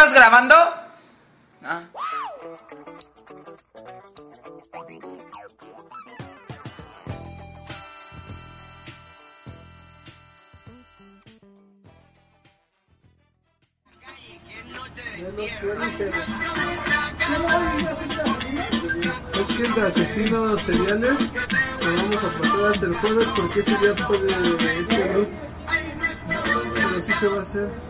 estás grabando? Ah. Es que de asesinos seriales lo vamos a pasar hasta el jueves porque ese día fue de este grupo. Pero sí se va a hacer.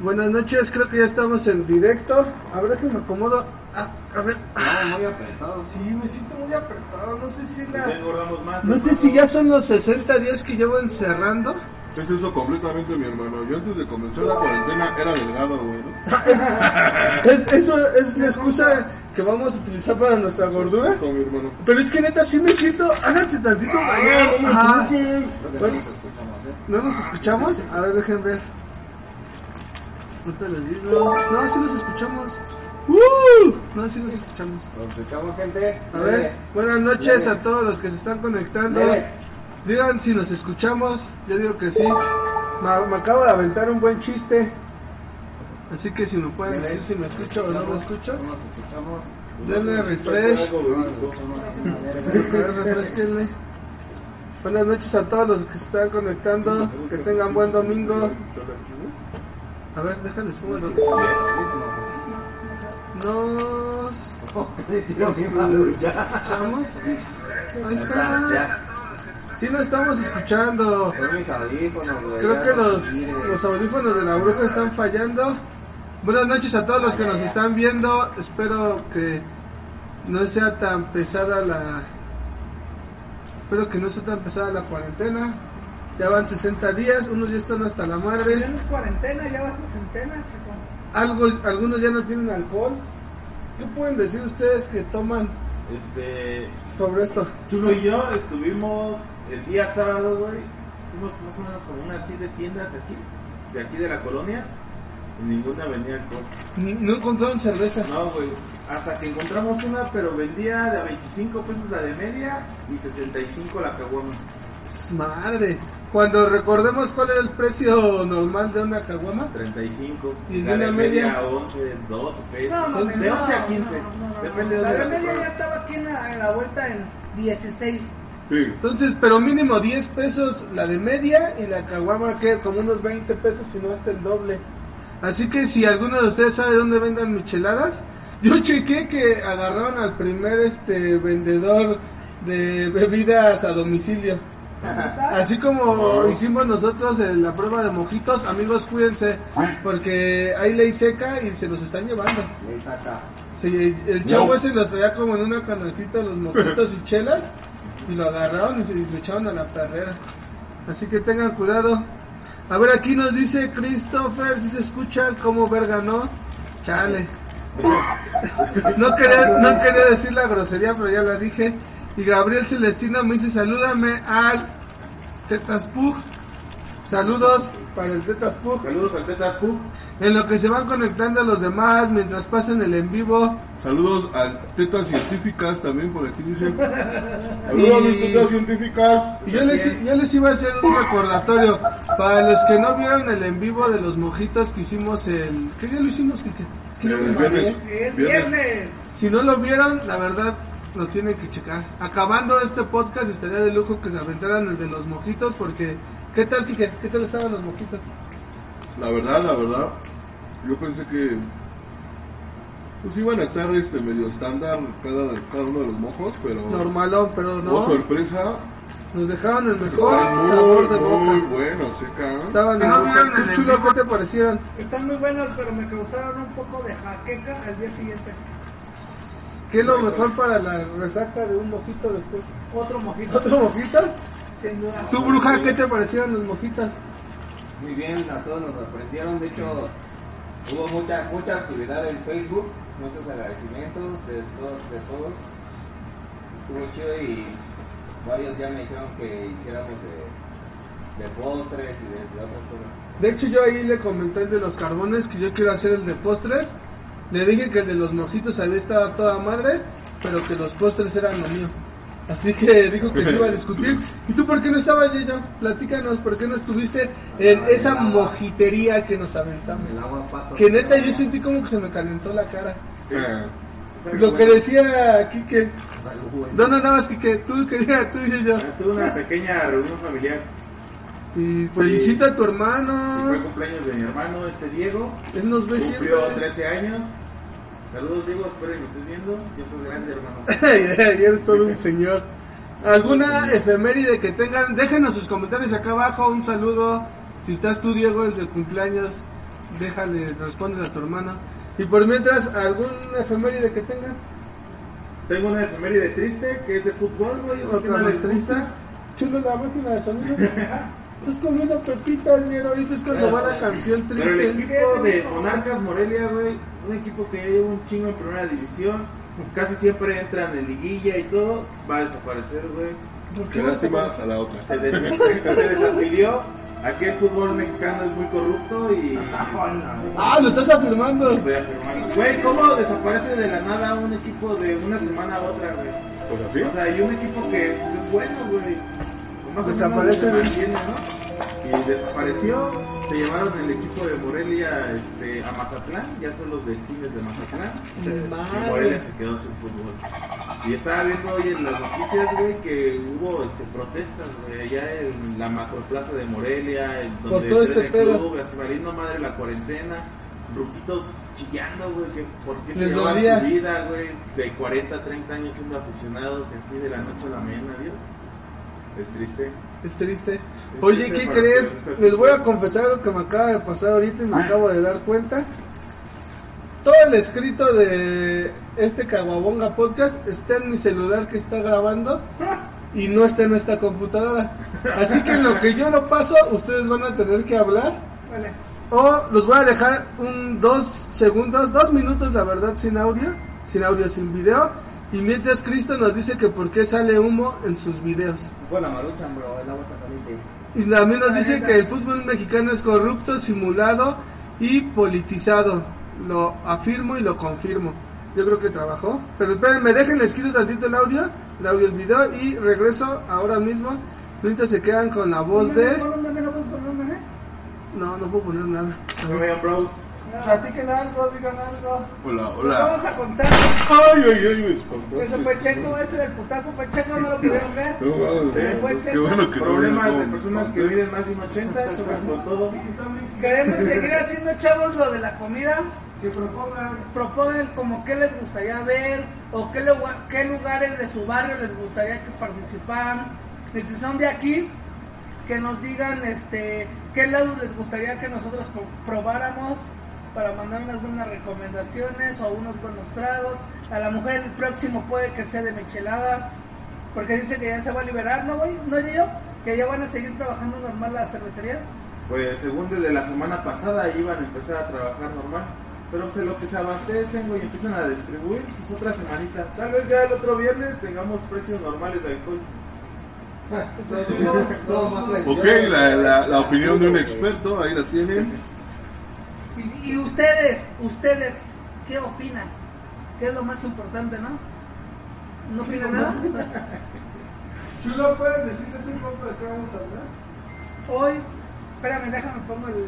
Buenas noches, creo que ya estamos en directo. A ver si me acomodo. Ah, a ver. Ah, muy apretado. sí, me siento muy apretado. No sé si la. engordamos más. No sé si ya son los 60 días que llevo encerrando. Es eso completamente, mi hermano. Yo antes de comenzar la cuarentena era delgado, güey, ¿no? Es- eso es la excusa que vamos a utilizar para nuestra gordura. Eso, mi hermano. Pero es que neta sí me siento. Háganse tantito para allá. Ajá. Creo que no nos escuchamos, ¿eh? ¿No nos escuchamos? A ver, dejen ver. Ahorita les digo. No, sí nos escuchamos. ¡Uh! No, sí nos escuchamos. Nos escuchamos, gente. A ver, buenas noches a todos los que se están conectando. Digan si nos escuchamos. Yo digo que sí. Me, me acabo de aventar un buen chiste. Así que si me pueden decir si me escucho o no me escucho. No nos escuchamos. Denle refresh. No nos escuchamos. A ver, refresquenle. Buenas noches a todos los que se están conectando. Que tengan buen domingo. A ver, déjales pongo el Nos escuchamos. Ahí está. Sí, lo estamos escuchando. Creo que los, los audífonos de la bruja están fallando. Buenas noches a todos los que nos están viendo. Espero que no sea tan pesada la. Espero que no sea tan pesada la cuarentena. Ya van 60 días, unos ya están hasta la Ya madre. no es cuarentena, ya vas a centena, chico. Algo, algunos ya no tienen alcohol. ¿Qué pueden decir ustedes que toman Este. sobre esto? Chulo y yo estuvimos el día sábado, güey. Fuimos más o menos como unas siete tiendas aquí, de aquí de la colonia. Y ninguna vendía alcohol. Ni- No encontraron cerveza. No, güey. Hasta que encontramos una, pero vendía de a 25 pesos la de media y 65 la caguama. Madre. Cuando recordemos cuál era el precio normal de una caguama. 35. ¿Y la de una media? media 11, 12 pesos. No, no, de no, 11 a no, 15. no, no, no, Depende de La de la media ya estaba aquí en la, en la vuelta en 16. Sí. Entonces, pero mínimo 10 pesos la de media y la caguama que como unos 20 pesos, si no hasta el doble. Así que si alguno de ustedes sabe dónde vendan micheladas, yo chequé que agarraron al primer este vendedor de bebidas a domicilio. Así como hicimos nosotros en la prueba de mojitos, amigos cuídense, porque hay ley seca y se los están llevando. Sí, el chavo ese los traía como en una canastita los mojitos y chelas y lo agarraron y se lo echaron a la perrera. Así que tengan cuidado. A ver, aquí nos dice Christopher, si se escuchan como verga, ¿no? Chale. No quería, no quería decir la grosería, pero ya la dije. Y Gabriel Celestino me dice, salúdame al Tetaspug. Saludos para el Tetaspug. Saludos al Tetas Pug. En lo que se van conectando los demás mientras pasen el en vivo. Saludos a tetas científicas también por aquí dicen. Saludos a mis tetas científicas. Y yo les, yo les iba a hacer un recordatorio para los que no vieron el en vivo de los mojitos que hicimos el... ¿Qué día lo hicimos, Kike? Es que no me El viernes. El viernes. Si no lo vieron, la verdad lo tienen que checar. Acabando este podcast estaría de lujo que se aventaran el de los mojitos porque... ¿Qué tal, Kike? ¿Qué tal estaban los mojitos? La verdad, la verdad, yo pensé que pues iban a estar este medio estándar cada, cada uno de los mojos, pero Normalón, pero oh, no. sorpresa, Nos dejaron el mejor estaban sabor de muy, muy boca. buenos, seca. Estaban de ¿No boca. vieron ¿Tú, el en chulo, qué te parecieron? Están muy buenos, pero me causaron un poco de jaqueca al día siguiente. ¿Qué es lo mejor para la resaca de un mojito después? Otro mojito, ¿Otro mojito? sin duda. ¿Tú, bruja, qué te parecieron los mojitos? Muy bien, a todos nos sorprendieron. De hecho, hubo mucha mucha actividad en Facebook, muchos agradecimientos de todos, de todos. Estuvo chido y varios ya me dijeron que hiciéramos de, de postres y de, de otras cosas. De hecho, yo ahí le comenté el de los carbones que yo quiero hacer el de postres. Le dije que el de los mojitos había estado toda madre, pero que los postres eran lo mío. Así que dijo que se iba a discutir. ¿Y tú por qué no estabas, Yeyo? Platícanos, ¿por qué no estuviste en esa mojitería que nos aventamos? El agua pato. Que neta, yo sentí como que se me calentó la cara. Eh, Lo que decía Kike. Salud, güey. ¿Dónde andabas, Kike? Tú querías, tú y yo. Ah, Tuve una pequeña reunión familiar. Y felicita a tu Y fue hermano. cumpleaños de mi hermano, este Diego. Él nos ve siempre. Cumplió 13 años. Saludos, Diego. Espero que me estés viendo. Ya estás grande, hermano. y eres todo un señor. ¿Alguna efeméride que tengan? Déjenos sus comentarios acá abajo. Un saludo. Si estás tú, Diego, el del cumpleaños, déjale, respondes a tu hermano. Y por mientras, ¿algún efeméride que tengan? Tengo una efeméride triste que es de fútbol, güey. Que Otra triste. Chulo la máquina de sonido. Estás comiendo pepitas, mira, ahorita es cuando va la canción Pero el triste. equipo de Monarcas Morelia, güey, un equipo que ya lleva un chingo en primera división, casi siempre entran en liguilla y todo, va a desaparecer, güey. ¿Por qué lástima a- la otra. Se, des- se desafilió. Aquí el fútbol mexicano es muy corrupto y Ah, lo estás afirmando. estoy afirmando. Güey, ¿cómo desaparece de la nada un equipo de una semana a otra, güey? Pues así. O sea, y un equipo que pues, es bueno, güey. Más o menos Desaparece, mantiene, ¿no? Y desapareció. Se llevaron el equipo de Morelia este, a Mazatlán. Ya son los delfines de Mazatlán. Y Morelia se quedó sin fútbol. Y estaba viendo hoy en las noticias, güey, que hubo este, protestas, güey, allá en la macroplaza de Morelia, en Por donde todo este el club, así valiendo madre la cuarentena. Ruquitos chillando, güey, que por qué se llevan su vida, güey, de 40, 30 años siendo aficionados y así de la noche a la mañana, Dios. Es triste. Es triste. Es Oye, triste ¿qué crees? les voy a confesar algo que me acaba de pasar ahorita y me acabo de dar cuenta. Todo el escrito de este Caguabonga Podcast está en mi celular que está grabando y no está en esta computadora. Así que en lo que yo lo paso, ustedes van a tener que hablar. Vale. O los voy a dejar un dos segundos, dos minutos, la verdad, sin audio, sin audio, sin video. Y mientras Cristo nos dice que por qué sale humo en sus videos. La maruchan, bro. El agua está caliente. Y también nos dice que el fútbol mexicano es corrupto, simulado y politizado. Lo afirmo y lo confirmo. Yo creo que trabajó. Pero espérenme, déjenle escrito tantito el audio. El audio es video y regreso ahora mismo. Ahorita se quedan con la voz de... ¿Pon un meme? ¿No puedes poner un meme? No, no puedo poner nada. Se vean, bros. Platiquen algo, digan algo. Hola, Nos hola. vamos a contar. Ay, ay, ay, me espantó. Ese fue Checo, ese del putazo fue Checo, no lo pudieron ver. No, Se fue qué Checo. bueno que no Problemas vieron de personas que miden más de un 80, chocan con todo. Queremos seguir haciendo, chavos, lo de la comida. Que propongan. Propongan como qué les gustaría ver o qué, lugar- qué lugares de su barrio les gustaría que participaran. Y si son de aquí, que nos digan este qué lados les gustaría que nosotros pro- probáramos para mandar unas buenas recomendaciones o unos buenos tragos. A la mujer el próximo puede que sea de micheladas, porque dice que ya se va a liberar, ¿no, güey? ¿No, yo? Que ya van a seguir trabajando normal las cervecerías. Pues según desde la semana pasada iban a empezar a trabajar normal. Pero pues en lo que se abastecen, güey, empiezan a distribuir, pues otra semanita. Tal vez ya el otro viernes tengamos precios normales de alcohol. Ok, la, la, la opinión de un experto, ahí la tienen. Y, ustedes, ustedes, ¿qué opinan? ¿Qué es lo más importante, no? ¿No opinan nada? Chulo, ¿puedes decirles un poco de qué vamos a hablar? Hoy, espérame, déjame pongo el...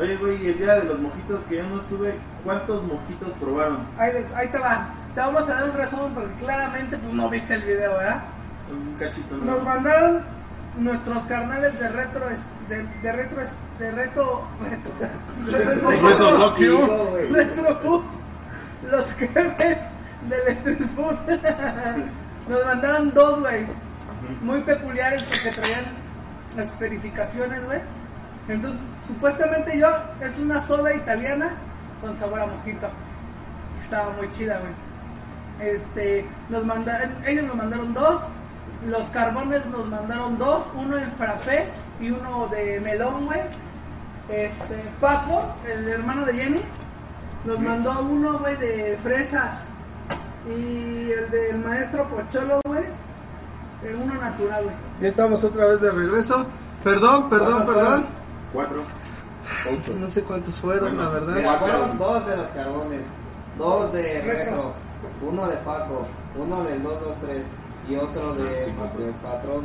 Oye, güey, y el día de los mojitos que yo no estuve, ¿cuántos mojitos probaron? Ahí, les- ahí te va. Te vamos a dar un resumen porque claramente pues no viste el video, ¿verdad? Un cachito, ¿no? Nos mandaron nuestros carnales de retro, es- de, de retro, es- de reto, retro, Reto Tokio. retro food, los jefes del street food. Nos mandaron dos, güey, muy peculiares porque traían las verificaciones, güey. Entonces, supuestamente yo, es una soda italiana con sabor a mojito. Estaba muy chida, güey. Este, nos mandaron, ellos nos mandaron dos, los carbones nos mandaron dos, uno en frappé y uno de melón, güey. Este, Paco, el hermano de Jenny, nos mandó uno, güey, de fresas. Y el del maestro Pocholo, güey, el uno natural, güey. Ya estamos otra vez de regreso. Perdón, perdón, ¿Cuántos perdón. Cuatro. No sé cuántos fueron, Bueno, la verdad. Mira, fueron dos de los carbones, dos de retro, uno de Paco, uno del 223 y otro de, de patrón.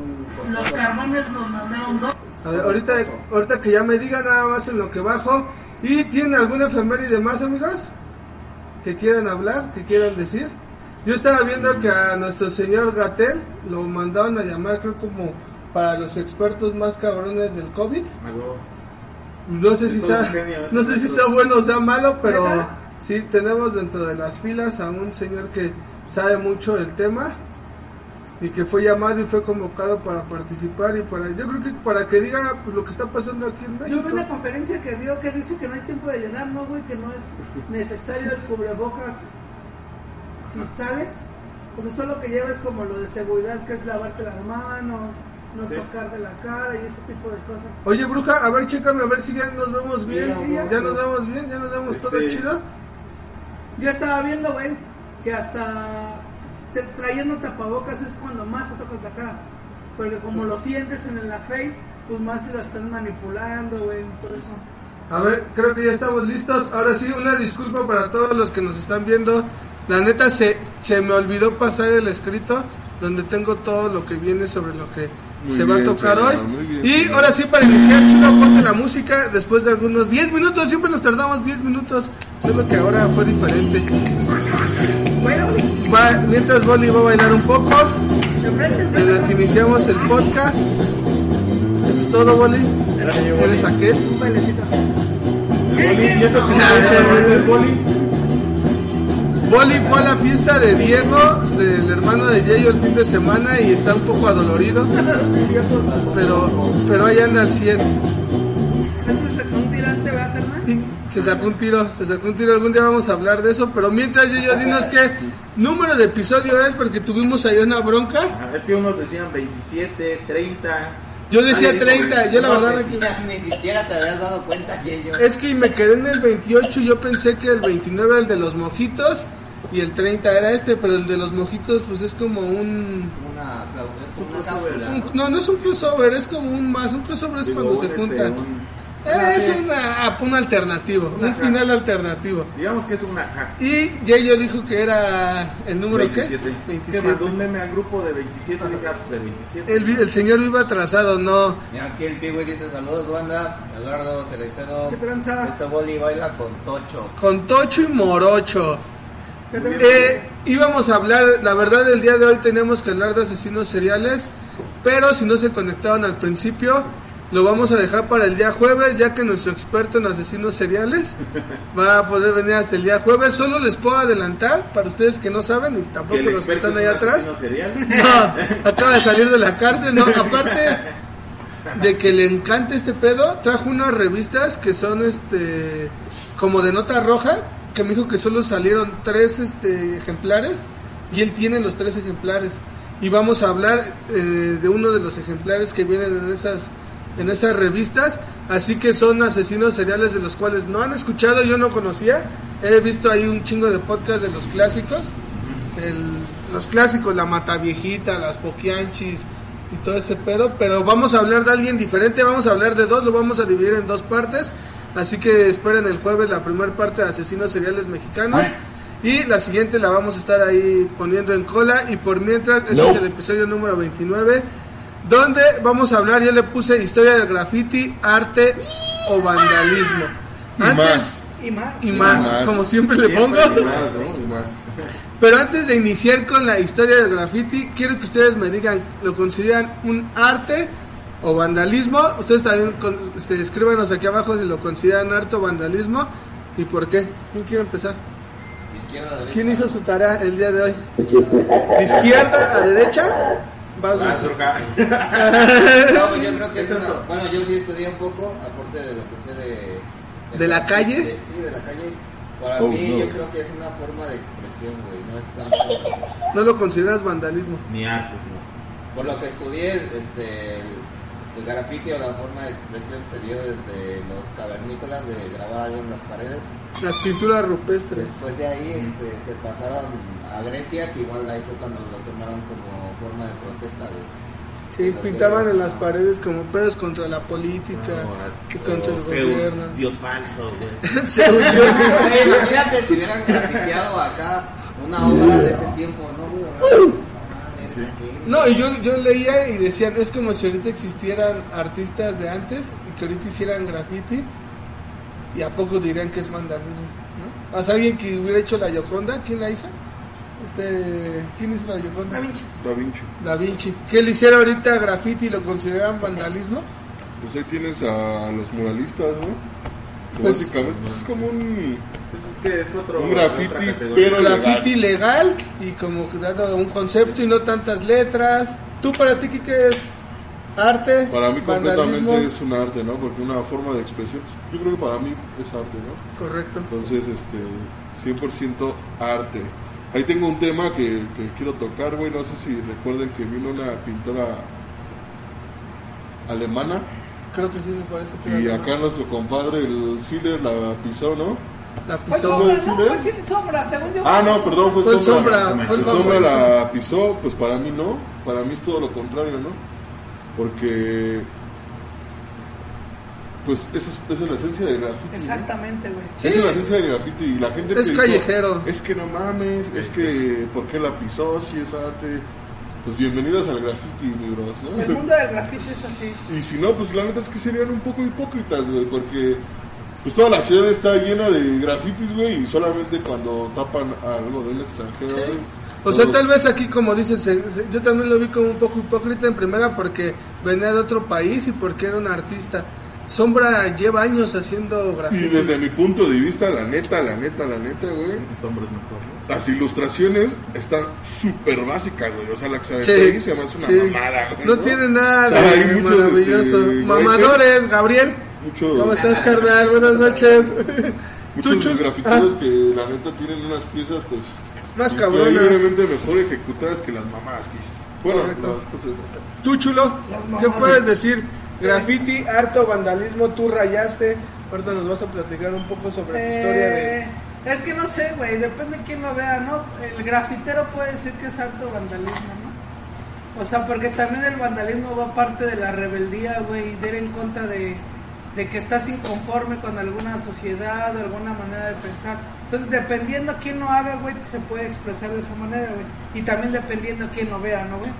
Los carbones nos mandaron dos. A ver, ahorita, ahorita que ya me digan nada más en lo que bajo. ¿Y tienen alguna efeméride más, amigos? Que quieran hablar, que quieran decir. Yo estaba viendo que a nuestro señor Gatel lo mandaron a llamar, creo, como para los expertos más cabrones del COVID. Ah. No sé si sea, no sé si sea bueno o sea malo, pero sí tenemos dentro de las filas a un señor que sabe mucho del tema y que fue llamado y fue convocado para participar y para yo creo que para que diga pues, lo que está pasando aquí en Yo vi México. una conferencia que dio que dice que no hay tiempo de llenar, ¿no, güey? Que no es necesario el cubrebocas si sales. O sea, solo que lleves como lo de seguridad, que es lavarte las manos, no Sí. tocar de la cara y ese tipo de cosas. Oye, bruja, a ver, chécame a ver si ya nos vemos bien. Mira, ya nos vemos bien, ya nos vemos todo Este- chido. Yo estaba viendo, güey, que hasta te- trayendo tapabocas es cuando más te tocas la cara. Porque como lo sientes en la face, pues más lo estás manipulando, güey, todo eso. A ver, creo que ya estamos listos. Ahora sí, una disculpa para todos los que nos están viendo. La neta, se, se me olvidó pasar el escrito donde tengo todo lo que viene sobre lo que Muy se va a tocar hoy. bien, y ahora sí, para iniciar, chulo, ponte la música después de algunos 10 minutos. Siempre nos tardamos 10 minutos, solo que ahora fue diferente. Bueno, Va, mientras Bolly va a bailar un poco, que iniciamos el podcast. Eso es todo, Bolly. ¿Eres aquel? Un bailecito. ¿Y eso que se dice el boli? Boli fue a la fiesta de Diego, del hermano de Yayo, el fin de semana y está un poco adolorido, pero, pero ahí anda al 100. Es que un tirante, ¿verdad, carnal? Se sacó un tiro, se sacó un tiro, algún día vamos a hablar de eso, pero mientras Yayo, dinos qué número de episodio es, porque tuvimos ahí una bronca. Ajá, Es que unos decían 27, 30. Yo decía dijo 30, yo la No verdad... decía, ni siquiera te habías dado cuenta que yo. Es que me quedé en el 28, yo pensé que el 29 era el de los mojitos y el 30 era este, pero el de los mojitos pues es como un... Una, es Un una crossover, cápsula, un- ¿no? no, no es un crossover, es como un más, un crossover es Digo, cuando un, se este, juntan. un- Es sí. una, ah, un alternativo, Una un final alternativo. digamos que es una hack. Y Yayo dijo que era el número 27. qué? Es que 27. mandó un meme al grupo de 27. Dije, ah, pues el 27. El, vi- el señor viva atrasado, no. Y aquí el Piwi dice saludos banda, Eduardo Cerecero. ¿Qué tranza? Este boli baila con Tocho. Con Tocho y Morocho. ¿Qué te- Eh, íbamos a hablar, la verdad el día de hoy tenemos que hablar de asesinos seriales, pero si no se conectaron al principio, lo vamos a dejar para el día jueves, ya que nuestro experto en asesinos seriales va a poder venir hasta el día jueves. Solo les puedo adelantar, para ustedes que no saben, y tampoco los que están es allá un atrás. No, acaba de salir de la cárcel, no, aparte de que le encanta este pedo, trajo unas revistas que son este como de nota roja, que me dijo que solo salieron tres este ejemplares y él tiene los tres ejemplares y vamos a hablar eh, de uno de los ejemplares que vienen en esas en esas revistas, así que son asesinos seriales de los cuales no han escuchado, yo no conocía, he visto ahí un chingo de podcast de los clásicos, el- los clásicos, la mata viejita, las poquianchis y todo ese pedo, pero vamos a hablar de alguien diferente, vamos a hablar de dos, lo vamos a dividir en dos partes, así que esperen el jueves la primera parte de asesinos seriales mexicanos. Y la siguiente la vamos a estar ahí poniendo en cola. Y por mientras, ese es el episodio número 29. Donde vamos a hablar, yo le puse historia del graffiti, arte o vandalismo. Y Antes, más. Y más. y más, más. como siempre le pongo. y Más, ¿no? Y más. Pero antes de iniciar con la historia del graffiti, quiero que ustedes me digan, ¿lo consideran un arte o vandalismo? Ustedes también con- este, escríbanos aquí abajo si lo consideran arte o vandalismo y por qué. ¿Quién quiere empezar? Izquierda, derecha. ¿Quién hizo su tarea el día de hoy? ¿De izquierda a derecha? Vas, Ah, Luis. droga. No, pues yo creo que es Es una, bueno, yo sí estudié un poco, aparte de lo que sé de... ¿De la calle? de- sí, de la calle. Para Oh, mí no. yo creo que es una forma de expresión, güey, no es tanto... No lo consideras vandalismo. Ni arte, no. Por lo que estudié, este, el, graffiti o la forma de expresión se dio desde los cavernícolas de grabar algo en las paredes. Las pinturas rupestres. Después de ahí este, se pasaron a Grecia, que igual ahí fue cuando lo tomaron como forma de protesta, güey. Sí, pintaban en las paredes como pedos contra la política y contra el Zeus, gobierno. Dios falso, güey. Zeus, Dios. Güey, Imagínate si hubieran grafiteado acá una obra de ese tiempo, ¿no? No y yo, yo leía y decían, es como si ahorita existieran artistas de antes y que ahorita hicieran graffiti y a poco dirían que es vandalismo, ¿no? O sea, alguien que hubiera hecho la Yoconda, ¿quién la hizo? Este, ¿quién hizo la Yoconda? Da Vinci. Da Vinci. Da Vinci. Que él hiciera ahorita graffiti y lo consideran vandalismo. Pues ahí tienes a los muralistas, ¿no? Pues- básicamente es como un, Sí, es que es otro, un graffiti, pero graffiti legal. legal y como que dando un concepto y no tantas letras. ¿Tú para ti qué es? ¿Arte? Para mí vandalismo? completamente es un arte, ¿no? Porque una forma de expresión, yo creo que para mí es arte, ¿no? Correcto. Entonces, este, 100% arte. Ahí tengo un tema que, que quiero tocar, güey. No sé si recuerden que vino una pintora alemana Creo que sí me parece que y acá nuestro compadre, el Ziller, la pisó, ¿no? La Fue pisó. sombra, ¿sí no, fue sin sombra, según yo. Ah, fue no, sombra. perdón, fue, Fue el sombra. sombra, fue el El sombra. sombra la pisó, pues para mí no. Para mí es todo lo contrario, ¿no? Porque, pues esa es, esa es la esencia del graffiti. Exactamente, güey. Sí. Esa es la esencia del graffiti y la gente Es callejero. es que no mames, es que ¿por qué la pisó si es arte? Pues bienvenidos al graffiti, mi bros, El ¿no? mundo del grafiti es así. Y si no, pues la neta es que serían un poco hipócritas, güey, porque pues toda la ciudad está llena de grafitis, güey, y solamente cuando tapan algo del extranjero, güey, O sea, tal vez aquí, como dices, yo también lo vi como un poco hipócrita en primera porque venía de otro país y porque era un artista. Sombra lleva años haciendo Y graffiti. desde mi punto de vista, la neta, la neta, la neta, güey, Sombras mejor, ¿no? las ilustraciones están súper básicas, güey. O sea, la que se Sí, ahí se hace una sí. mamada, güey. No tiene nada O sea, de hay muchos, maravilloso. este, Mamadores, Gabriel. Muchos, ¿Cómo estás, carnal? Buenas noches. muchos grafiteros que la neta tienen unas piezas, pues, Más cabronas. increíblemente mejor ejecutadas que las mamás. que- Bueno, Correcto. las cosas. Tú, chulo, ¿qué puedes decir? Graffiti, arte o vandalismo, tú rayaste. Ahorita nos vas a platicar un poco sobre tu historia de... Eh, es que no sé, güey, depende de quién lo vea, ¿no? El grafitero puede decir que es arte o vandalismo, ¿no? O sea, porque también el vandalismo va parte de la rebeldía, güey, de ir en contra de, de que estás inconforme con alguna sociedad o alguna manera de pensar. Entonces, dependiendo quién lo haga, güey, se puede expresar de esa manera, güey. Y también dependiendo quién lo vea, ¿no, güey?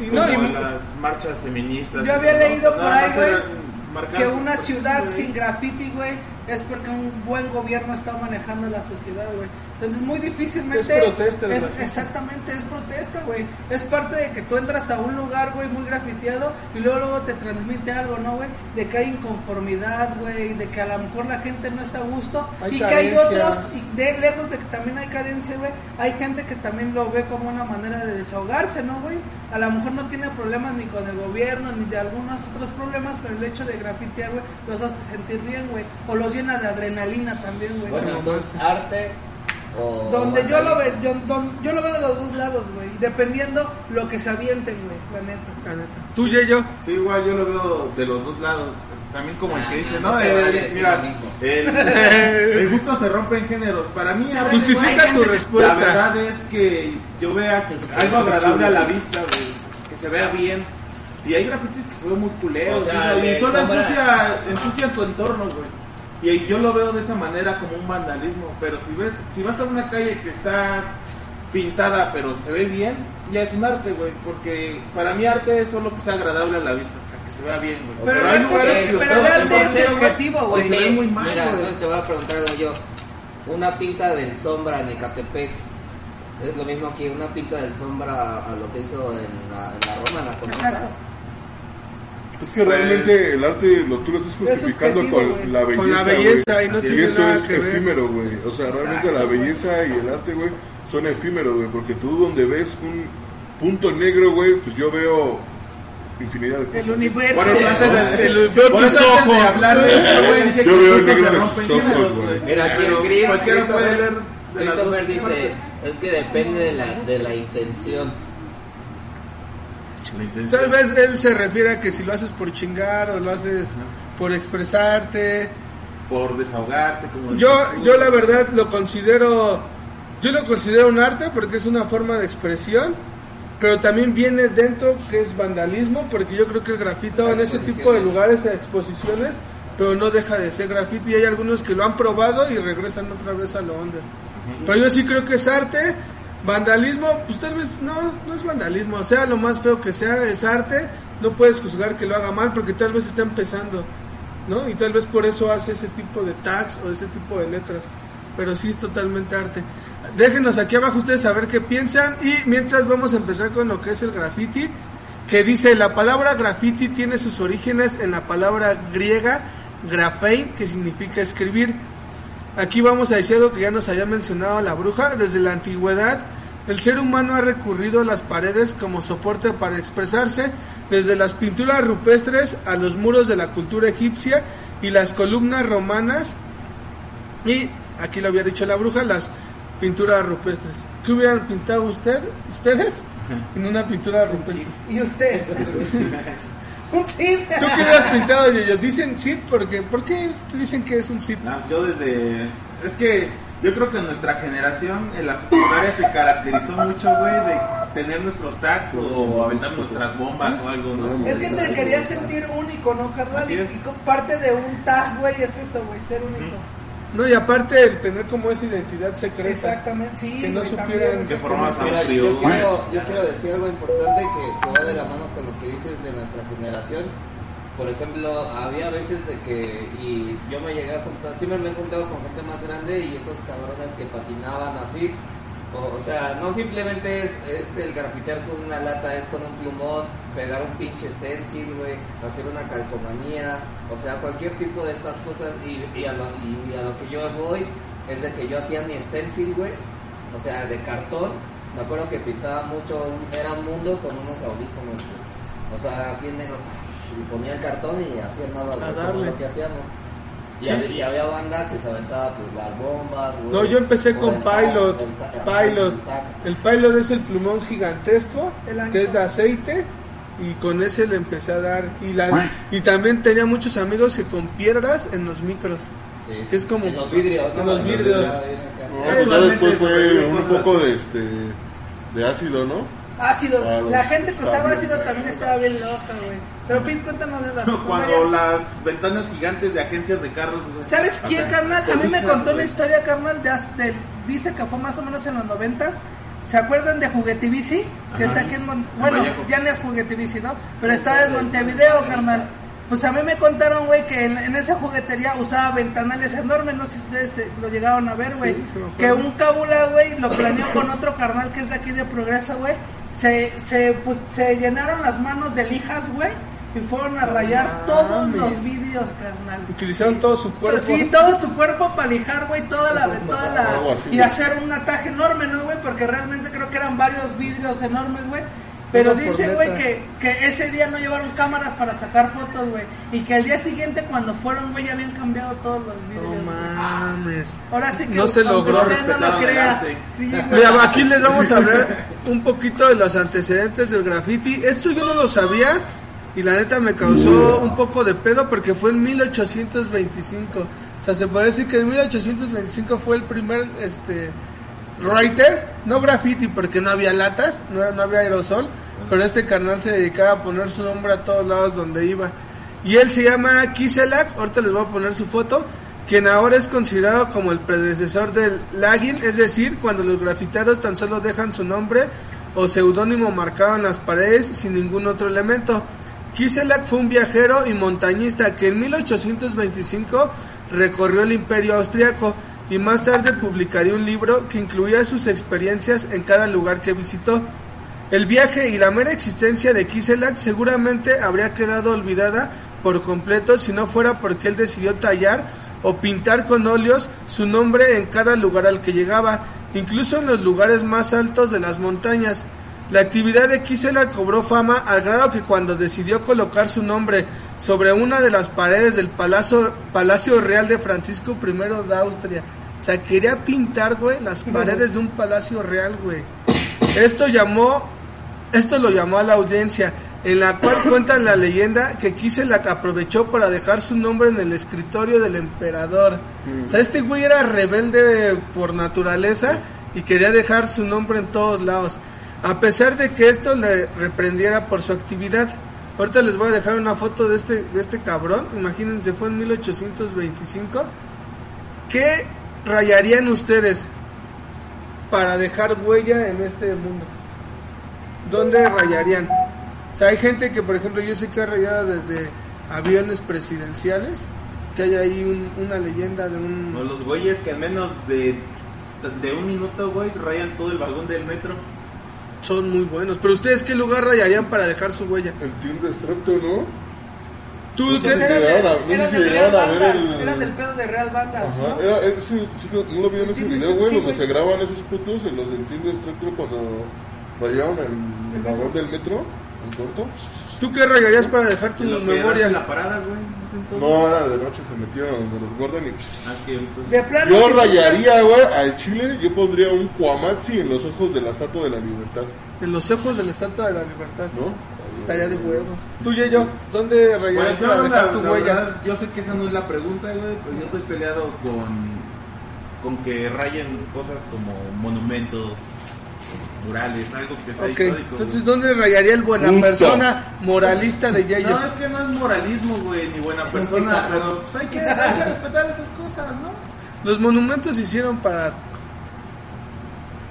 Y Como no, y- las marchas feministas. Yo había leído por ahí, güey, que una ciudad sin graffiti, güey, es porque un buen gobierno está manejando la sociedad, güey. Entonces, muy difícilmente. Es protesta es-. Exactamente, es protesta, güey. Es parte de que tú entras a un lugar, güey, muy grafiteado y luego, luego te transmite algo, ¿no, güey? De que hay inconformidad, güey, de que a lo mejor la gente no está a gusto Hay y que hay otros, y de lejos de que también hay carencia, güey, hay gente que también lo ve como una manera de desahogarse, ¿no, güey? A lo mejor no tiene problemas ni con el gobierno ni de algunos otros problemas, pero el hecho de grafitear, güey, los hace sentir bien, güey. O los llena de adrenalina también, güey. Bueno, entonces, arte o. Donde yo lo, ve, yo, don- yo lo veo de los dos lados, güey. Dependiendo lo que se avienten, güey, la neta. La neta. Tú, Yeyo. Sí, igual yo lo veo de los dos lados. También como el Ah, que dice, no, ¿no? El- vale decir mira, el, el gusto se rompe en géneros. Para mí, a veces, Justifica tu respuesta. La verdad es que yo vea algo agradable a la vista, güey, que se vea bien. Y hay grafitis que se ven muy culeros, O sea, o sea, y solo ensucia, ensucian tu entorno, güey. Y yo lo veo de esa manera como un vandalismo. Pero si ves, si vas a una calle que está pintada pero se ve bien, ya es un arte, güey. Porque para mí arte es solo que sea agradable a la vista, o sea, que se vea bien, güey. Pero hay el arte lugares es- que pero el arte es güey, objetivo, güey. se ve muy mal, Mira, entonces te voy a preguntar algo yo. Una pinta del sombra en Ecatepec es lo mismo que una pinta del sombra a lo que hizo en la, en la Roma, en la. Exacto. Es que Pues- realmente el arte lo tú lo estás justificando con la belleza. Con la belleza y no y tiene eso nada es que ver. efímero, güey. O sea, realmente la belleza y el arte, güey, son efímeros, güey. Porque tú donde ves un punto negro, güey, pues yo veo infinidad de cosas. El universo. Eso antes de, El- veo por tus de ojos. hablar de esto, güey, dije Yo que veo el negro de sus ojos, güey. Mira, aquí el Chris, cualquiera puede ver de las dos Christopher dice, es que depende de la, de la intención. La intención. Tal vez él se refiere a que si lo haces por chingar o lo haces por expresarte. por desahogarte como Yo, yo la verdad lo considero, yo lo considero un arte porque es una forma de expresión, pero también viene dentro que es vandalismo, porque yo creo que el grafito en ese tipo de lugares, exposiciones, pero no deja de ser grafiti y hay algunos que lo han probado y regresan otra vez a lo under. Pero yo sí creo que es arte, Vandalismo, pues tal vez no, no es vandalismo. O sea, lo más feo que sea es arte. No puedes juzgar que lo haga mal porque tal vez está empezando, ¿no? Y tal vez por eso hace ese tipo de tags o ese tipo de letras. Pero sí es totalmente arte. Déjenos aquí abajo ustedes saber qué piensan. Y mientras vamos a empezar con lo que es el graffiti. Que dice, la palabra graffiti tiene sus orígenes en la palabra griega grafein, que significa escribir. Aquí vamos a decir algo que ya nos había mencionado la bruja. Desde la antigüedad, el ser humano ha recurrido a las paredes como soporte para expresarse, desde las pinturas rupestres a los muros de la cultura egipcia y las columnas romanas. Y aquí lo había dicho la bruja, las pinturas rupestres. ¿Qué hubieran pintado usted, ustedes en una pintura rupestre? ¿Y usted? un Cid. ¿Tú qué hubieras pintado, yo Dicen Cid porque, ¿por qué dicen que es un Cid? No, yo desde... Es que yo creo que nuestra generación en la secundaria se caracterizó mucho, güey, de tener nuestros tags o aventar nuestras bombas o algo, ¿no? Es que te querías sentir único, ¿no, carnal? Así Y, es. y parte de un tag, güey, es eso, güey, ser único. No, y aparte el tener como esa identidad secreta. Exactamente, sí, Que no supieran que formas Mira, yo, quiero, yo quiero decir algo importante que, que va de la mano con lo que dices de nuestra generación. Por ejemplo, había veces de que, y yo me llegué a juntar, siempre me he juntado con gente más grande y esos cabrones que patinaban así. O, o sea, no simplemente es, es el grafitear con una lata, es con un plumón, pegar un pinche stencil, güey, hacer una calcomanía, o sea, cualquier tipo de estas cosas. Y, y, a, lo, y a lo que yo voy es de que yo hacía mi stencil, güey, o sea, de cartón. Me acuerdo que pintaba mucho, era un mundo con unos audífonos, güey. o sea, así en negro. Y ponía el cartón y así andaba lo que hacíamos. Y, Sí. había, y había banda que se aventaba pues las bombas. güey, No, yo empecé con el Pilot. el Pilot. el Pilot es el plumón gigantesco, que es de aceite. Y con ese le empecé a dar. Y, la, y también tenía muchos amigos que con piedras en los micros. Sí. Que es como- En los vidrios, ¿no? en los vidrios. Ya. No, pues después fue un poco de este de ácido, ¿no? Ácido, Ah, la gente que usaba ácido también estaba bien loca, güey. Pero Pete, cuéntanos de la secundaria. Cuando las ventanas gigantes de agencias de carros, güey. ¿Sabes quién, carnal? A mí me contó una historia, carnal, de, del- dice que fue más o menos en los noventas. ¿Se acuerdan de Juguetivici? Que Ajá. está aquí en Mon- En Bueno, ya no es Juguetivici, ¿no? Pero estaba en Montevideo, carnal. Pues a mí me contaron, güey, que en, en esa juguetería usaba ventanales enormes. No sé si ustedes eh, lo llegaron a ver, güey. Sí, que un cábula, güey, lo planeó con otro carnal que es de aquí de Progreso, güey. Se, se, pues, se llenaron las manos de lijas, güey. Y fueron a rayar todos los vídeos, carnal. Utilizaron todo su cuerpo. Sí, todo su cuerpo para lijar, güey, toda la, toda la y hacer un ataque enorme, ¿no, güey? Porque realmente creo que eran varios vidrios enormes, güey. Pero dice, güey, que, que ese día no llevaron cámaras para sacar fotos, güey. Y que al día siguiente, cuando fueron, güey, ya habían cambiado todos los No vidrios. güey. mames. Ahora sí que No se logró. usted no lo crea. Sí. Mira, aquí les vamos a hablar un poquito de los antecedentes del graffiti. Esto yo no lo sabía y la neta me causó un poco de pedo porque fue en 1825. O sea, se puede decir que en 1825 fue el primer este writer, no graffiti porque no había latas, no, no había aerosol, pero este carnal se dedicaba a poner su nombre a todos lados donde iba. Y él se llama Kiselak, ahorita les voy a poner su foto, quien ahora es considerado como el predecesor del lagging, es decir, cuando los grafiteros tan solo dejan su nombre o seudónimo marcado en las paredes sin ningún otro elemento. Kiselak fue un viajero y montañista que en 1825 recorrió el imperio austriaco y más tarde publicaría un libro que incluía sus experiencias en cada lugar que visitó. El viaje y la mera existencia de Kiselak seguramente habría quedado olvidada por completo si no fuera porque él decidió tallar o pintar con óleos su nombre en cada lugar al que llegaba, incluso en los lugares más altos de las montañas. La actividad de Kiselak cobró fama al grado que cuando decidió colocar su nombre sobre una de las paredes del Palacio, Palacio Real de Francisco I de Austria, o sea, quería pintar, güey, las paredes de un palacio real, güey. Esto llamó, esto lo llamó a la audiencia, en la cual cuenta la leyenda que Kiselak aprovechó para dejar su nombre en el escritorio del emperador. O sea, este güey era rebelde por naturaleza y quería dejar su nombre en todos lados. A pesar de que esto le reprendiera por su actividad. Ahorita les voy a dejar una foto de este, de este cabrón. Imagínense, fue en 1825. ¿Qué rayarían ustedes? para dejar huella en este mundo? ¿Dónde rayarían? O sea, hay gente que, por ejemplo, yo sé que ha rayado desde aviones presidenciales, que hay ahí un- una leyenda de O un... los güeyes que al menos de, de un minuto, güey, rayan todo el vagón del metro. Son muy buenos. Pero ustedes, ¿qué lugar rayarían para dejar su huella? El Team Destructo, ¿no? ¿Tú No Eran, de- no sé eran del pedo de Real Bandas, Ajá, ¿no? era, ese, sí, no, ¿no lo vieron ese Sí, video, sí, güey? sí, donde güey. se graban esos putos en los del Team Destructo cuando rayaron el, el vagón del metro, en corto. ¿Tú qué rayarías para dejar tu memoria? la parada, güey. No, era de noche, se metieron donde los guardan y... Ah, De plano, Yo si rayaría, güey, al chile, yo pondría un Kuamatsi en los ojos de la Estatua de la Libertad, En los ojos de la Estatua de la Libertad. ¿no? Estaría de huevos. Tú y yo, ¿dónde rayarías Pues yo, para la, dejar tu la huella? verdad, yo sé que esa no es la pregunta, güey, pero yo estoy peleado con, con que rayen cosas como monumentos, algo que sea Ok, histórico. entonces. ¿dónde rayaría el buena persona moralista de Yayo? No, es que no es moralismo, güey, ni buena persona, pero pues hay que, hay que respetar esas cosas, ¿no? Los monumentos se hicieron para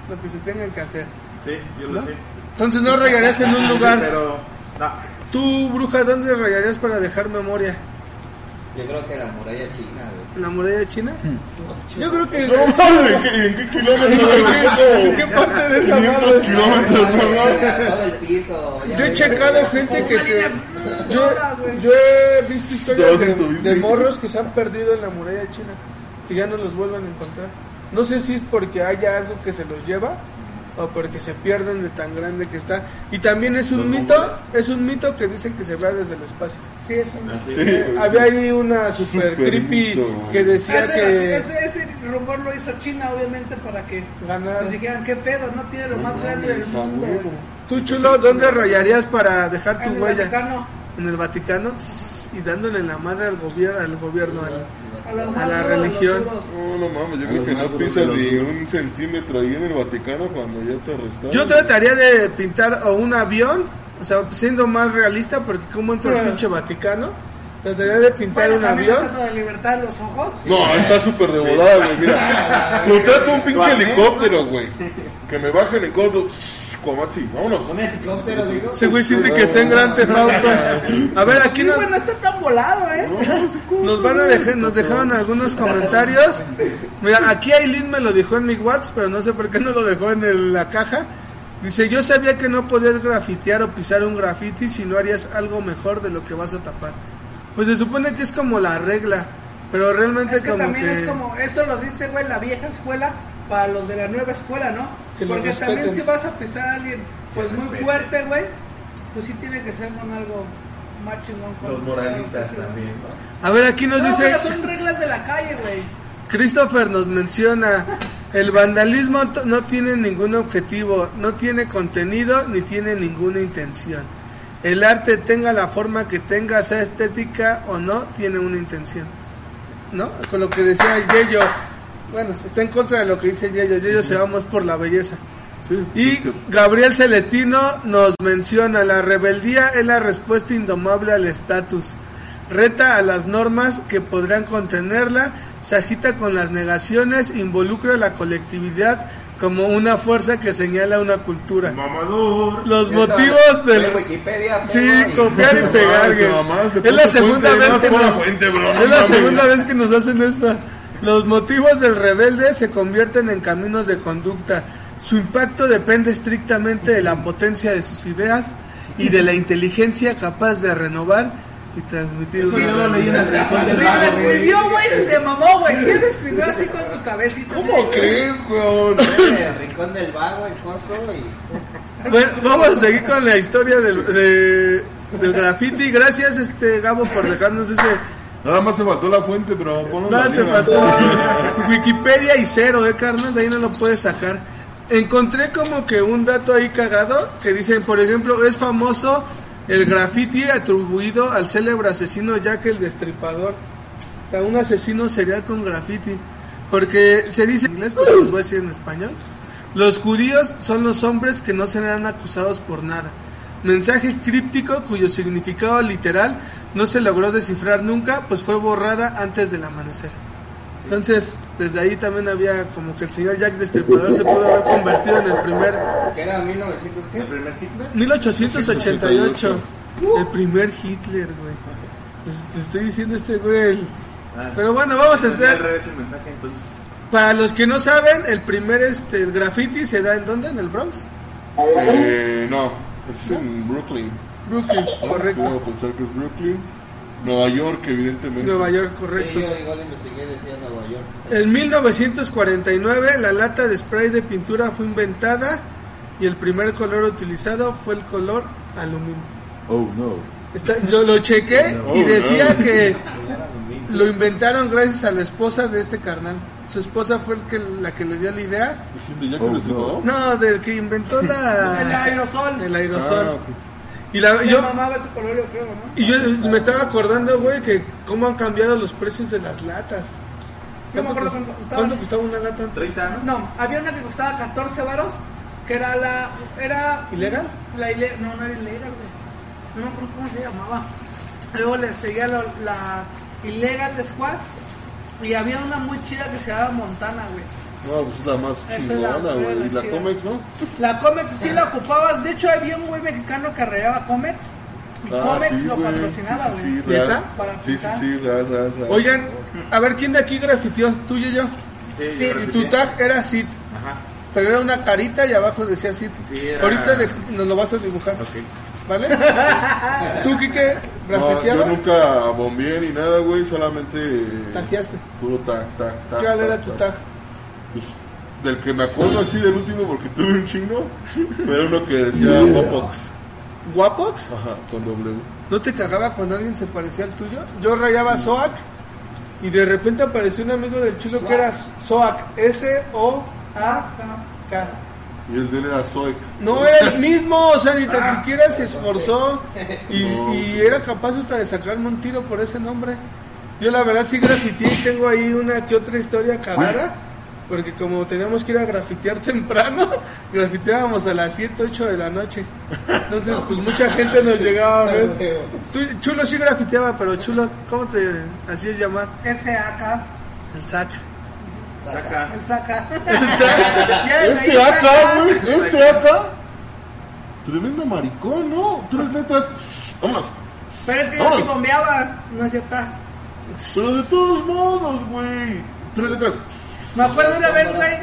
lo que se tengan que hacer. Sí, yo lo ¿No? sé. Entonces no rayarías en un lugar. Pero, no, Tú, bruja, ¿dónde rayarías para dejar memoria? Yo creo que la muralla china, güey. ¿En la muralla china? Yo creo que... No, ¿en qué, en qué kilómetros? ¿En qué parte de esa 500 madre? kilómetros. Todo el piso. Yo he checado gente que se... Yo, yo he visto historias de, morros que se han perdido en la muralla china, que ya no los vuelvan a encontrar. No sé si porque haya algo que se los lleva o porque se pierden de tan grande que está. Y también es un mito, mongoles. es un mito que dicen que se vea desde el espacio. Sí, es un... así. Sí, güey, Había sí. ahí una super, Super creepy mito. que decía Ese, que ese, ese rumor lo hizo China, obviamente, para que ganar. nos dijeran, ¿qué pedo? No tiene lo más grande del mundo. Tú chulo, ¿dónde rayarías para dejar tu En el huella? Vaticano, En el Vaticano tss, y dándole la madre al gobierno, al gobierno, al- a, los A la religión. No, no mames, yo creo que no los ni un centímetro ahí en el Vaticano cuando ya te arrestaron. Yo trataría de pintar o un avión, o sea, siendo más realista, porque como entra el pinche Vaticano, trataría de pintar Bueno, un avión. la de libertad en los ojos. No, está súper de volada, güey. Mira, contrato un pinche helicóptero, güey. Que me bajen en corto. Komatsi, vámonos. Un helicóptero, digo. Ese güey siente que está en Gran Theft Auto. A ver, aquí Sí, nos, güey, no está tan volado, ¿eh? nos van a dejar, nos dejaron algunos comentarios. Mira, aquí Aileen me lo dejó en mi WhatsApp, pero no sé por qué no lo dejó en el- la caja. Dice, yo sabía que no podías grafitear o pisar un graffiti si no harías algo mejor de lo que vas a tapar. Pues se supone que es como la regla, pero realmente Es que como también que... es como, eso lo dice, güey, la vieja escuela para los de la nueva escuela, ¿no? Que Porque también si vas a pisar a alguien, pues muy fuerte, güey, pues sí tiene que ser con algo más chingón. con- Los moralistas sí. también, ¿no? A ver, aquí nos No, dice... pero son reglas de la calle, güey. Christopher nos menciona, el vandalismo no tiene ningún objetivo, no tiene contenido ni tiene ninguna intención. El arte tenga la forma que tenga, sea estética o no, tiene una intención. ¿No? Con lo que decía Yeyo, bueno, está en contra de lo que dice Yeyo, Yeyo se va más por la belleza. Y Gabriel Celestino nos menciona, la rebeldía es la respuesta indomable al estatus. Reta a las normas que podrían contenerla, se agita con las negaciones, involucra a la colectividad como una fuerza que señala una cultura. Mamador. Los Eso, motivos del... Wikipedia, Sí, y- copiar y pegar, Es la segunda vez que nos... Es la segunda vez que nos hacen esto. Los motivos del rebelde se convierten en caminos de conducta. Su impacto depende estrictamente de la potencia de sus ideas y de la inteligencia capaz de renovar y transmitir Eso una yo lo leí en el rincón Si del lo vago, güey. escribió, güey, se mamó, güey. Si él lo escribió así con su cabecita. ¿Cómo crees, weón? El rincón del vago, el corto y... Bueno, vamos a seguir con la historia del, de- del graffiti. Gracias, este Gabo, por dejarnos ese. Nada más te faltó la fuente, pero ponlo Nada te faltó. Wikipedia y cero, eh, carnal, de ahí no lo puedes sacar. Encontré como que un dato ahí cagado que dicen, por ejemplo, es famoso el graffiti atribuido al célebre asesino Jack el Destripador. O sea, un asesino serial con graffiti. Porque se dice en inglés, pero los voy a decir en español. Los judíos son los hombres que no serán acusados por nada. Mensaje críptico cuyo significado literal no se logró descifrar nunca, pues fue borrada antes del amanecer. Entonces, desde ahí también había como que el señor Jack Destripador se pudo haber convertido en el primer ¿Qué era 1900 qué? ¿El primer Hitler? 1888, el primer Hitler, güey. Pues, te estoy diciendo este güey. Ah, Pero bueno, vamos a al entrar. revés el mensaje entonces. Para los que no saben, el primer este el graffiti se da en dónde? En el Bronx, Eh, no, es en Brooklyn. Brooklyn, correcto. Pensar que es Brooklyn. Nueva York, evidentemente. Nueva York, Sí, correcto. yo igual investigué, decía Nueva York. En 1949 la lata de spray de pintura fue inventada y el primer color utilizado fue el color aluminio. Oh, no. Está- yo lo chequé y Oh, decía no. que lo inventaron gracias a la esposa de este carnal. Su esposa fue el que, la que le dio la idea. ¿De Jack Oh? No, del que inventó la... El aerosol. El aerosol. Ah. Y, la, Yo ese color, yo creo, ¿no? y yo me estaba acordando, güey, que cómo han cambiado los precios de las latas. Yo me acuerdo cuánto costaba. ¿Cuánto costaba una lata? 30, ¿no? No, había una que costaba 14 varos, que era la... Era... ¿Ilegal? La ile... No, no era ilegal, güey. No me acuerdo cómo se llamaba. Luego le seguía lo- la ilegal de Squad. Y había una muy chida que se llamaba Montana, güey. No, pues es la más Esa es la- chingona, güey. Y la chida. Comex, ¿no? La Comex sí la ocupabas. De hecho, había un güey mexicano que arreglaba Comex. Y Ah, Comex sí, lo güey. patrocinaba, Sí, güey. sí, sí, ¿Neta? real. Para Sí, sí, pintar. sí, real, real, real. Oigan, a ver, ¿quién de aquí grafiteó? ¿Tú y yo? Sí, Sí, yo Y repetí. tu tag era Sid, Ajá. pero era una carita y abajo decía Sid. Sí, era- Ahorita de- nos lo vas a dibujar, Ok. ¿vale? ¿Tú, Kike, No, yo grafiteabas? nunca bombeé ni nada, güey. Solamente. Tajeaste. Puro tag, tag, tag. ¿Cuál tag, era tu tag? Pues, del que me acuerdo así del último porque tuve un chingo. Era uno que decía Wopox. ¿Guapox? Ajá, con W. ¿No te cagaba cuando alguien se parecía al tuyo? Yo rayaba Soac y de repente apareció un amigo del chulo que era Soac, S-O-A-K. Y el de él era Zoic. No era el mismo, o sea, ni tan siquiera se esforzó y, y era capaz hasta de sacarme un tiro por ese nombre. Yo la verdad sí grafiteé y tengo ahí una que otra historia cagada, porque como teníamos que ir a grafitear temprano, grafiteábamos a las 7, 8 de la noche. Entonces, pues mucha gente nos llegaba a ver. Tú, Chulo sí grafiteaba, pero Chulo, ¿cómo te hacías llamar? S.A.K. El sac. Saca. El saca. El sac. Ya desde ahí Ese acá, saca. güey. Ese acá. Tremendo maricón, ¿no? Tres letras. Vámonos. Pero es que yo Vamos. sí bombeaba. No es cierto. Pero de todos modos, güey. Tres letras. Me acuerdo una vez, güey,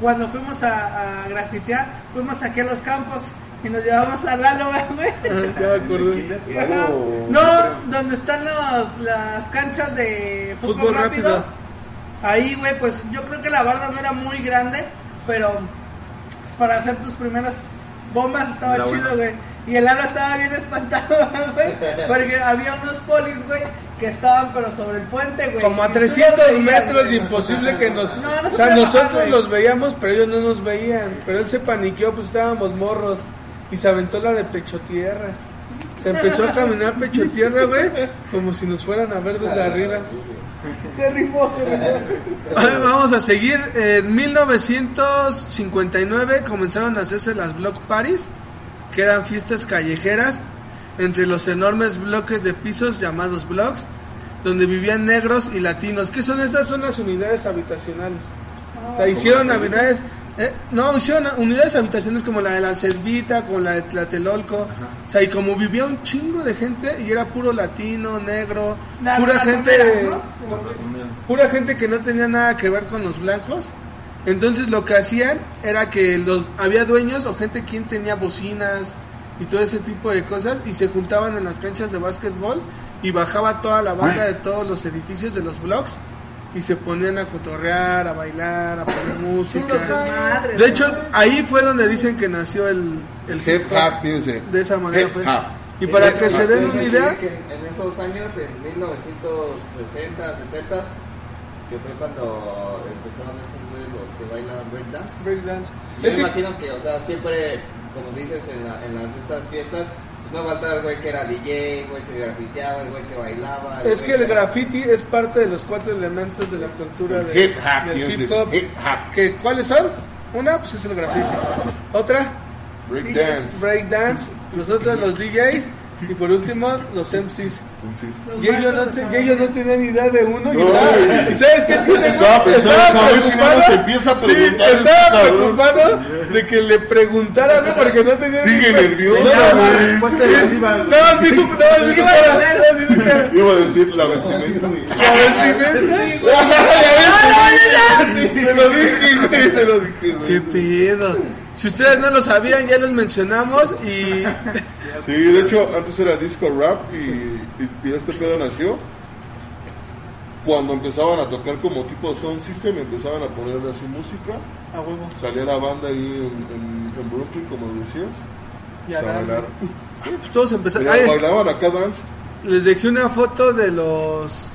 cuando fuimos a, a grafitear, fuimos aquí a los campos y nos llevamos a Lalo, güey. Ya me acordé. Oh, No, donde están los, las canchas de fútbol, Fútbol rápido. rápido. Ahí, güey, pues yo creo que la barra no era muy grande, pero pues, para hacer tus primeras bombas estaba La chido, güey. Y el Lalo estaba bien espantado, güey, porque había unos polis, güey, que estaban pero sobre el puente, güey. Como a Y tú los 300 veías, metros, güey. imposible que nos... No, no se o sea, nosotros bajar, los veíamos, pero ellos no nos veían. Pero él se paniqueó, pues estábamos morros. Y se aventó la de pecho tierra. Se empezó a caminar pecho tierra, güey, como si nos fueran a ver desde arriba. Se rifó, se rifó. Ahora vamos a seguir. En 1959 comenzaron a hacerse las block parties, que eran fiestas callejeras entre los enormes bloques de pisos llamados blocks, donde vivían negros y latinos. ¿Qué son estas? Son las unidades habitacionales. O sea, hicieron unidades, eh, no, hicieron unidades habitacionales como la de la Alcedvita, como la de Tlatelolco. O sea, y como vivía un chingo de gente y era puro latino, negro, Las pura gente, ¿no? pura gente que no tenía nada que ver con los blancos. Entonces lo que hacían era que los había dueños o gente quien tenía bocinas y todo ese tipo de cosas y se juntaban en las canchas de básquetbol y bajaba toda la banda de todos los edificios de los blocks y se ponían a cotorrear, a bailar, a poner música. De hecho, ahí fue donde dicen que nació el, el Hip hop music. De esa manera Hip fue. hop. Y para Sí, que se den una idea, que en, esos años, en 1960, 70, que fue cuando empezaron estos los que bailan breakdance. breakdance. Yo me imagino que, o sea, siempre, como dices, en, la- en las estas fiestas, no faltaba el güey que era DJ, el güey que grafiteaba, el güey que bailaba. Es que el era- graffiti es parte de los cuatro elementos de la cultura de, Hip hop del music, hip hop. hip hop. Que, ¿Cuáles son? Una, pues es el graffiti. Otra, Breakdance. breakdance. Los otros, los DJs. Y por último, los MCs. Entonces, Los Y ellos no, idea de uno. Y, No, estaba- güey. ¿y sabes qué tiene? Estaba empieza a preguntar este estaba preocupado de que le preguntaran ¿no? porque no tenía Sigue ni- nervioso. Nada más vi su, cara. Iba a decir la vestimenta. La vestimenta. Te lo dije, te lo dije, güey. ¿Qué pedo? Si ustedes no lo sabían, ya los mencionamos y Sí, de hecho, antes era disco rap y, y- y este pedo nació cuando empezaban a tocar como tipo sound system, empezaban a ponerle así música, a huevo. salía la banda ahí en, en- en Brooklyn, como decías, Y a bailar. Sí, pues todos empezaron. Ay, bailaban acá dance. les dejé una foto de los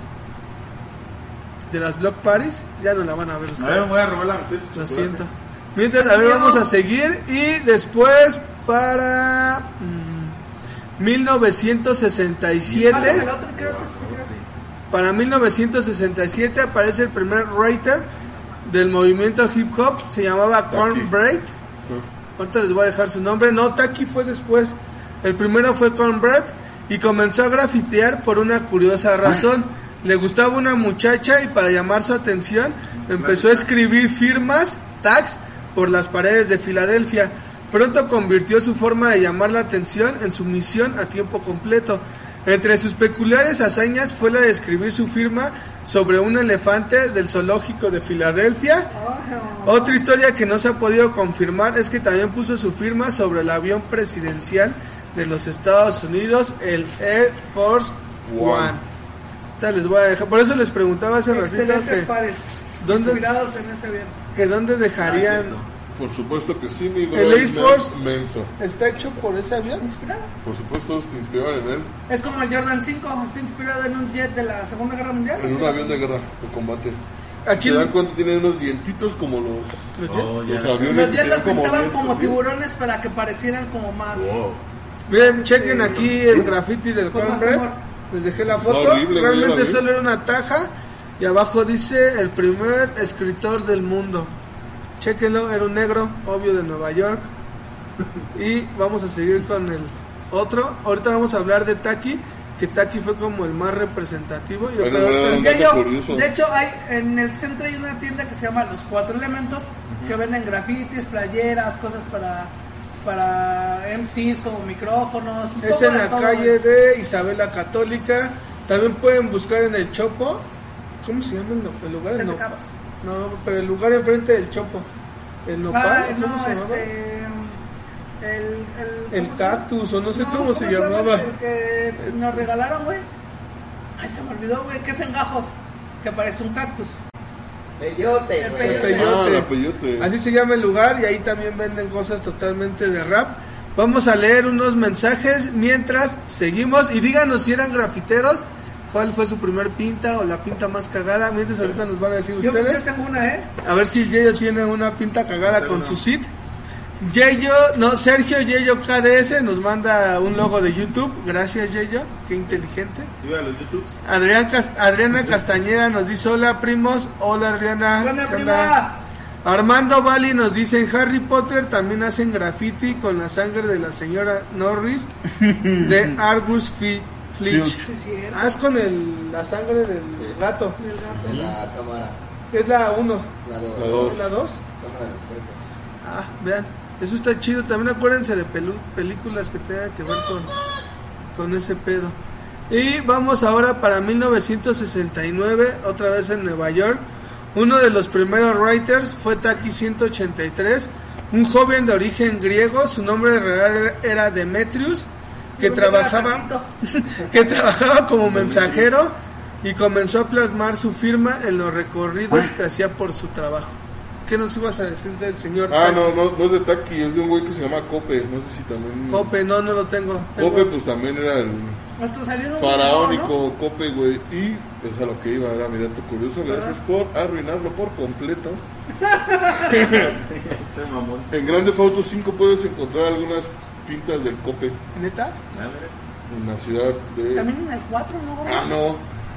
de las block parties, ya no la van a ver A ustedes. ver, me voy a robar la Lo chocolate. siento. Mientras, a ver, vamos a seguir. Y después, para mm, 1967, Pásame el otro, creo que sí, creo que sí. para 1967 aparece el primer writer del movimiento hip hop. Se llamaba Cornbread. Ahorita les voy a dejar su nombre. No, Taki fue después. El primero fue Cornbread y comenzó a grafitear por una curiosa razón. Le gustaba una muchacha y para llamar su atención empezó a escribir firmas, tags, por las paredes de Filadelfia. Pronto convirtió su forma de llamar la atención en su misión a tiempo completo. Entre sus peculiares hazañas fue la de escribir su firma sobre un elefante del zoológico de Filadelfia. Otra historia que no se ha podido confirmar es que también puso su firma sobre el avión presidencial de los Estados Unidos, el Air Force One. One. Les voy a dejar, por eso les preguntaba hace ratito Excelentes que, pares. ¿Dónde? Inspirados en ese avión. que dónde dejarían. Por supuesto que sí, mi El Air Force. menso. ¿Está hecho por ese avión? ¿Inspirado? Por supuesto, se inspiraron en él, Es como el Jordan 5, está inspirado en un jet de la Segunda Guerra Mundial. en un avión de guerra de combate. Aquí ¿Se dan cuenta? Tiene unos dientitos como los, los jets. Oh, los aviones. Los jets los como pintaban como ¿sí? tiburones para que parecieran como más... Wow. Miren, Este- chequen aquí el graffiti del Con más Cornbread. temor. Les dejé la foto. horrible, Realmente solo era una taja. Y abajo dice el primer escritor del mundo. Chequenlo, era un negro, obvio de Nueva York. Y vamos a seguir con el otro. Ahorita vamos a hablar de Taki. Que Taki fue como el más representativo. Yo creo que- yo, de hecho, hay en el centro hay una tienda que se llama Los Cuatro Elementos, que venden grafitis, playeras, cosas para para MCs como micrófonos. Es en la todo, calle de Isabela Católica. También pueden buscar en el Chopo. ¿Cómo se llama el, no- el lugar? Te No, no, pero el lugar enfrente del Chopo. El nopal. Ah, ¿cómo no, se llamaba? este. El, el, El cactus, o no sé No, cómo, se llamaba. El que nos regalaron, güey. Ay, se me olvidó, güey. Que es en gajos. Que parece un cactus. Peyote, El güey. peyote. Ah, la peyote. Así se llama el lugar y ahí también venden cosas totalmente de rap. Vamos a leer unos mensajes mientras seguimos y díganos si eran grafiteros, cuál fue su primer pinta o la pinta más cagada. Mientras ahorita nos van a decir Yo, yo ustedes. tengo una, ¿eh? A ver si Yeyo tiene una pinta cagada con su sit. Yeyo, no, Sergio Yeyo KDS nos manda un logo de YouTube. Gracias Yeyo, qué inteligente. Iba a los YouTubes. Adrián Adriana Castañeda nos dice hola primos, hola Adriana. ¿qué prima. Armando Bali nos dice en Harry Potter también hacen graffiti con la sangre de la señora Norris de Argus Fi- Sí, cierto. Ah, es con el, la sangre del gato. De la cámara. Es la 1. La dos. La dos. ¿La 2? Cámara de espejos. Ah, vean, eso está chido. También acuérdense de pelu- películas que tengan que ver con, con ese pedo. Y vamos ahora para 1969, otra vez en Nueva York. Uno de los primeros writers fue Taki 183, un joven de origen griego. Su nombre real era Demetrius, que trabajaba que trabajaba como mensajero y comenzó a plasmar su firma en los recorridos que hacía por su trabajo. ¿Qué nos ibas a decir del señor Ah, Taki? no, no, no es de Taki, es de un güey que se llama Cope. No sé si también. Cope, no, no lo tengo. Tengo- Cope, pues también era el faraónico Cope, güey. Y es a lo que iba, era mi dato curioso. Gracias por arruinarlo por completo. En Grande Auto 5 puedes encontrar algunas pintas del Cope ¿Neta? En la ciudad de. También en el 4, ¿no? Ah, no.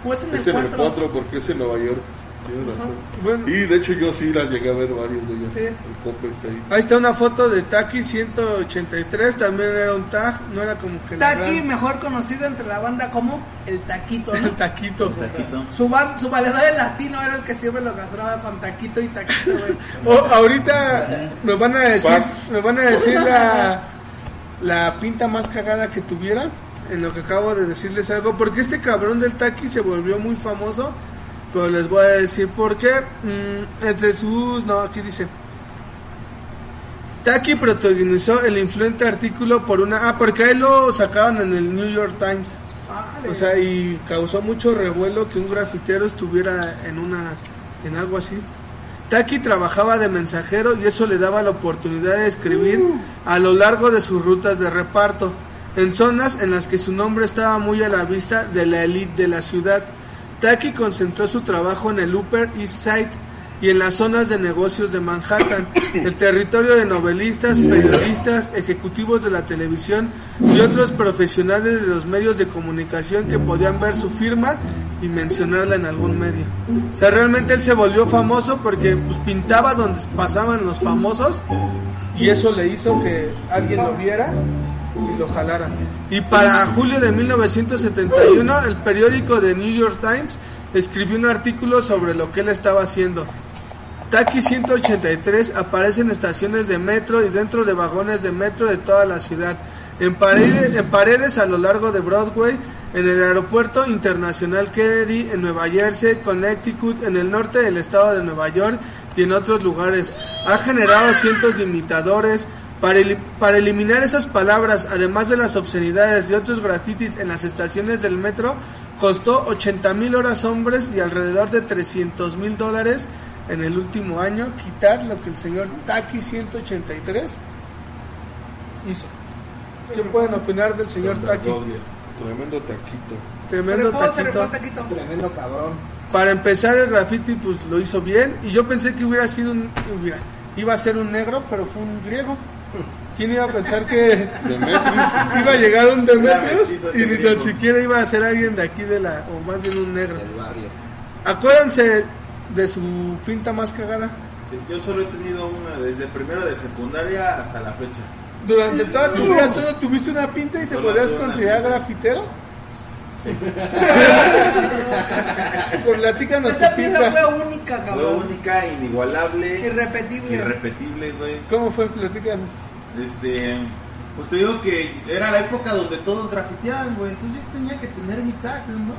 ¿O es en Es el en el 4? 4 porque es en Nueva York. Tienes razón. Bueno. Y de hecho yo sí las llegué a ver varios de ellos. Sí. El compa está ahí. Ahí está una foto de Taki 183, también era un tag, no era como que Taki, gran- mejor conocido entre la banda como el Taquito, ¿no? el taquito. Taquito. Su, ban- su valedor de latino era el que siempre lo castraba con Taquito y Taquito, güey. O- ahorita me van a decir, me van a decir la, la pinta más cagada que tuviera en lo que acabo de decirles algo, porque este cabrón del Taki se volvió muy famoso, pero les voy a decir por qué. Mm, entre sus, no, aquí dice. Taki protagonizó el influente artículo por una, ah, porque ahí lo sacaron en el New York Times. Ájale. O sea, y causó mucho revuelo que un grafitero estuviera en una en algo así. Taki trabajaba de mensajero y eso le daba la oportunidad de escribir a lo largo de sus rutas de reparto, en zonas en las que su nombre estaba muy a la vista de la élite de la ciudad. Taki concentró su trabajo en el Upper East Side y en las zonas de negocios de Manhattan, el territorio de novelistas, periodistas, ejecutivos de la televisión y otros profesionales de los medios de comunicación que podían ver su firma y mencionarla en algún medio. O sea, realmente él se volvió famoso porque pues, pintaba donde pasaban los famosos y eso le hizo que alguien lo viera y lo jalara. Y para julio de 1971, el periódico The New York Times escribió un artículo sobre lo que él estaba haciendo. Taki 183 aparece en estaciones de metro y dentro de vagones de metro de toda la ciudad, en paredes, en paredes a lo largo de Broadway, en el aeropuerto internacional Kennedy, en Nueva Jersey, Connecticut, en el norte del estado de Nueva York y en otros lugares. Ha generado cientos de imitadores. Para, para eliminar esas palabras, además de las obscenidades y otros grafitis en las estaciones del metro, costó 80 mil horas hombres y alrededor de 300 mil dólares en el último año quitar lo que el señor Taki 183 hizo. ¿Qué pueden opinar del señor Taki? Tremendo taquito. Se Tremendo taquito. Taquito. Tremendo cabrón. Para empezar el graffiti pues lo hizo bien y yo pensé que hubiera sido un hubiera- iba a ser un negro, pero fue un griego. ¿Quién iba a pensar que iba a llegar un Demetrius y ni tan siquiera iba a ser alguien de aquí de la o más bien un negro? Del barrio. Acuérdense de su pinta más cagada. Sí, yo solo he tenido una desde primero de secundaria hasta la fecha. Durante toda tu vida solo tuviste una pinta y Solo podrías considerar grafitero. Pues platícanos Esa pieza pinta. fue única, Fue cabrón. única, inigualable, Irrepetible. irrepetible, güey. ¿Cómo fue? Platícanos. Este, pues te digo que era la época donde todos grafiteaban, güey. Entonces yo tenía que tener mi tag, ¿no?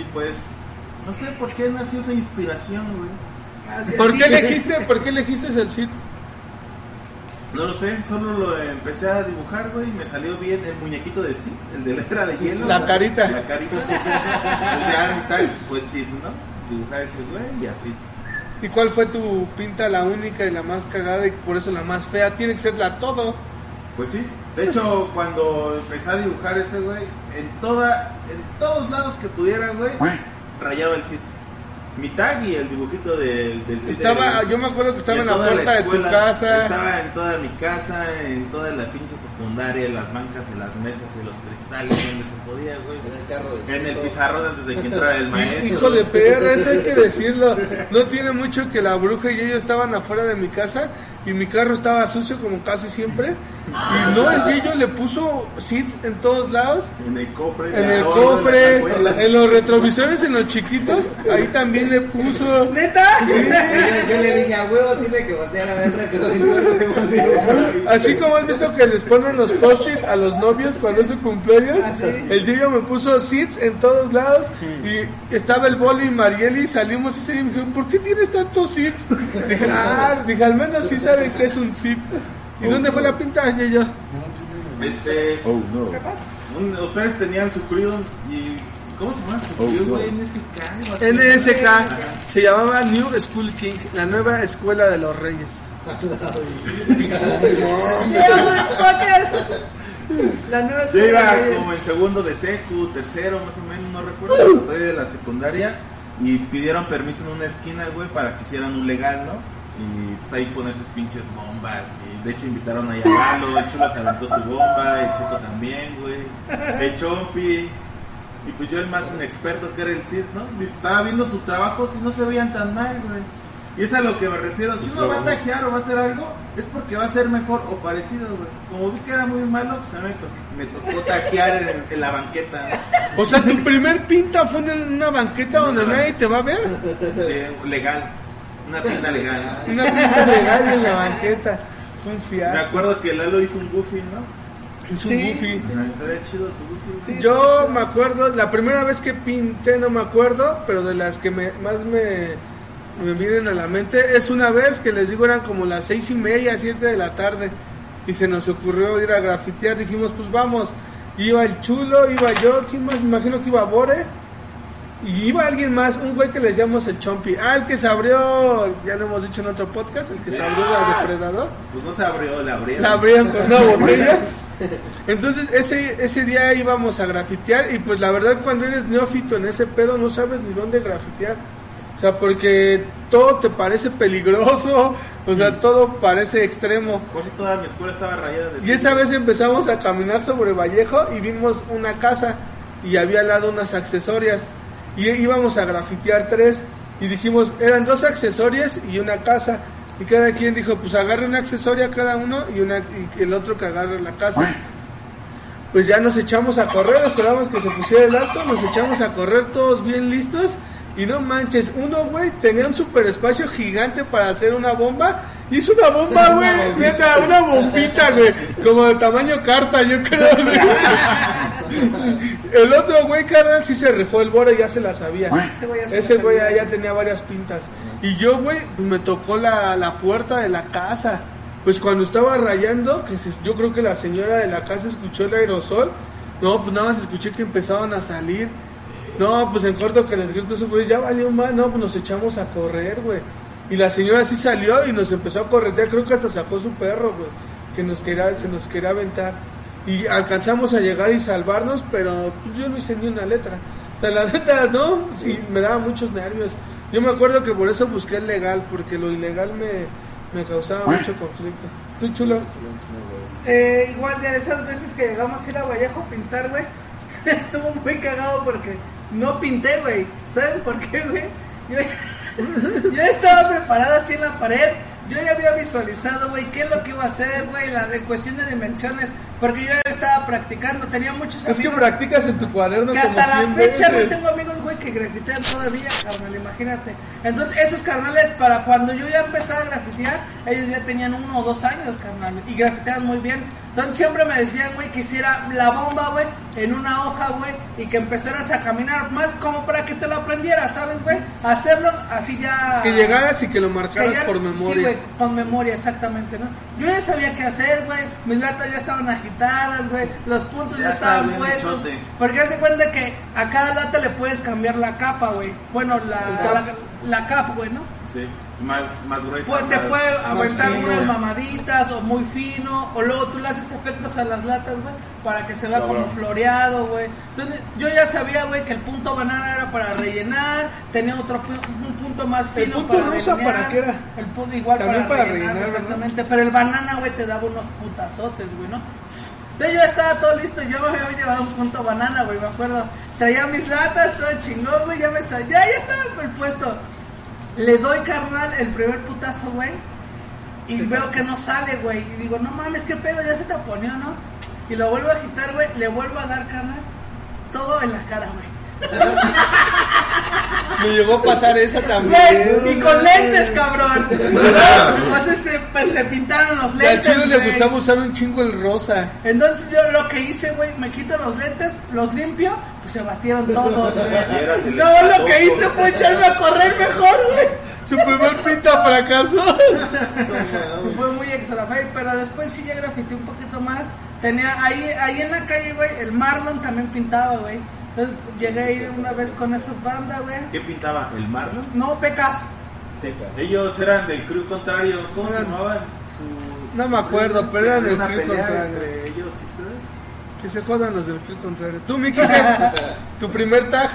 Y pues, no sé por qué nació esa inspiración, güey. Así- ¿Por qué elegiste, por qué elegiste el sitio? No lo sé, solo lo empecé a dibujar, güey, y me salió bien el muñequito de sí, el de la era de hielo. La güey. carita. La carita. Pues ya pues, fue Sid, ¿no? Dibujar ese güey y así. ¿Y cuál fue tu pinta la única y la más cagada y por eso la más fea? Tiene que ser la todo. Pues sí. De hecho, cuando empecé a dibujar ese güey, en toda, en todos lados que pudiera, güey, rayaba el sitio. Mi tag y el dibujito del, del sitio. Estaba, yo me acuerdo que estaba en la toda puerta de tu casa. Estaba en toda mi casa, en toda la pinche secundaria, en las bancas, en las mesas, en los cristales, donde se podía, güey. En el carro de En el Cheto. pizarrón antes de que entrara el maestro. Hijo de perra, eso hay que decirlo. No tiene mucho que la bruja y ellos estaban afuera de mi casa y mi carro estaba sucio como casi siempre. Y no, el Gillo le puso seats en todos lados. En el cofre. En el cofre, en los retrovisores, en los chiquitos, ahí también le puso. ¿Neta? Yo, yo le dije, a huevo, tiene que voltear a ver retrovisor. Así como has visto que les ponen los post-it a los novios cuando es su cumpleaños, Ah, sí. el Gillo me puso seats en todos lados y estaba el Boli y Marieli y salimos y se me dijeron, ¿por qué tienes tantos seats? Dije, ah, dije, al menos sí saben que es un zip. ¿Y dónde fue la pinta, Gillo? Este, Oh no. un- ustedes tenían su crew y ¿cómo se llama su Oh, crew, no. güey? NSK. NSK se llamaba New School King, la nueva escuela de los reyes. La nueva Yo escuela iba de- como en segundo de secu, tercero más o menos, no recuerdo, pero todavía de la secundaria y pidieron permiso en una esquina, güey, para que hicieran un legal, ¿no? Y pues ahí poner sus pinches bombas y de hecho invitaron ahí a Lalo, el Chulo se aventó su bomba, el Checo también, güey, el Chompi Y pues yo el más inexperto que era el Cid, ¿no? Estaba viendo sus trabajos y no se veían tan mal, güey. Y es a lo que me refiero. Si uno va a tajear o va a hacer algo, es porque va a ser mejor o parecido, güey. Como vi que era muy malo, pues a mí me, tocó, me tocó tajear en, en la banqueta. O sea, tu primer pinta fue en una banqueta donde nadie te va a ver. Sí, legal. Una pinta legal. Una pinta legal en la banqueta. Fue un Me fiasco. acuerdo que Lalo hizo un goofy, ¿no? Es un Sí, goofy. Se veía chido su goofy. Yo me acuerdo, la primera vez que pinté no me acuerdo, pero de las que me, más me, me vienen a la mente es una vez que les digo eran como las seis y media, siete de la tarde y se nos ocurrió ir a grafitear, dijimos pues vamos, iba el chulo, iba yo, ¿quién más? Me imagino que iba Bore y iba alguien más, un güey que les llamamos el Chompi, ah, el que se abrió, ya lo hemos dicho en otro podcast, el que se abrió la depredador. Pues no se abrió, la abrieron. La abrieron con una botella. Entonces ese, ese día íbamos a grafitear y pues la verdad cuando eres neófito en ese pedo no sabes ni dónde grafitear. O sea, porque todo te parece peligroso, o sea, todo parece extremo. Por si toda mi escuela estaba rayada de Y esa vez empezamos a caminar sobre Vallejo y vimos una casa y había al lado unas accesorias y íbamos a grafitear tres y dijimos, eran dos accesorias y una casa y cada quien dijo, pues agarre una accesoria cada uno y, una, y el otro que agarre la casa. Pues ya nos echamos a correr, esperamos que se pusiera el alto, nos echamos a correr todos bien listos y no manches, uno, güey, tenía un super espacio gigante para hacer una bomba. Hizo una bomba, güey, neta, una bombita, güey, como de tamaño carta, yo creo. El otro, güey, carnal, sí se rifó el borde, ya se la sabía. Ese güey ya tenía varias pintas. Y yo, güey, pues me tocó la, la puerta de la casa. Pues cuando estaba rayando, que se- yo creo que la señora de la casa escuchó el aerosol. No, pues nada más escuché que empezaban a salir. No, pues en corto que les grito eso, güey, ya valió más. No, pues nos echamos a correr, güey. Y la señora sí salió y nos empezó a corretear. Creo que hasta sacó su perro, güey. Que nos quería, se nos quería aventar. Y alcanzamos a llegar y salvarnos, pero pues, yo no hice ni una letra. O sea, la neta, no, sí, me daba muchos nervios. Yo me acuerdo que por eso busqué el legal, porque lo ilegal me, me causaba mucho conflicto. ¿Tú, chulo? Eh, igual de esas veces que llegamos a ir a Vallejo a pintar, güey, estuvo muy cagado porque no pinté, güey. ¿Saben por qué, güey? Yo, estaba preparado así en la pared. Yo ya había visualizado, güey, qué es lo que iba a hacer, güey, la de cuestión de dimensiones. Porque yo ya estaba practicando, tenía muchos Es que amigos. practicas en tu cuaderno Que como hasta la 100 fecha no tengo amigos, güey, que grafitean todavía, carnal, imagínate. Entonces, esos carnales, para cuando yo ya empezaba a grafitear, ellos ya tenían uno o dos años, carnal, y grafiteaban muy bien. Entonces, siempre me decían, güey, que hiciera la bomba, güey, en una hoja, güey, y que empezaras a caminar más como para que te lo aprendieras, ¿sabes, güey? Hacerlo así ya... Que llegaras y que lo marcaras Que ya- por Sí, memoria. güey, con memoria, exactamente, ¿no? Yo ya sabía qué hacer, güey. Mis latas ya estaban agitadas, güey. Los puntos ya, Ya estaba estaban puestos. hechote. Porque hace cuenta que a cada lata le puedes cambiar la capa, güey. Bueno, la, la, la capa, güey, ¿no? Sí, más, más gruesa. Pues te más- puede aguantar fino. unas mamaditas o muy fino. O luego tú le haces efectos a las latas, güey. Para que se vea como floreado, güey. Entonces yo ya sabía, güey, que el punto banana era para rellenar. Tenía otro un punto más ¿El fino punto para rosa delinear, para qué era? El punto igual También para, para rellenar, rellenar, exactamente. Pero el banana, güey, te daba unos putazotes, güey, ¿no? Entonces yo estaba todo listo, yo me había llevado un punto banana, güey, me acuerdo. Traía mis latas, todo chingón, güey, ya me sa- ya, ya estaba el puesto. Le doy carnal el primer putazo, güey. Y veo que no sale, güey. Y digo, no mames, qué pedo, ya se te ponió, ¿no? Y lo vuelvo a agitar, güey. Le vuelvo a dar carnal. Todo en la cara, güey. Me llegó a pasar esa también. Güey, y con lentes, cabrón. sea, se, pues, se pintaron los Y al lentes. chino le güey. gustaba usar un chingo el rosa. Entonces yo lo que hice, güey, me quito los lentes, los limpio, pues se batieron todos, güey. No, lo que hice fue echarme a correr mejor, güey. Su primer pinta fracasó. Fue muy extra pero después sí ya grafité un poquito más. Tenía ahí, ahí en la calle, güey, el Marlon también pintaba, güey. Entonces llegué a ir una vez con esas bandas, güey. ¿Qué pintaba? ¿El Marlon? No, pecas. Sí. Ellos eran del crew contrario. ¿Cómo se llamaban? Su... No me acuerdo, pero eran del crew pelea contrario. entre ellos y ustedes. Que se jodan los del club contrario. Tú, Miki, tu primer tag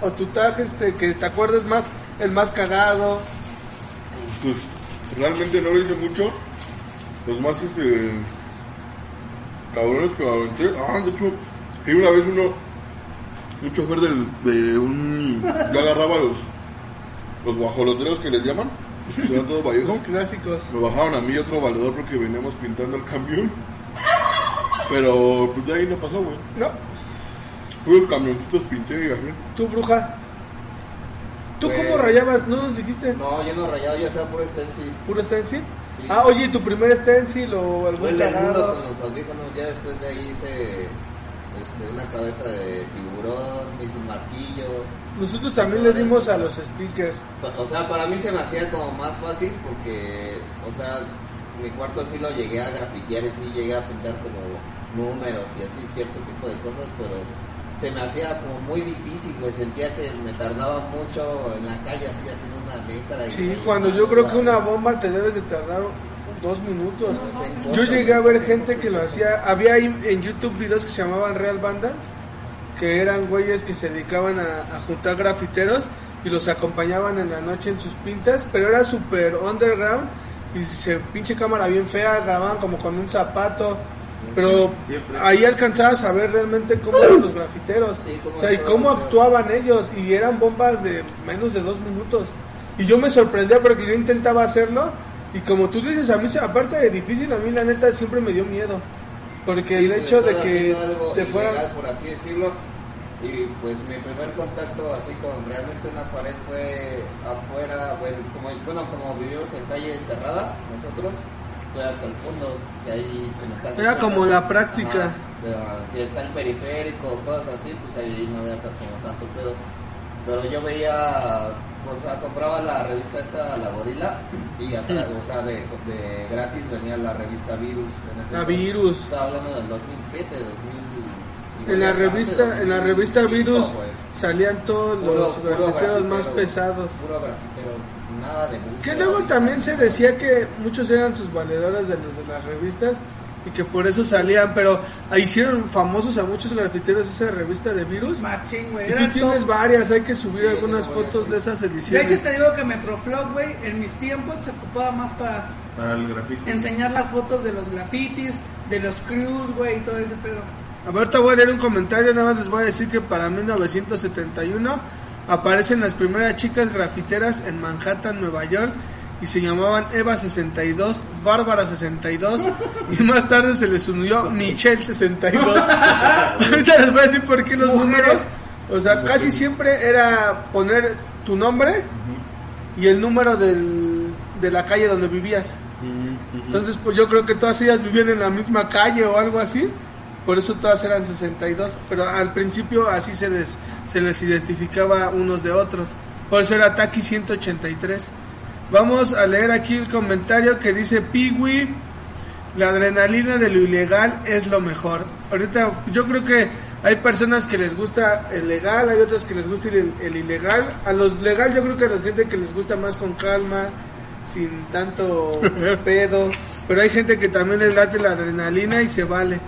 o tu tag este que te acuerdes más, el más cagado. Pues realmente no lo hice mucho. Los más este. Cabrones que me aventé. Ah, de hecho, que una vez uno un chofer del, de un... Yo agarraba los, los guajoloteros que les llaman, que eran todos Vallejo. Los clásicos. Me bajaron a mí y otro valedor porque veníamos pintando el camión. Pero pues de ahí no pasó, güey. No, Los camioncitos pinté y así. tú, bruja. ¿Tú Pues- cómo rayabas? ¿No nos dijiste? No, yo no rayado, yo hacía puro stencil. ¿Puro stencil? Sí. Ah, oye, ¿tu primer stencil o Fue algún el mundo cagado? con los audífonos, ya después de ahí hice este, una cabeza de tiburón, un martillo. Nosotros también le dimos a los stickers. O sea, para mí se me hacía como más fácil porque, o sea, mi cuarto sí lo llegué a grafitear y sí llegué a pintar como números y así cierto tipo de cosas, pero se me hacía como muy difícil, me sentía que me tardaba mucho en la calle así haciendo una letra. y Sí, cuando yo creo que una bomba te debes de tardar dos minutos. Yo llegué a ver gente que lo hacía. Había ahí en YouTube videos que se llamaban Real Vandals, que eran güeyes que se dedicaban a, a juntar grafiteros y los acompañaban en la noche en sus pintas, pero era súper underground y se pinche cámara bien fea, grababan como con un zapato. Pero Siempre. ahí alcanzabas a ver realmente cómo eran los grafiteros. Sí, o sea, y cómo actuaban ellos. Y eran bombas de menos de dos minutos. Y yo me sorprendía porque yo intentaba hacerlo. Y como tú dices, a mí, aparte de difícil, a mí la neta siempre me dio miedo. Porque el Sí, hecho de que te fueran... por así decirlo. Y pues mi primer contacto así con realmente una pared fue afuera, bueno, como, bueno, como vivimos en calles cerradas nosotros, fue hasta el fondo, que ahí como casi Era como la práctica. Ajá, que está el periférico, cosas así, pues ahí no había como tanto pedo. Pero yo veía, o sea, compraba la revista esta, La Gorila, y atrás, o sea, de, de gratis venía la revista Virus. En ese La entonces. Virus. Estaba hablando del 2007, 2000. En la revista, antes, en la revista 2005, Virus güey. salían todos Puro- los puro grafiteros más pesados. Puro grafitero, nada de música. Que luego también se decía que muchos eran sus valedores de los de las revistas y que por eso salían, pero hicieron famosos a muchos grafiteros esa revista de Virus. Machín, güey. Y tú tienes top. varias, hay que subir Sí, algunas fotos de esas De hecho, ediciones. te digo que Metroflog, güey, en mis tiempos se ocupaba más para Para el grafito. enseñar las fotos de los grafitis, de los crews, güey, y todo ese pedo. A ver, te voy a leer un comentario, nada más les voy a decir que para 1971 aparecen las primeras chicas grafiteras en Manhattan, Nueva York, y se llamaban Eva 62, Bárbara 62, y más tarde se les unió Michelle 62. Ahorita les voy a decir por qué los números, o sea, casi siempre era poner tu nombre y el número del, de la calle donde vivías. Entonces, pues yo creo que todas ellas vivían en la misma calle o algo así. Por eso todas eran 62. Pero al principio así se les, se les identificaba unos de otros. Por eso era Taki 183. Vamos a leer aquí el comentario que dice Piwi. La adrenalina de lo ilegal es lo mejor. Ahorita yo creo que hay personas que les gusta el legal, hay otras que les gusta el, el ilegal. A los legal yo creo que a la gente que les gusta más con calma, sin tanto pedo. Pero hay gente que también les late la adrenalina y se vale.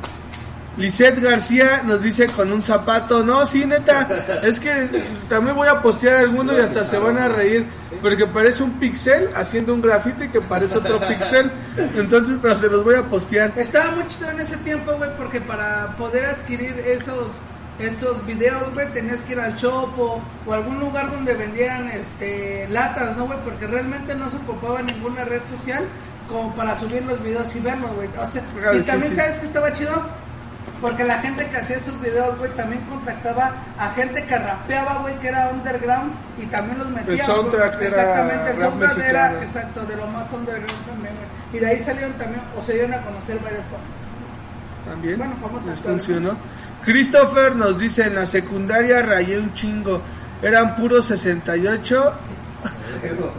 Lisette García nos dice con un zapato, no, sí, neta, es que también voy a postear alguno y hasta se van a reír, porque parece un pixel haciendo un grafite que parece otro pixel, entonces, pero se los voy a postear. Estaba muy chido en ese tiempo, güey, porque para poder adquirir esos esos videos, güey, tenías que ir al shop o, o algún lugar donde vendieran este latas, ¿no, güey? Porque realmente no se ocupaba ninguna red social como para subir los videos y verlos, güey. O sea, y también. ¿sabes que estaba chido? Porque la gente que hacía esos videos, güey, también contactaba a gente que rapeaba, güey, que era underground y también los metía. El soundtrack era Exactamente, el soundtrack era, mexicano. exacto, de lo más underground también, güey. Y de ahí salieron también, o se dieron a conocer varias formas. También Bueno, vamos a les funcionó. Christopher nos dice, en la secundaria rayé un chingo, eran puros 68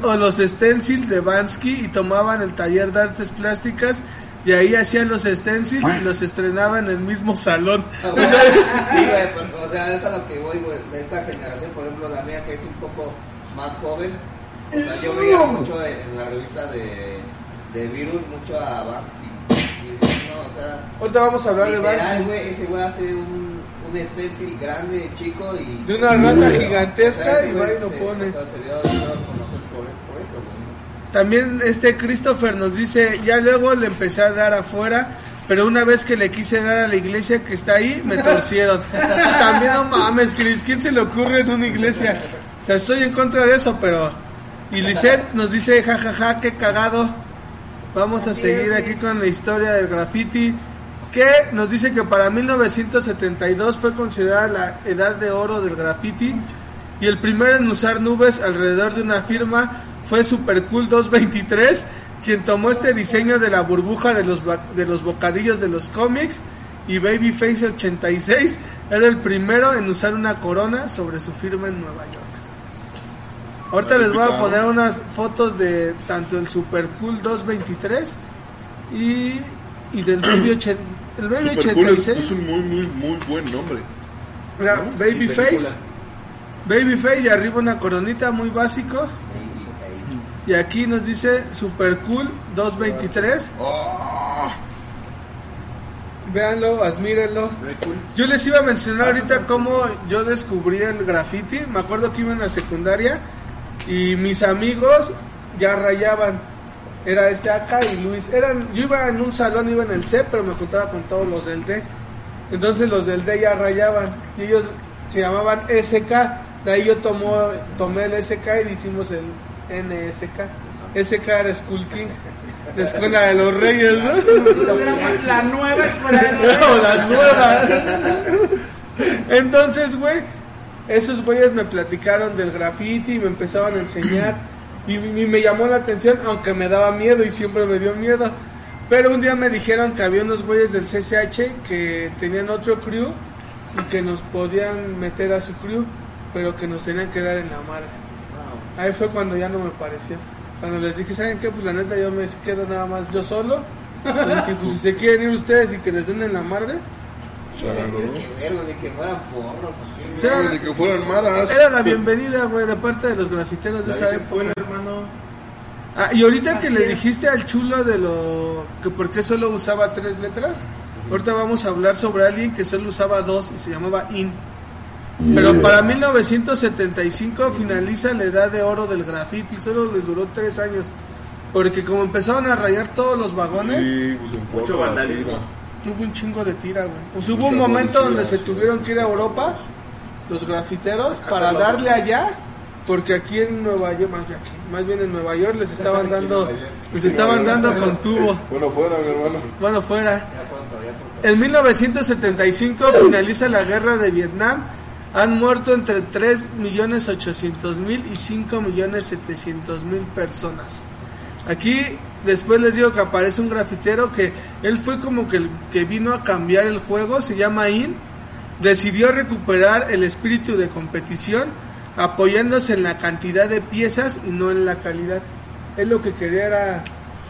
o los stencils de Bansky y tomaban el taller de artes plásticas y ahí hacían los stencils y los estrenaban en el mismo salón. Sí, güey, pero, o sea, es a lo que voy, güey, de esta generación, por ejemplo, la mía que es un poco más joven. O sea, yo veía mucho en, en la revista de, de Virus, mucho a Banksy. Y decía, no, o sea, Ahorita vamos a hablar de literal, Banksy. güey, ese güey hace un, un stencil grande, chico y... De una rata gigantesca o sea, y va y lo pone. O sea, se dio a conocer por, por eso, güey. También este Christopher nos dice, ya luego le empecé a dar afuera, pero una vez que le quise dar a la iglesia que está ahí, me torcieron. también no mames, Chris, ¿quién se le ocurre en una iglesia? O sea, estoy en contra de eso, pero... Y Lisette nos dice, jajaja, qué cagado. Vamos a seguir es, aquí con la historia del graffiti. Que nos dice que para 1972 fue considerada la edad de oro del graffiti. Y el primero en usar nubes alrededor de una firma fue Supercool 223, quien tomó este diseño de la burbuja de los, de los bocadillos de los cómics. Y Babyface 86 era el primero en usar una corona sobre su firma en Nueva York. Ahorita les voy a poner unas fotos de tanto el Super Cool 223 y, y del Baby, ochen- el Baby Super Cool es, 86. es un muy, muy, muy buen nombre. Mira, ¿no? Babyface. Babyface y arriba una coronita muy básico. Y aquí nos dice Super Cool 223. Véanlo, admírenlo. Yo les iba a mencionar ahorita cómo yo descubrí el graffiti. Me acuerdo que iba en la secundaria y mis amigos ya rayaban. Era este acá y Luis. Eran, yo iba en un salón, iba en el C, pero me juntaba con todos los del D. Entonces los del D ya rayaban y ellos se llamaban SK. De ahí yo tomo, tomé el SK y hicimos el NSK. SK era Skull King, la escuela de los reyes, ¿no? La nueva escuela de No, las nuevas. Entonces, güey, esos güeyes me platicaron del graffiti y me empezaban a enseñar. Y, y me llamó la atención, aunque me daba miedo y siempre me dio miedo. Pero un día me dijeron que había unos güeyes del CCH que tenían otro crew y que nos podían meter a su crew, pero que nos tenían que dar en la madre. Ahí fue cuando ya no me pareció. Cuando les dije, ¿saben qué? Pues la neta yo me quedo nada más yo solo. Dije, pues si se quieren ir ustedes y que les den en la madre. De que ver, güey, de que fueran porros. ¿o de que fueran maras. Era la bienvenida, güey, de parte de los grafiteros de La esa época. escuela, hermano. Ah, y ahorita que le es. dijiste al chulo de lo que por qué solo usaba tres letras, ahorita vamos a hablar sobre alguien que solo usaba dos y se llamaba In. Pero para 1975 finaliza la edad de oro del graffiti, solo les duró tres años. Porque como empezaron a rayar todos los vagones, Sí, pues en Mucho vandalismo. hubo un chingo de tira, güey. Pues hubo Mucha un momento policía, donde se sí. tuvieron que ir a Europa, los grafiteros, para darle allá, porque aquí en Nueva York, más bien, aquí, más bien en Nueva York, les estaban dando, les estaban dando con tubo. Bueno, fuera, mi hermano. Bueno, fuera. En 1975 finaliza la guerra de Vietnam. Han muerto entre 3.800.000 y 5.700.000 personas. Aquí después les digo que aparece un grafitero que él fue como que el que vino a cambiar el juego, se llama In. Decidió recuperar el espíritu de competición apoyándose en la cantidad de piezas y no en la calidad. Él lo que quería era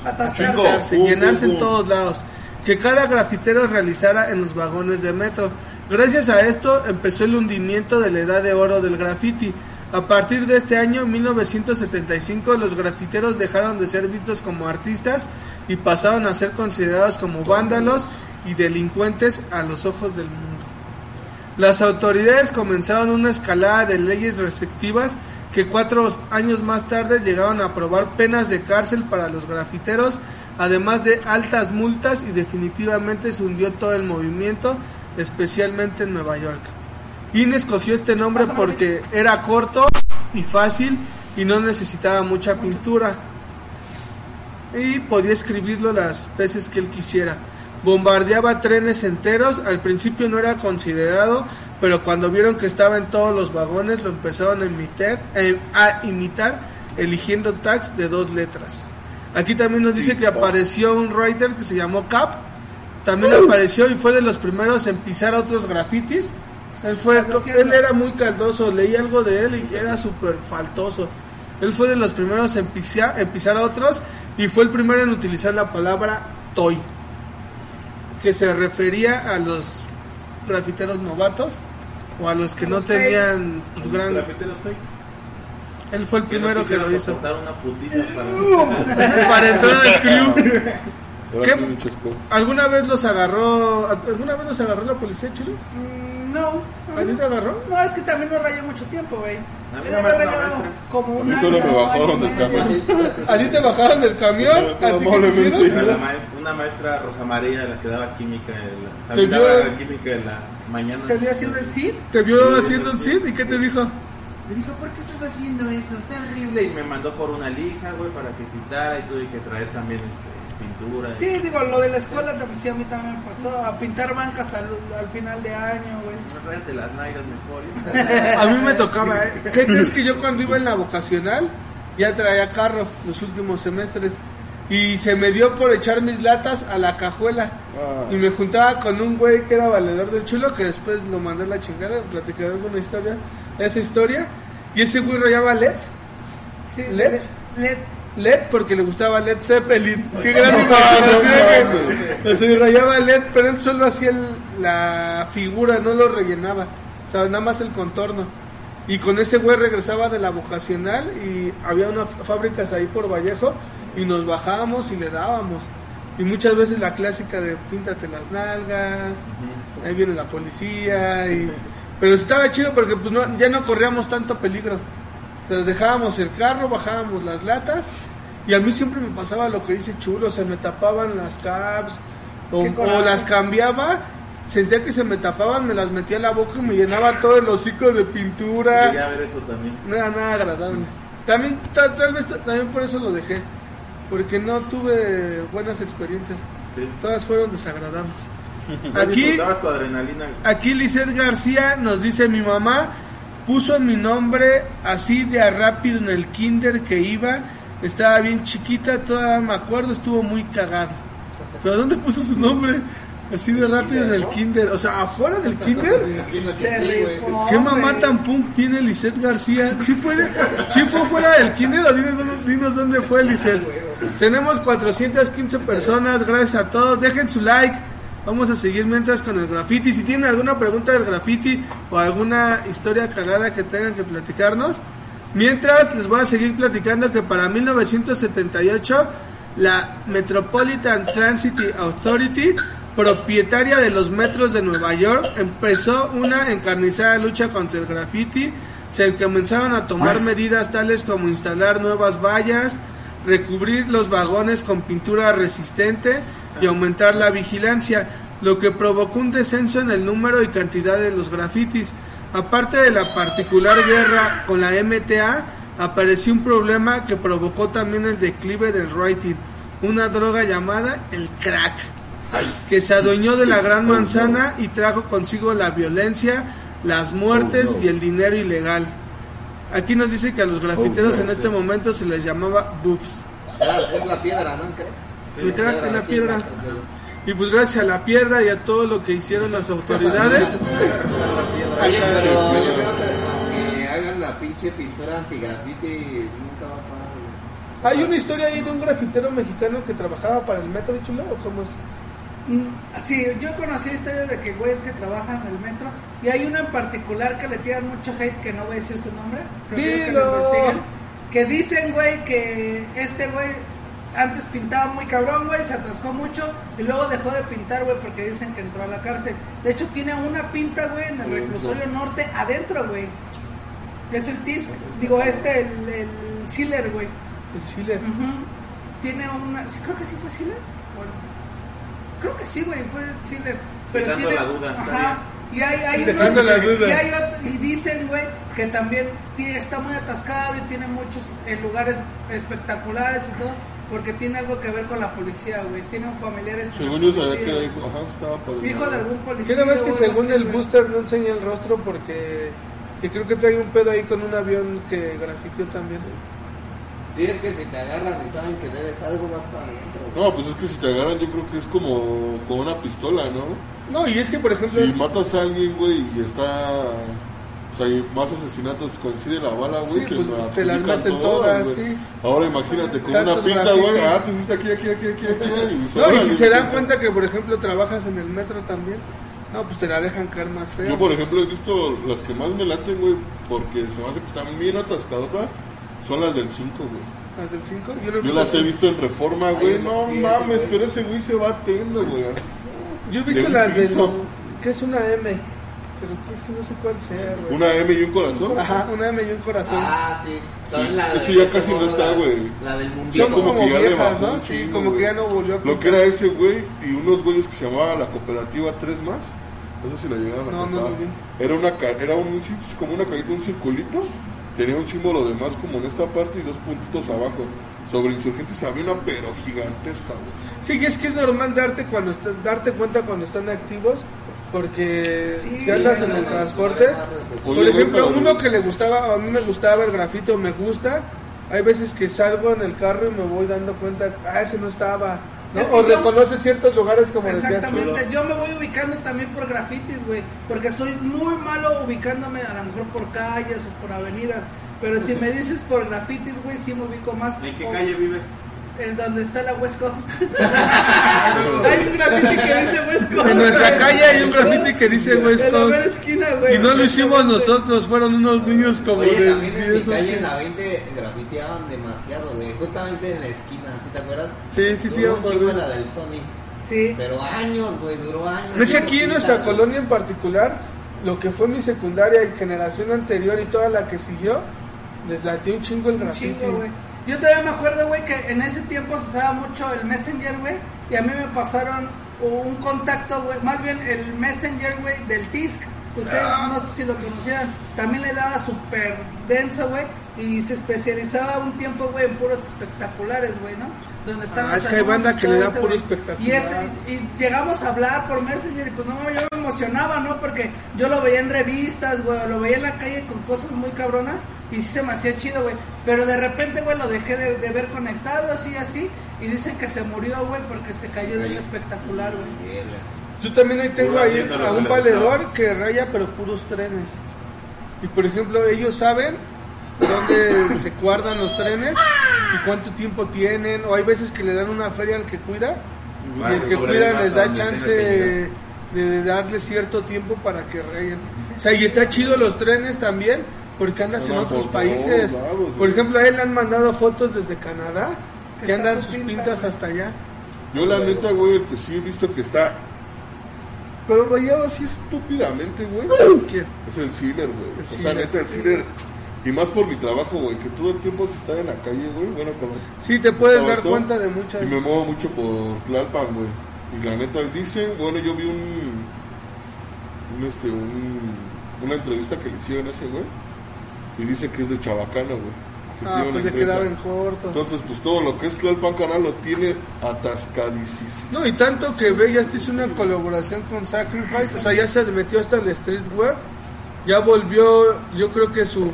Atascarse. llenarse en todos lados. Que cada grafitero realizara en los vagones de metro. Gracias a esto empezó el hundimiento de la edad de oro del graffiti. A partir de este año, 1975, los grafiteros dejaron de ser vistos como artistas y pasaron a ser considerados como vándalos y delincuentes a los ojos del mundo. Las autoridades comenzaron una escalada de leyes restrictivas que cuatro años más tarde llegaron a aprobar penas de cárcel para los grafiteros, además de altas multas y definitivamente se hundió todo el movimiento, especialmente en Nueva York. IN escogió este nombre porque era corto y fácil y no necesitaba mucha pintura y podía escribirlo las veces que él quisiera. Bombardeaba trenes enteros, al principio no era considerado, pero cuando vieron que estaba en todos los vagones lo empezaron a imitar, eh, a imitar eligiendo tags de dos letras. Aquí también nos dice que apareció un writer que se llamó Cap, también apareció y fue de los primeros en pisar otros grafitis. Él, fue, él era muy caldoso, leí algo de él y era súper faltoso. Él fue de los primeros en pisar, en pisar a otros y fue el primero en utilizar la palabra toy, que se refería a los grafiteros novatos o a los que no tenían pues, gran... Grafiteros fakes. Él fue el Que no primero que lo hizo. soportar una putiza para... Para entrar al crew. ¿Qué? ¿Alguna vez los agarró, alguna vez los agarró la policía, chulo? Mm, No. ¿A ti te agarró? No, es que también no rayé mucho tiempo, güey. A mí una maestra. Como A un mí año. solo me bajaron del camión. ¿A ti te bajaron del camión? ¿A ti qué te Amablemente. hicieron? A la maestra, una maestra Rosa María, la que daba química, en la, ¿Te también vio? daba química en la mañana. ¿Te vio haciendo el CID? ¿Te vio haciendo el CID y qué te dijo? Me dijo, ¿por qué estás haciendo eso? Está horrible. Y me mandó por una lija, güey, para que pintara y tuve que traer también este, pintura. Sí, digo, lo de la escuela también, sí, a mí también me pasó. A pintar bancas al, al final de año, güey. Ráyate las nalgas mejores. A mí me tocaba, ¿eh? ¿Qué crees que yo cuando iba en la vocacional ya traía carro los últimos semestres? Y se me dio por echar mis latas a la cajuela. Ah. Y me juntaba con un güey que era valedor del chulo, que después lo mandé a la chingada, platicaré alguna historia, esa historia. Y ese güey rayaba LED, Sí, ¿Led? LED. LED porque le gustaba Led Zeppelin. Qué gran No, imaginación, no güey. O sea, rayaba LED, pero él solo hacía el- la figura, no lo rellenaba. O sea, nada más el contorno. Y con ese güey regresaba de la vocacional y había unas fábricas ahí por Vallejo y nos bajábamos y le dábamos. Y muchas veces la clásica de píntate las nalgas, ahí viene la policía. Y... Pero estaba chido porque pues, no- ya no corríamos tanto peligro. O sea, dejábamos el carro, bajábamos las latas y a mí siempre me pasaba lo que dice Chulo, se me tapaban las caps o, las cambiaba, sentía que se me tapaban, me las metía a la boca y me llenaba todo el hocico de pintura. Llegué a ver eso también. No era nada agradable. También, ta- tal vez ta- también por eso lo dejé, porque no tuve buenas experiencias, Sí. todas fueron desagradables. Aquí, tu adrenalina. Aquí Lizeth García nos dice mi mamá puso mi nombre así de a rápido en el kinder que iba, estaba bien chiquita, todavía me acuerdo, estuvo muy cagado. ¿Pero dónde puso su nombre? Así de rápido en el kinder, o sea, afuera del kinder. ¿Qué mamá tan punk tiene Lisette García? ¿Sí fue, ¿Sí fue fuera del kinder o dinos, dónde- dinos dónde fue Lisette? Tenemos 415 personas, gracias a todos. Dejen su like. Vamos a seguir mientras con el graffiti. Si tienen alguna pregunta del graffiti o alguna historia cagada que tengan que platicarnos. Mientras les voy a seguir platicando que para 1978 la Metropolitan Transit Authority, propietaria de los metros de Nueva York, empezó una encarnizada lucha contra el graffiti. Se comenzaron a tomar medidas tales como instalar nuevas vallas, recubrir los vagones con pintura resistente y aumentar la vigilancia, lo que provocó un descenso en el número y cantidad de los grafitis. Aparte de la particular guerra con la MTA, apareció un problema que provocó también el declive del writing, una droga llamada el crack, que se adueñó de la gran manzana y trajo consigo la violencia, las muertes y el dinero ilegal. Aquí nos dice que a los grafiteros en este momento se les llamaba buffs. Es la piedra, ¿no? Creo. El crack en la piedra. Y pues gracias a la piedra y a todo lo que hicieron las autoridades. Oye, acá- pero yo creo que aunque hagan la pinche pintura antigrafiti, nunca va a parar. Hay una historia ahí de un grafitero mexicano que trabajaba para el metro chulo o cómo es. Mm, Sí, yo conocí historias de que güeyes que trabajan en el metro y hay uno en particular que le tiran mucho hate que no voy a decir su nombre, prefiero que lo investiguen, que dicen güey que este güey antes pintaba muy cabrón güey, se atascó mucho y luego dejó de pintar güey porque dicen que entró a la cárcel. De hecho tiene una pinta güey en el reclusorio norte adentro güey. Es el TISC, digo este el, el Sealer güey. El. Ujú. Tiene una. sí, creo que sí fue Sealer. Bueno, creo que sí, güey, fue Sealer. Pero tiene. la duda, está Ajá. Y hay, hay unos- la duda. Y, hay otro- y dicen, güey, que también tiene- está muy atascado y tiene muchos eh, lugares espectaculares y todo, porque tiene algo que ver con la policía, güey. Tiene un familiares. en la Según yo sabía que era hijo, ajá, estaba padre. Hijo de algún policía. Quiero ver o que según así, el booster no enseña el rostro porque que creo que trae un pedo ahí con un avión que grafiteó también. Sí, es que si te agarran y saben que debes algo más para adentro. No, pues es que si te agarran yo creo que es como con una pistola, ¿no? No, y es que por ejemplo. Si matas a alguien, güey, y está... O sea, hay más asesinatos, coincide la bala, güey, Sí, te, pues, la te las meten todas, güey. sí. Ahora imagínate, con Tantos una pinta, güey, ah, tú hiciste aquí, aquí, aquí, aquí, aquí, y No, y si se dan cuenta que, por ejemplo, trabajas en el metro también, no, pues te la dejan caer más feo. Yo, por ejemplo, he visto las que más me laten, güey, porque se me hace que están bien atascadotas, son las del 5, güey. Las del 5, yo, Yo las he visto en Reforma, güey, no sí, mames, pero ese güey se va atendo, güey. yo he visto de las del. que es una M? Pero es que no sé cuál sea, güey. Una M y un corazón. Ajá, una M y un corazón. Ah, sí. También la Eso ya casi no está, la- güey. La del Son mundial. como como que ya le viejas, bajó ¿no? Sí, chingo, como que ya no volvió a Lo que era ese güey y unos güeyes que se llamaba la cooperativa 3 más. No sé si lo llegaron a No, no vi. Era, una, ca- era un, pues, como una cajita, un circulito. Tenía un símbolo de más como en esta parte y dos puntitos abajo. Sobre insurgentes había una pero gigantesca, güey. Sí, es que es normal darte cuando darte cuenta cuando están activos, porque Sí, si andas en el transporte, por ejemplo, uno que le gustaba, a mí me gustaba el grafito, o me gusta, hay veces que salgo en el carro y me voy dando cuenta, ah, ese no estaba, ¿no? Es que o yo- reconoce ciertos lugares como decías tú. Exactamente, yo me voy ubicando también por grafitis, güey, porque soy muy malo ubicándome a lo mejor por calles o por avenidas, pero si me dices por grafitis, güey, sí me ubico más. ¿En qué calle vives? En donde está la West Coast. hay un grafiti que dice West Coast. En nuestra güey. calle hay un grafiti que dice West En la Coast. esquina, güey. Y no lo hicimos nosotros, fueron unos niños como Oye, de también en mi 10, calle 11. en la 20 grafiteaban demasiado, güey. Justamente en la esquina, ¿sí te acuerdas? Sí, sí, sí, un en la del Sony. Sí. Pero años, güey, duró años. Es que aquí en no nuestra colonia en particular, lo que fue mi secundaria y generación anterior y toda la que siguió, les latió un chingo el Un grafiti. chingo, güey. Yo todavía me acuerdo, güey, que en ese tiempo se usaba mucho el Messenger, güey. Y a mí me pasaron un contacto, güey. Más bien el Messenger, güey, del TISC. Ustedes Ah. no sé si lo conocían. También le daba súper denso, güey. Y se especializaba un tiempo, güey, en puros espectaculares, güey, ¿no? Donde Ah, los es que hay banda que le da puro espectacular. Y, ese, y llegamos a hablar por Messenger y pues no, yo me emocionaba, ¿no? Porque yo lo veía en revistas, güey, lo veía en la calle con cosas muy cabronas y sí se me hacía chido, güey. Pero de repente, güey, lo dejé de, de ver conectado, así, así. Y dicen que se murió, güey, porque se cayó del espectacular, güey. Yo también ahí tengo ahí a un le valedor que raya pero puros trenes. Y por ejemplo, ellos saben dónde se guardan los trenes y cuánto tiempo tienen. O hay veces que le dan una feria al que cuida y el que que cuida les da chance de, de darle cierto tiempo para que rayen. O sea, y está chido los trenes también porque andas Se en otros por países. Por ejemplo, a él le han mandado fotos desde Canadá Que andan su sus pinta, pintas güey. hasta allá. Yo la neta, güey, el que sí he visto que está... Pero rayado así estúpidamente, güey. ¿Quién? Es el Cider, güey. El O sea, neta, el sí. Y más por mi trabajo, güey, que todo el tiempo se está en la calle, güey. Bueno, como... Sí, te puedes dar cuenta de muchas. Y me muevo mucho por Tlalpan, güey. Y la neta dicen, bueno, yo vi un, un este, un, una entrevista que le hicieron a ese güey. Y dice que es de Chabacana, güey. Que Ah, pues le quedaba en corto. Entonces, pues todo lo que es Tlalpan Canal lo tiene atascadísimo. No, y tanto que ve, ya hizo una colaboración con Sacrifice, o sea, ya se metió hasta el streetwear, ya volvió, yo creo que su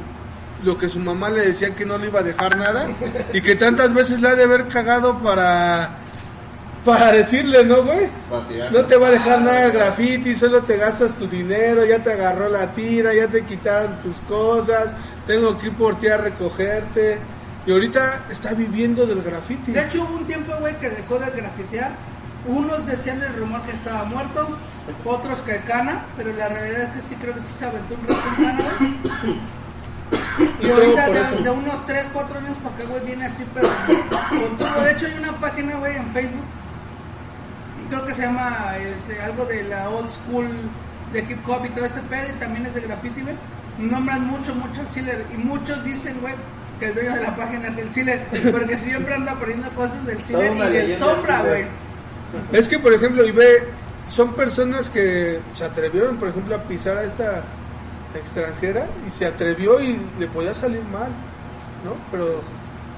lo que su mamá le decía que no le iba a dejar nada y que tantas veces le ha de haber cagado para para decirle, ¿no, güey? No te va a dejar nada de graffiti, solo te gastas tu dinero, ya te agarró la tira, ya te quitaron tus cosas, tengo que ir por ti a recogerte. Y ahorita está viviendo del graffiti. De hecho, hubo un tiempo, güey, que dejó de grafitear. Unos decían el rumor que estaba muerto, otros que cana, pero la realidad es que sí creo que sí se aventó un rato en cana, güey. Y ahorita de, unos 3, 4 años para acá, güey, viene así, pero con todo. De hecho, hay una página, güey, en Facebook, creo que se llama este, algo de la old school de hip hop y todo ese pedo, y también es de graffiti, güey. Nombran mucho, mucho al Sealer, y muchos dicen, güey, que el dueño de la página es el Sealer, porque siempre anda poniendo cosas del Sealer y del Sombra, güey. Es que, por ejemplo, y ve, son personas que se atrevieron, por ejemplo, a pisar a esta extranjera y se atrevió y le podía salir mal, ¿no? Pero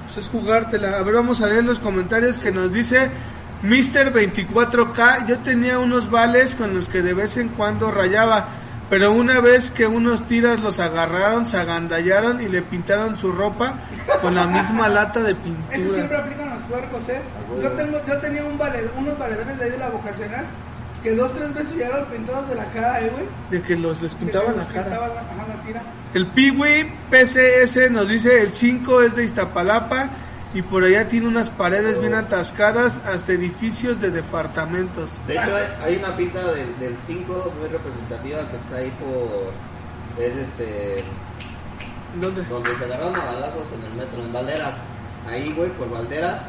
pues, es jugártela. A ver, vamos a leer los comentarios que nos dice Mr. 24K. Yo tenía unos vales con los que de vez en cuando rayaba. Pero una vez que unos tiras los agarraron, se agandallaron y le pintaron su ropa con la misma lata de pintura. Eso siempre aplican los puercos, ¿eh? Yo, tengo, yo tenía unos valedores de ahí de la vocacional que dos, tres veces llegaron pintados de la cara, ¿eh, güey? De que los les pintaban la les cara. pintaban la, ajá, la tira. El Piwi PCS nos dice el 5 es de Iztapalapa y por allá tiene unas paredes bien atascadas hasta edificios de departamentos. De hecho, hay- hay una pinta del, del 5 muy representativa que está ahí por. Es este. ¿Dónde? Donde se agarraron a balazos en el metro, en Valderas. Ahí, güey, por Valderas.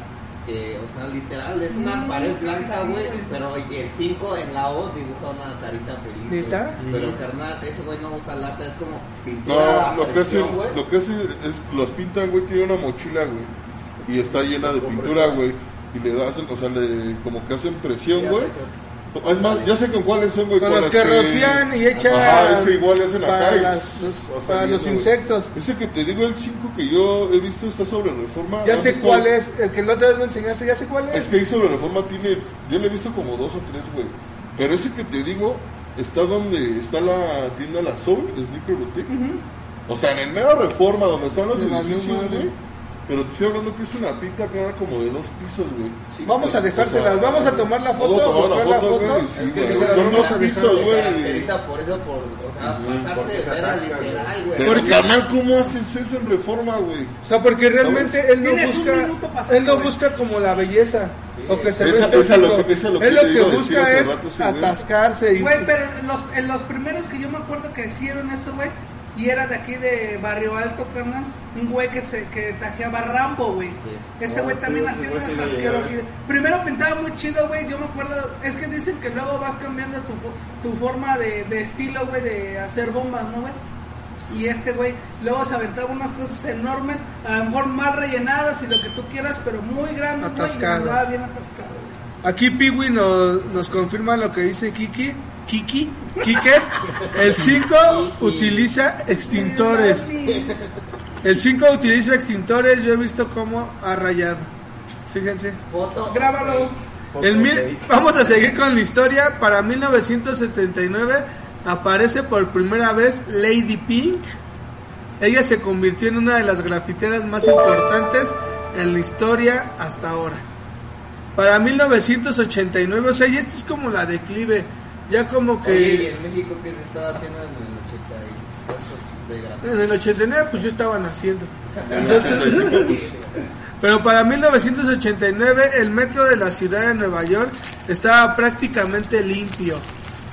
Que, o sea, literal, es una pared blanca, güey, pero el 5 en la O dibuja una carita feliz. ¿Neta? Pero carnal, ese güey no usa lata, es como pintura No, lo que hace, lo que hace es, los pintan, güey, tiene una mochila, güey. Y está llena de pintura, güey. Y le hacen, o sea, le, como que hacen presión, güey. Es más, ya sé con cuáles son, güey. Con los que rocían y echan Ajá, ese igual hacen para, las- los, para insectos. Ese que te digo, el 5 que yo he visto está sobre reforma. Ya ¿Has sé visto? cuál es, el que la otra vez me enseñaste, ya sé cuál es. Es que ahí sobre reforma tiene, yo le he visto como dos o tres, güey. Pero ese que te digo, está donde está la tienda La Soul, de Sneaker Boutique. O sea, en el mero reforma, donde están los edificios, güey. Pero te estoy hablando que es una tinta acá como de dos pisos, güey. Vamos a dejárselas, O sea, vamos a tomar la a foto, tomar buscar la la foto, foto. güey, sí, Es que güey. se las Son dos pisos, güey. por eso, por, o sea, pasarse porque de literal, güey. carnal, ¿cómo haces eso en reforma, güey? O sea, porque realmente él no busca, él no busca como la belleza o que se ve Esa- esa estético. lo que- esa lo que Él lo que busca es rato, sí, güey. atascarse y Güey, pero en los, en los primeros que yo me acuerdo que hicieron eso, güey, y era de aquí de Barrio Alto, carnal, un güey que se que tajeaba Rambo, güey. Ese güey Oh, también sí, hacía unas sí asquerosidades. Primero pintaba muy chido, güey, yo me acuerdo, es que dicen que luego vas cambiando tu, tu forma de, de estilo, güey, de hacer bombas, ¿no, güey? Y este güey luego se aventaba unas cosas enormes, a lo mejor mal rellenadas y lo que tú quieras, pero muy grandes, güey, y Atascado. andaba bien atascado, güey. Aquí Piwi nos, nos confirma lo que dice Kiki. Kiki, Kiket, el 5 utiliza extintores. El 5 utiliza extintores, yo he visto cómo ha rayado. Fíjense. Foto. Grábalo. El mil- vamos a seguir con la historia. Para 1979 aparece por primera vez Lady Pink. Ella se convirtió en una de las grafiteras más importantes en la historia hasta ahora. Para 1989, o sea, y esto es como la declive. Ya como que... Oye, ¿y en México qué se estaba haciendo en el 80 y cuántos de grafito? En el 89 pues yo estaba naciendo. Entonces- pero para 1989 el metro de la ciudad de Nueva York estaba prácticamente limpio.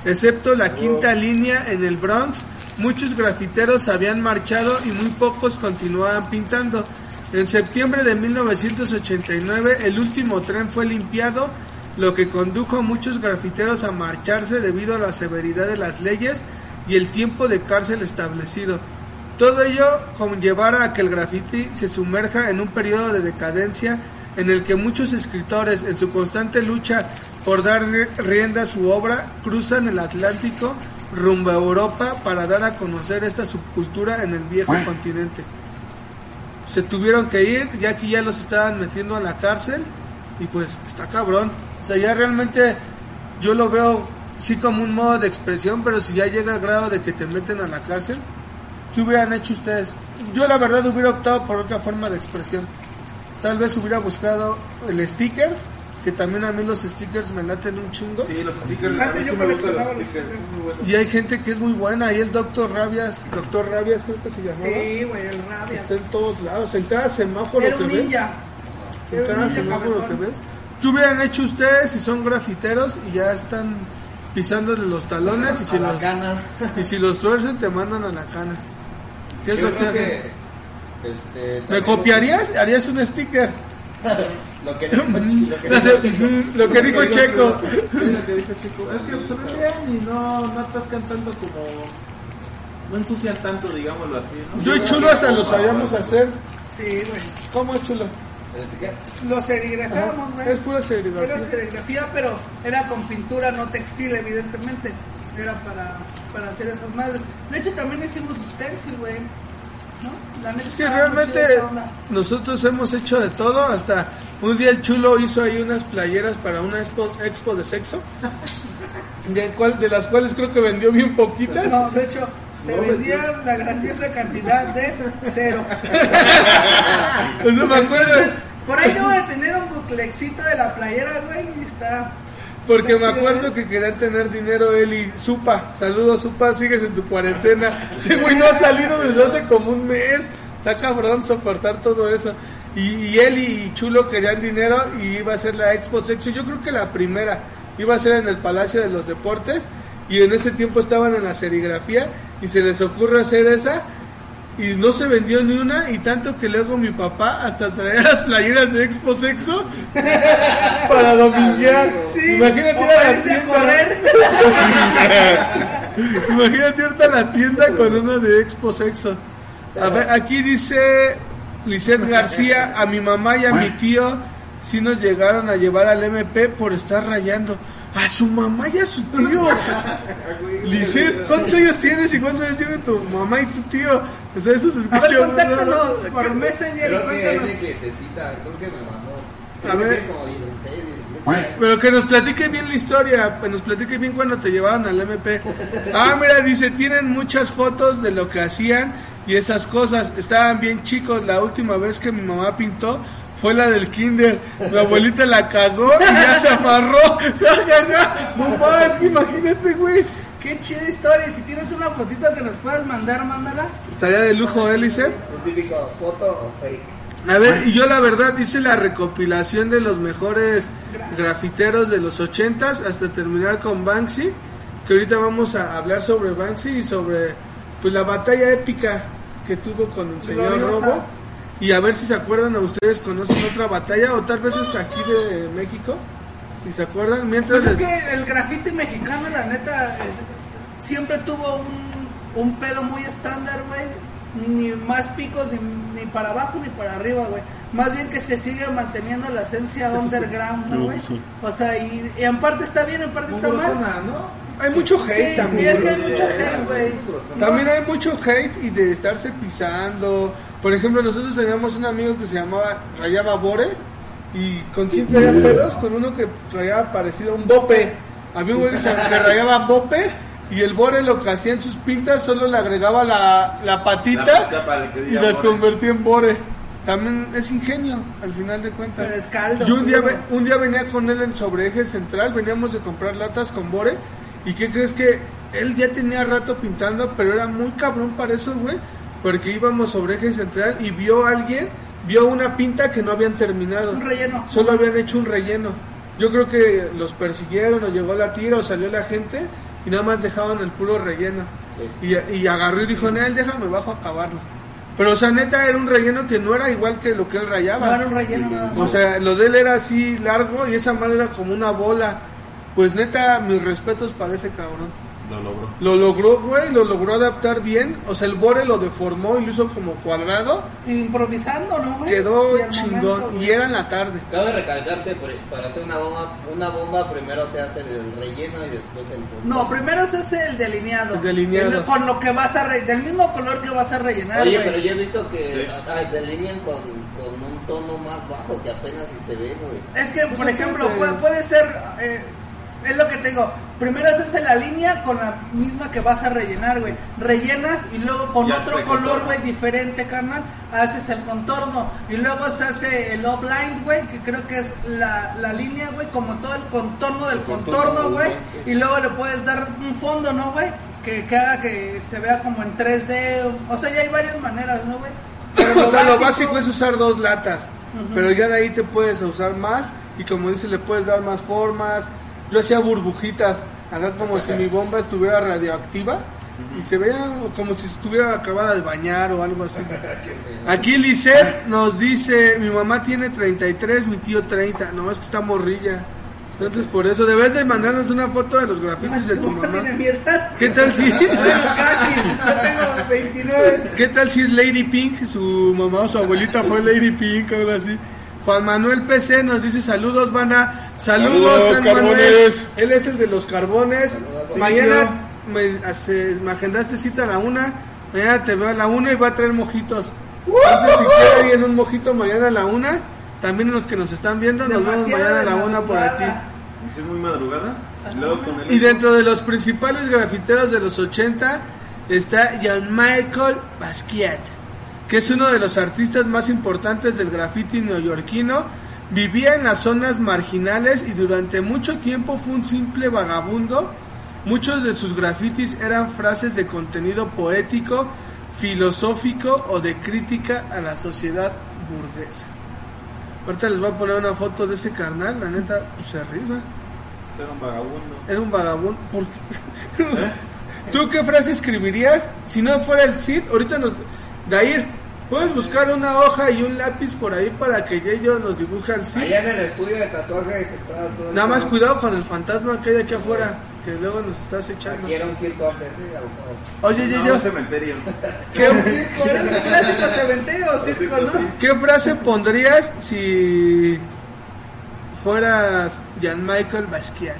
Excepto la quinta línea en el Bronx, muchos grafiteros habían marchado y muy pocos continuaban pintando. En septiembre de 1989 el último tren fue limpiado, lo que condujo a muchos grafiteros a marcharse debido a la severidad de las leyes y el tiempo de cárcel establecido. Todo ello conllevara a que el graffiti se sumerja en un periodo de decadencia en el que muchos escritores, en su constante lucha por dar ri- rienda a su obra, cruzan el Atlántico rumbo a Europa para dar a conocer esta subcultura en el viejo continente. Se tuvieron que ir, ya que ya los estaban metiendo a la cárcel y pues está cabrón. O sea, ya realmente yo lo veo sí como un modo de expresión, pero si ya llega al grado de que te meten a la cárcel, ¿qué hubieran hecho ustedes? Yo la verdad hubiera optado por otra forma de expresión. Tal vez hubiera buscado el sticker, que también a mí los stickers me laten un chingo. Sí, los stickers, a mí sí me gustan los stickers. Y hay gente que es muy buena, y el doctor Rabias, doctor Rabias creo que se llamaba. Sí, güey, el rabia. Está en todos lados, en cada semáforo Era que un ves. ninja. En Era un cada ninja semáforo que cabezón. ves. ¿Qué hubieran hecho ustedes si son grafiteros y ya están pisándole los talones y si, A la los, cana. y si los tuercen te mandan a la cana? ¿Qué es Yo lo que creo que, este, ¿Me copiarías? ¿Harías un sticker? Lo que dijo Chi- lo que No dijo sé, Chico. lo que dijo Checo. Sí, lo que dijo Chico. Es que se ve bien y no, no estás cantando como... No ensucian tanto, digámoslo así, ¿no? Yo y Chulo hasta lo sabíamos hacer. Sí, güey. ¿Cómo es Chulo? Lo serigrafiábamos, güey. Es pura serigrafía. Era serigrafía, pero era con pintura, no textil, evidentemente. Era para, para hacer esas madres. De hecho, también hicimos stencil, güey. ¿No? La neta muy realmente nosotros hemos hecho de todo. Hasta un día el Chulo hizo ahí unas playeras para una expo, expo de sexo. De, cual- de las cuales creo que vendió bien poquitas. No, de hecho, se vendía la grandiosa cantidad de cero. No me acuerdo. Por ahí debo de tener un buclecito de la playera, güey, y está... Porque me acuerdo que querían tener dinero él y Supa. Saludos, Supa, sigues en tu cuarentena. Sí, güey, no ha salido desde hace como un mes. Está cabrón soportar todo eso. Y, y él y Chulo querían dinero y iba a ser la Expo Sexo. Yo creo que la primera iba a ser en el Palacio de los Deportes. Y en ese tiempo estaban en la serigrafía y se les ocurre hacer esa. y no se vendió ni una y tanto que luego mi papá hasta traía las playeras de Expo Sexo para dominguear. Sí, Imagínate ir a la tienda. correr. Imagínate irte a la tienda con una de Expo Sexo. A ver, aquí dice Lisette García, a mi mamá y a mi tío sí nos llegaron a llevar al MP por estar rayando. A su mamá y a su tío. Lisette, ¿cuántos años tienes y cuántos años tiene tu mamá y tu tío? O sea, eso se A escucha ver, contáctanos por Messenger y Creo que es cuéntanos. creo que me mandó. Sí, A ver. tiene como 16, 17. Pero que nos platique bien la historia, que nos platique bien cuando te llevaban al MP. Ah, mira, dice, tienen muchas fotos de lo que hacían y esas cosas. Estaban bien chicos. La última vez que mi mamá pintó fue la del kinder. Mi abuelita la cagó y ya se amarró. Mamá, es que imagínate, güey. Qué chida historia. Si tienes una fotito que nos puedas mandar, mándala. Estaría de lujo, Élice. Es un típico foto o fake. A ver, y yo la verdad hice la recopilación de los mejores grafiteros de los ochentas hasta terminar con Banksy, que ahorita vamos a hablar sobre Banksy y sobre pues la batalla épica que tuvo con el señor Gloriosa. Robo. Y a ver si se acuerdan, a ustedes conocen otra batalla o tal vez hasta aquí de México, si se acuerdan. Mientras Pues es que el grafiti mexicano, la neta, es- siempre tuvo un, un pedo muy estándar, güey. Ni más picos, ni, ni para abajo, ni para arriba, güey. Más bien que se sigue manteniendo la esencia underground, ¿no, güey? O sea, y, y en parte está bien, en parte está mal. Hay mucho hate Sí, y también. es que hay mucho hate, güey. También hay mucho hate y de estarse pisando. Por ejemplo, nosotros teníamos un amigo que se llamaba Rayaba Bore. ¿Y con quién traía pedos? Con uno que rayaba parecido a un bope. Había un güey que se que rayaba bope. Y el Bore lo que hacía en sus pintas solo le agregaba la, la patita La patita para que y las Bore. convertía en Bore. También es ingenio, al final de cuentas. Pero es caldo, Yo un día, ve- un día venía con él en sobre eje central, veníamos de comprar latas con Bore. ¿Y qué crees que él ya tenía rato pintando, pero era muy cabrón para eso, güey? Porque íbamos sobre eje central y vio a alguien, vio una pinta que no habían terminado. Un relleno. Solo habían hecho un relleno. Yo creo que los persiguieron o llegó la tira o salió la gente y nada más dejaban el puro relleno. Y, y agarró y dijo, Nel, déjame bajo a acabarlo. Pero o sea, neta era un relleno que no era igual que lo que él rayaba. No era un relleno nada más. O sea, lo de él era así largo y esa madre era como una bola. Pues neta, mis respetos para ese cabrón. Lo logró. Lo logró, güey, lo logró adaptar bien. O sea, el bore lo deformó y lo hizo como cuadrado. Improvisando, ¿no, güey? Quedó Y chingón. momento, y era en la tarde. Cabe recalcar que por- para hacer una bomba, una bomba primero se hace el relleno y después el punto. No, primero se hace el delineado. El delineado. El- con lo que vas a re- del mismo color que vas a rellenar, Oye, güey. pero yo he visto que Sí. ay, delinean con, con un tono más bajo que apenas si se ve, güey. Es que, por ejemplo, que- puede, puede ser, eh, es lo que te digo, primero haces la línea con la misma que vas a rellenar, güey. Rellenas y luego con otro color, güey, diferente, carnal, haces el contorno. Y luego se hace el blind, güey, que creo que es la, la línea, güey, como todo el contorno del contorno, güey. Y luego le puedes dar un fondo, ¿no, güey? Que, que haga que se vea como en 3D. O sea, ya hay varias maneras, ¿no, güey? O sea, lo básico es usar dos latas. Pero ya de ahí te puedes usar más. Y como dice, le puedes dar más formas. Yo hacía burbujitas. Acá como si mi bomba estuviera radioactiva. Y se veía como si estuviera acabada de bañar o algo así. Aquí Lisette nos dice, mi mamá tiene 33, mi tío 30. No, es que está morrilla. Entonces por eso debes de mandarnos una foto de los grafitis de tu mamá. ¿Qué tal si... Casi, yo tengo 29. ¿Qué tal si es Lady Pink? Su mamá o su abuelita fue Lady Pink o algo así. Juan Manuel PC nos dice saludos, banda. Saludos, Saludos, Juan Manuel. Él es el de los carbones. Sí, Mañana me, hace- me agendaste cita a la una. Mañana te veo a la una y voy a traer mojitos. Entonces, si quieren ir en un mojito mañana a la una, también los que nos están viendo, nos vemos mañana a la una por aquí. Si es muy madrugada. y Luego con el Y dentro de los principales grafiteros de los 80 está Jean-Michael Basquiat, que es uno de los artistas más importantes del graffiti neoyorquino. Vivía en las zonas marginales y durante mucho tiempo fue un simple vagabundo. Muchos de sus grafitis eran frases de contenido poético, filosófico o de crítica a la sociedad burguesa. Ahorita les voy a poner una foto de ese carnal, la neta, pues se rifa. Ser un vagabundo. Era un vagabundo. ¿Por qué? ¿Tú qué frase escribirías si no fuera el Cid? Ahorita nos. Dair, ¿puedes buscar una hoja y un lápiz por ahí para que Yeyo nos dibuje al sí? Allá en el estudio de tatuajes está todo. Nada más cuidado con el fantasma que hay aquí afuera, que luego nos estás echando. Aquí era un circo antes, ¿eh? Oye, No, Yeyo, un cementerio. ¿qué, Circo, era un clásico cementerio, circo, ¿no? ¿qué frase pondrías si fueras Jean-Michael Basquiat?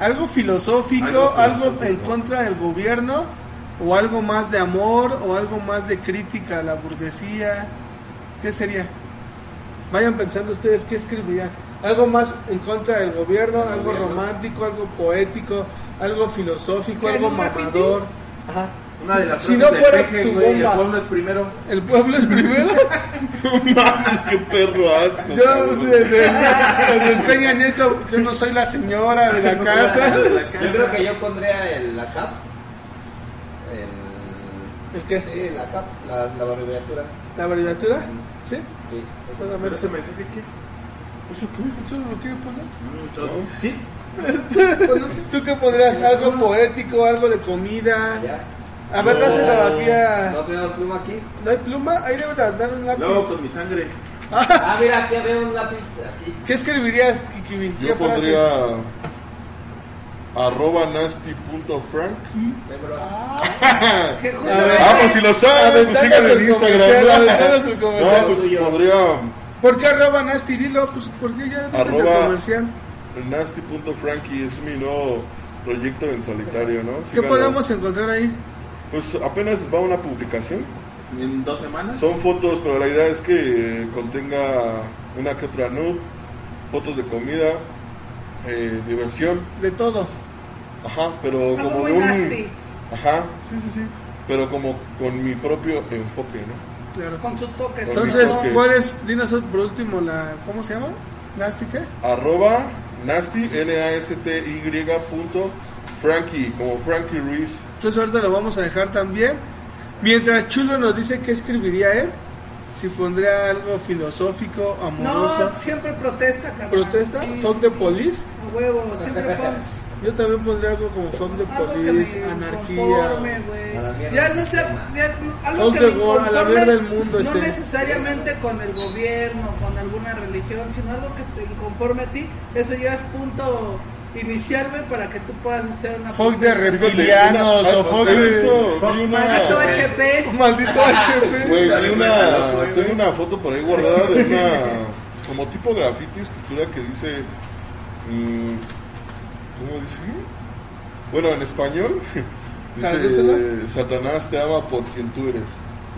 ¿Algo filosófico, Algo algo, filosófico. en contra del gobierno, o algo más de amor, o algo más de crítica a la burguesía? ¿Qué sería? Vayan pensando ustedes qué escribirían. Algo más en contra del gobierno, algo gobierno. romántico, algo poético, algo filosófico, ¿Que en algo mamador. Ajá. Una de las Si no fuera Peje, tu güey, el bomba. pueblo es primero. El pueblo es primero. Mames, qué perro asco. Yo cabrón. desde, desde Peña Nieto, yo no soy la señora de la casa. Yo creo que yo pondría el, la cap. El. ¿El qué? Sí, la cap, la, la abreviatura. ¿La abreviatura? ¿Sí? Sí. Pero Solamente. ese mensaje, ¿qué? ¿Eso qué? ¿Eso lo quiere poner? Sí. Pues no sé, ¿Tú qué pondrías? ¿Algo poético, algo de comida? Ya. A ver, dáselo aquí ¿No a... tenemos pluma aquí? ¿No hay pluma? Ahí debe de andar un lápiz. Luego con mi sangre. Ah, mira, aquí había un lápiz. Aquí. ¿Qué escribirías? ¿Qué Yo frase? Arroba nasty.frank. Sí, bro. Que A ver. justamente, Ah, pues si lo saben, pues en Instagram. No, pues tuyo. pondría ¿Por qué arroba nasty? Dilo, pues porque ya no tengo Arroba- comercial. nasty.frankie, es mi nuevo proyecto en solitario, ¿no? ¿Qué podemos encontrar ahí? Pues apenas va una publicación. En dos semanas. Son fotos, pero la idea es que contenga una que otra nud, fotos de comida, eh, diversión, De todo. Ajá, pero algo como muy de un... nasty, Ajá, Sí, sí, sí. pero como con mi propio enfoque, ¿no? Claro. con su toque. su Entonces, toque. ¿cuál es, dinos por último, la, ¿cómo se llama? ¿Nasty qué? Arroba nasty, N-A-S-T-Y punto Frankie, como Frankie Ruiz. Entonces ahorita lo vamos a dejar también. Mientras Chulo nos dice qué escribiría él, si pondría algo filosófico, amoroso. No, siempre protesta, carnal. ¿Protesta? Sí, ¿Fuck sí, police? A huevo, siempre pones. Yo también pondría algo como que me police, anarquía. Ya no sé, ya, algo que me world, a la inconforme, mierda del mundo, no ese. necesariamente con el gobierno, con alguna religión, sino algo que te inconforme a ti. Eso ya es punto inicial, güey, para que tú puedas hacer una Fuck de reptilianos o fuck de... Maldito HP. Maldito HP. Güey, tengo una foto por ahí guardada de una como tipo graffiti escritura que dice mm, ¿cómo dice? Bueno, en español dice Satanás te ama por quien tú eres.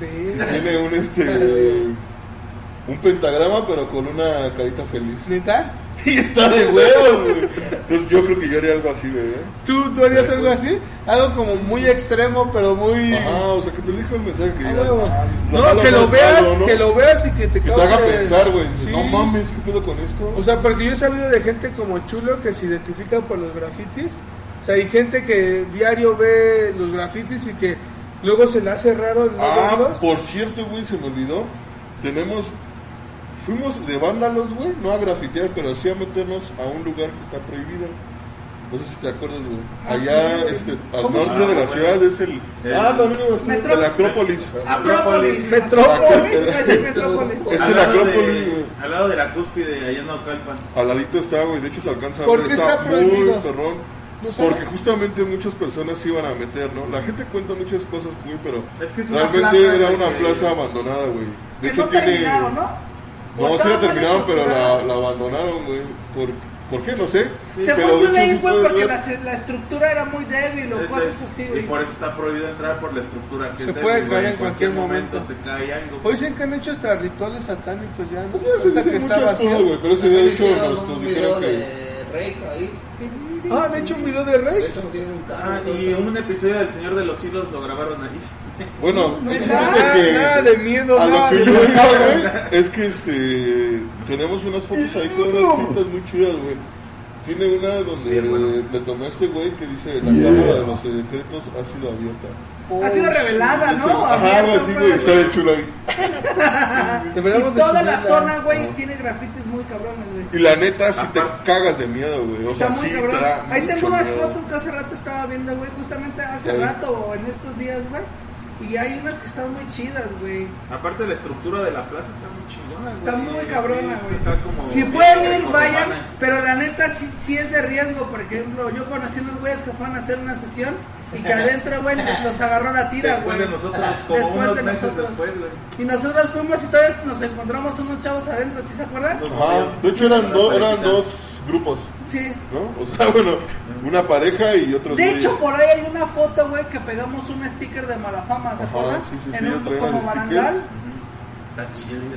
Ve, Tiene un este un pentagrama pero con una carita feliz. ¿Neta? Y está de huevos, güey. Entonces yo creo que yo haría algo así, güey. ¿Tú, ¿Tú harías algo así? Algo como muy extremo, pero muy... Ajá, o sea que te dijo el mensaje que Ah, digas, huevo. ah, No, que lo veas, malo, ¿no? que lo veas y que te Que cause... te haga pensar, güey. Sí. No mames, ¿qué pedo con esto? O sea, porque yo he sabido de gente como Chulo que se identifica por los grafitis. O sea, hay gente que diario ve los grafitis y que luego se le hace raro el Ah, por cierto, güey, se me olvidó. Tenemos. Fuimos de vándalos, güey, no a grafitear, pero sí a meternos a un lugar que está prohibido. No sé si te acuerdas, güey. Ah, Allá, sí, güey. este, al ¿Cómo se norte de la ciudad es el. El- ah, también iba a la Acrópolis. Acrópolis. Metrópolis. A decir Metrópolis. Es el Acrópolis, güey. al lado de la cúspide, allá en Naucalpan. Al ladito está, güey. De hecho, se alcanza a ¿Por ver. qué está muy prohibido? perrón. No. Porque justamente muchas personas se iban a meter, ¿no? La gente cuenta muchas cosas muy, pero Es que es una realmente plaza, era güey, una que- plaza abandonada, güey. De Que hecho no tiene terminaron, ¿no? No, sí estaba la terminaron, pero la, la abandonaron, güey. ¿Por, ¿Por qué? No sé. Se Pero volvió de hecho, güey, sí porque la, la estructura era muy débil o Es- cosas así, y güey. por eso está prohibido entrar por la estructura. Que Se es puede débil, caer en cualquier momento. te cae algo. Hoy dicen que han hecho hasta rituales satánicos ya, ¿no? Pues ya se que vacío. cosas, güey. Pero ese día, de hecho, nos, un nos video dijeron que... de ahí. Ah, de hecho un video de De Rey. hecho, tiene un carro. Ah, y un episodio del Señor de los Hilos lo grabaron ahí. Bueno, Nada, fíjate que- nada de miedo, a nada lo que yo iba, güey, es que este tenemos unas fotos ahí con unas pintas muy chidas, güey. Tiene una donde Sí, hermano. le tomé a este güey que dice la cámara de los secretos ha sido abierta. Ha sido revelada, ¿no? Ajá, algo así, güey. güey. Sale el chulo ahí. Y toda la zona, güey, tiene grafitis muy cabrones, güey. Y la neta, si te cagas de miedo, güey. O Está sea, muy sí cabrón. Ahí tengo unas miedo. fotos que hace rato estaba viendo, güey. Justamente hace Sí. rato o en estos días, güey. Y hay unas que están muy chidas, güey. Aparte la estructura de la plaza está muy chingona, güey. Está muy cabrona, güey. Si pueden ir, vayan, pero la neta sí, sí es de riesgo. Por ejemplo, yo conocí unos güeyes que fueron a hacer una sesión y que adentro, güey, los agarró la tira, Después güey. de nosotros, como Después unos de meses nosotros. después, güey. Y nosotros fuimos y todavía nos encontramos unos chavos adentro, ¿sí se acuerdan? Ajá, movíamos. de hecho eran, do- eran dos grupos, Sí. ¿no? O sea, bueno, una pareja y otros De güeyes. hecho, por ahí hay una foto, güey, que pegamos un sticker de Malafama, ¿se acuerdan? sí, sí, sí, en un como stickers. Chido ese.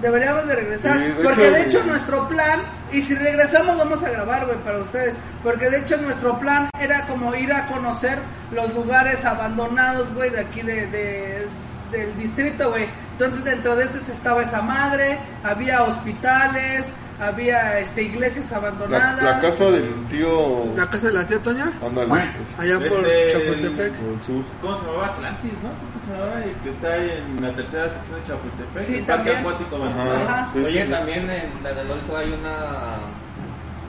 Deberíamos de regresar. Sí, de porque hecho, de hecho nuestro plan, y si regresamos vamos a grabar, güey, para ustedes. Porque de hecho nuestro plan era como ir a conocer los lugares abandonados, güey, de aquí de, de- del distrito, güey. Entonces dentro de este estaba esa madre, había hospitales, había este iglesias La, abandonadas. la casa del tío... ¿La casa de la tía Toña? Ándale, pues, Allá por Este, Chapultepec. por el sur. ¿Cómo se llamaba? Atlantis, ¿no? ¿Cómo se llamaba? El que está ahí en la tercera sección de Chapultepec. Sí, el parque también. acuático Ajá, sí, Oye, sí. también en la del Golfo hay una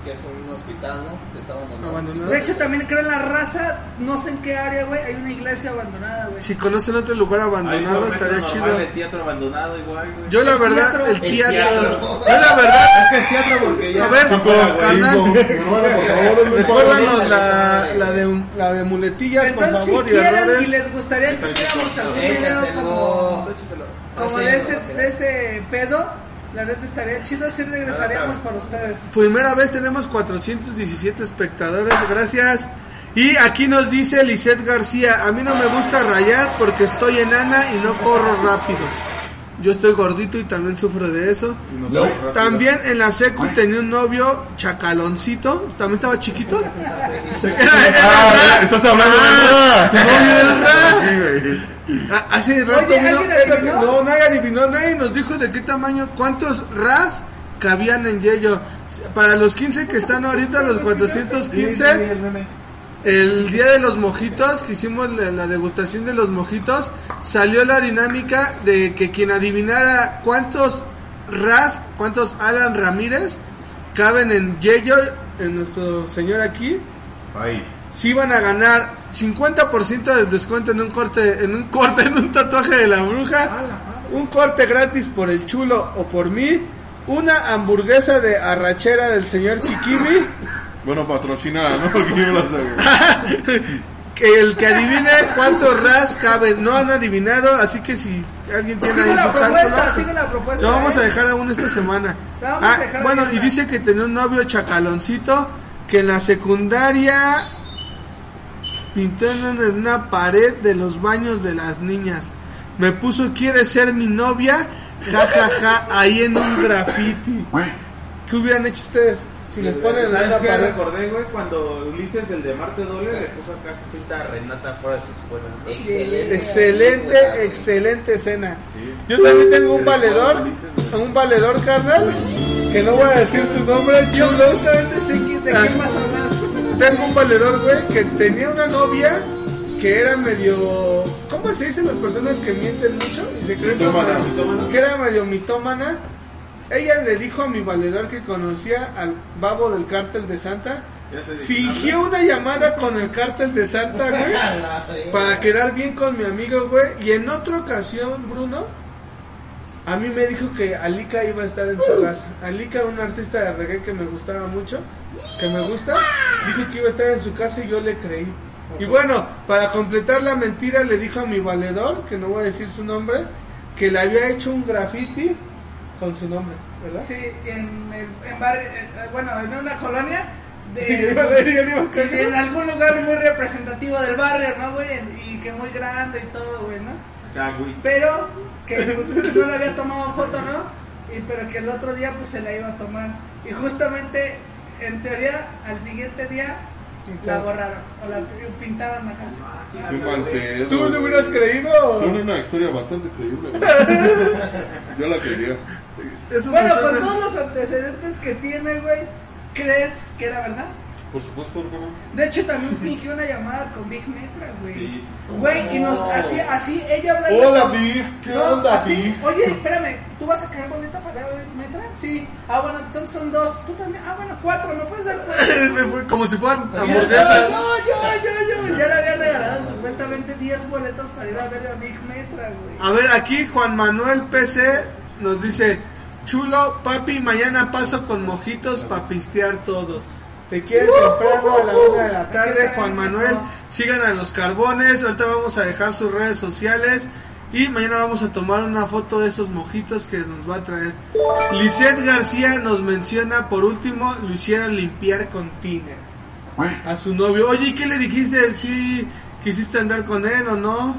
que es un hospital, ¿no? Que está abandonado. Abandonado. De hecho también creo en la raza, no sé en qué área, güey, hay una iglesia abandonada, güey. Si conocen otro lugar abandonado, estaría normal, chido. El teatro abandonado igual, güey. Yo la verdad, teatro. el El teatro. Yo la verdad, Es que es teatro porque ya... A ver, carnal. Recuérdanos la, la, de, la de muletillas, por Entonces, si favor, y quieren y les gustaría que hiciéramos algún video como, de ese pedo, la neta estaría chido, si regresaríamos para ustedes. Primera vez tenemos 417 espectadores, gracias. Y aquí nos dice Lisette García, a mí no me gusta rayar porque estoy enana y no corro rápido. Yo estoy gordito y también sufro de eso. También en la secu tenía un novio chacaloncito, también estaba chiquito. Ah, estás hablando Ah, de güey. Ah, Hace rato no, nadie adivinó, nadie nos dijo de qué tamaño, cuántos ras cabían en Yello. Para los 15 que están ahorita, los Sí, sí, 415, el día de los mojitos, que hicimos la, degustación de los mojitos, salió la dinámica de que quien adivinara cuántos ras, cuántos Alan Ramírez caben en Yello, en nuestro señor aquí, Ahí. si iban a ganar 50% del descuento en un corte, en un corte, en un tatuaje de la bruja, un corte gratis por el chulo o por mí, una hamburguesa de arrachera del señor Kikimi, Bueno, patrocinada, ¿no? Porque yo no la sabía. que el que adivine cuántos ras caben, no han adivinado, así que si alguien tiene Sigue ahí la su propuesta, cálculo, sigue la propuesta. lo vamos ¿eh? a dejar aún esta semana. Ah, bueno, y dice que tenía un novio chacaloncito que en la secundaria pintó en una pared de los baños de las niñas. Me puso quiere ser mi novia, ja ja ja, ahí en un graffiti. ¿Qué hubieran hecho ustedes si les ponen en ¿Sabes qué pared? recordé, güey? Cuando Ulises, el de Marte Doble, le puso acá su cinta a Renata fuera de su escuela. Excelente. Excelente, excelente escena. Yo también tengo un Sí, valedor, Ulises, un valedor carnal, que no voy a decir su nombre, Yo chulo. justamente sé quién- de Ah. quién vas a hablar. Tengo un valedor, güey, que tenía una novia que era medio... ¿Cómo se dicen las personas que mienten mucho y se creen. Mitómana. Que era medio mitómana. Ella le dijo a mi valedor que conocía al babo del cártel de Santa. Fingió una llamada con el cártel de Santa, güey. para quedar bien con mi amigo, güey. Y en otra ocasión, Bruno, a mí me dijo que Alika iba a estar en su casa. Alika, un artista de reggae que me gustaba mucho, que me gusta, dijo que iba a estar en su casa y yo le creí. Y bueno, para completar la mentira, le dijo a mi valedor, que no voy a decir su nombre, que le había hecho un graffiti con su nombre, ¿verdad? Sí, en, barrio, eh, bueno, en una colonia Sí, de, en algún lugar muy representativo del barrio, ¿no, güey? Y que muy grande y todo, güey, ¿no? Acá, güey. Pero que pues, no le había tomado foto, ¿no? Y, pero que el otro día pues se la iba a tomar. Y justamente, en teoría, al siguiente día la borraron o la pintaron la casa. Qué mal pedo. ¿Tú güey. hubieras creído? Suena una historia bastante creíble, güey. Yo la creería. Eso Bueno, con todos los antecedentes que tiene, güey, ¿crees que era verdad? Por supuesto, hermano. De hecho, también fingió una llamada con Big Metra, güey. Sí, sí, sí. Güey, y nos hacía así, ella hablando. Hola, con- Big. ¿Qué No, onda, así, Big? Oye, espérame, ¿tú vas a caer boleta para Big Metra? Sí. Ah, bueno, entonces son dos. Tú también. Ah, bueno, cuatro, ¿me puedes dar Como si fueran hamburguesas. yo, yo, yo, yo. Ya le había regalado supuestamente vende 10 boletos para ir a ver a Big Metra, güey. A ver, aquí Juan Manuel PC nos dice, chulo, papi, mañana paso con mojitos para pistear todos. Te quiere temprano a la una de la tarde, Juan Manuel. Sigan a los carbones. Ahorita vamos a dejar sus redes sociales. Y mañana vamos a tomar una foto de esos mojitos que nos va a traer. Lisette García nos menciona, por último, lo hicieron limpiar con tiner. A su novio. Oye, ¿y qué le dijiste? ¿Si quisiste andar con él o no?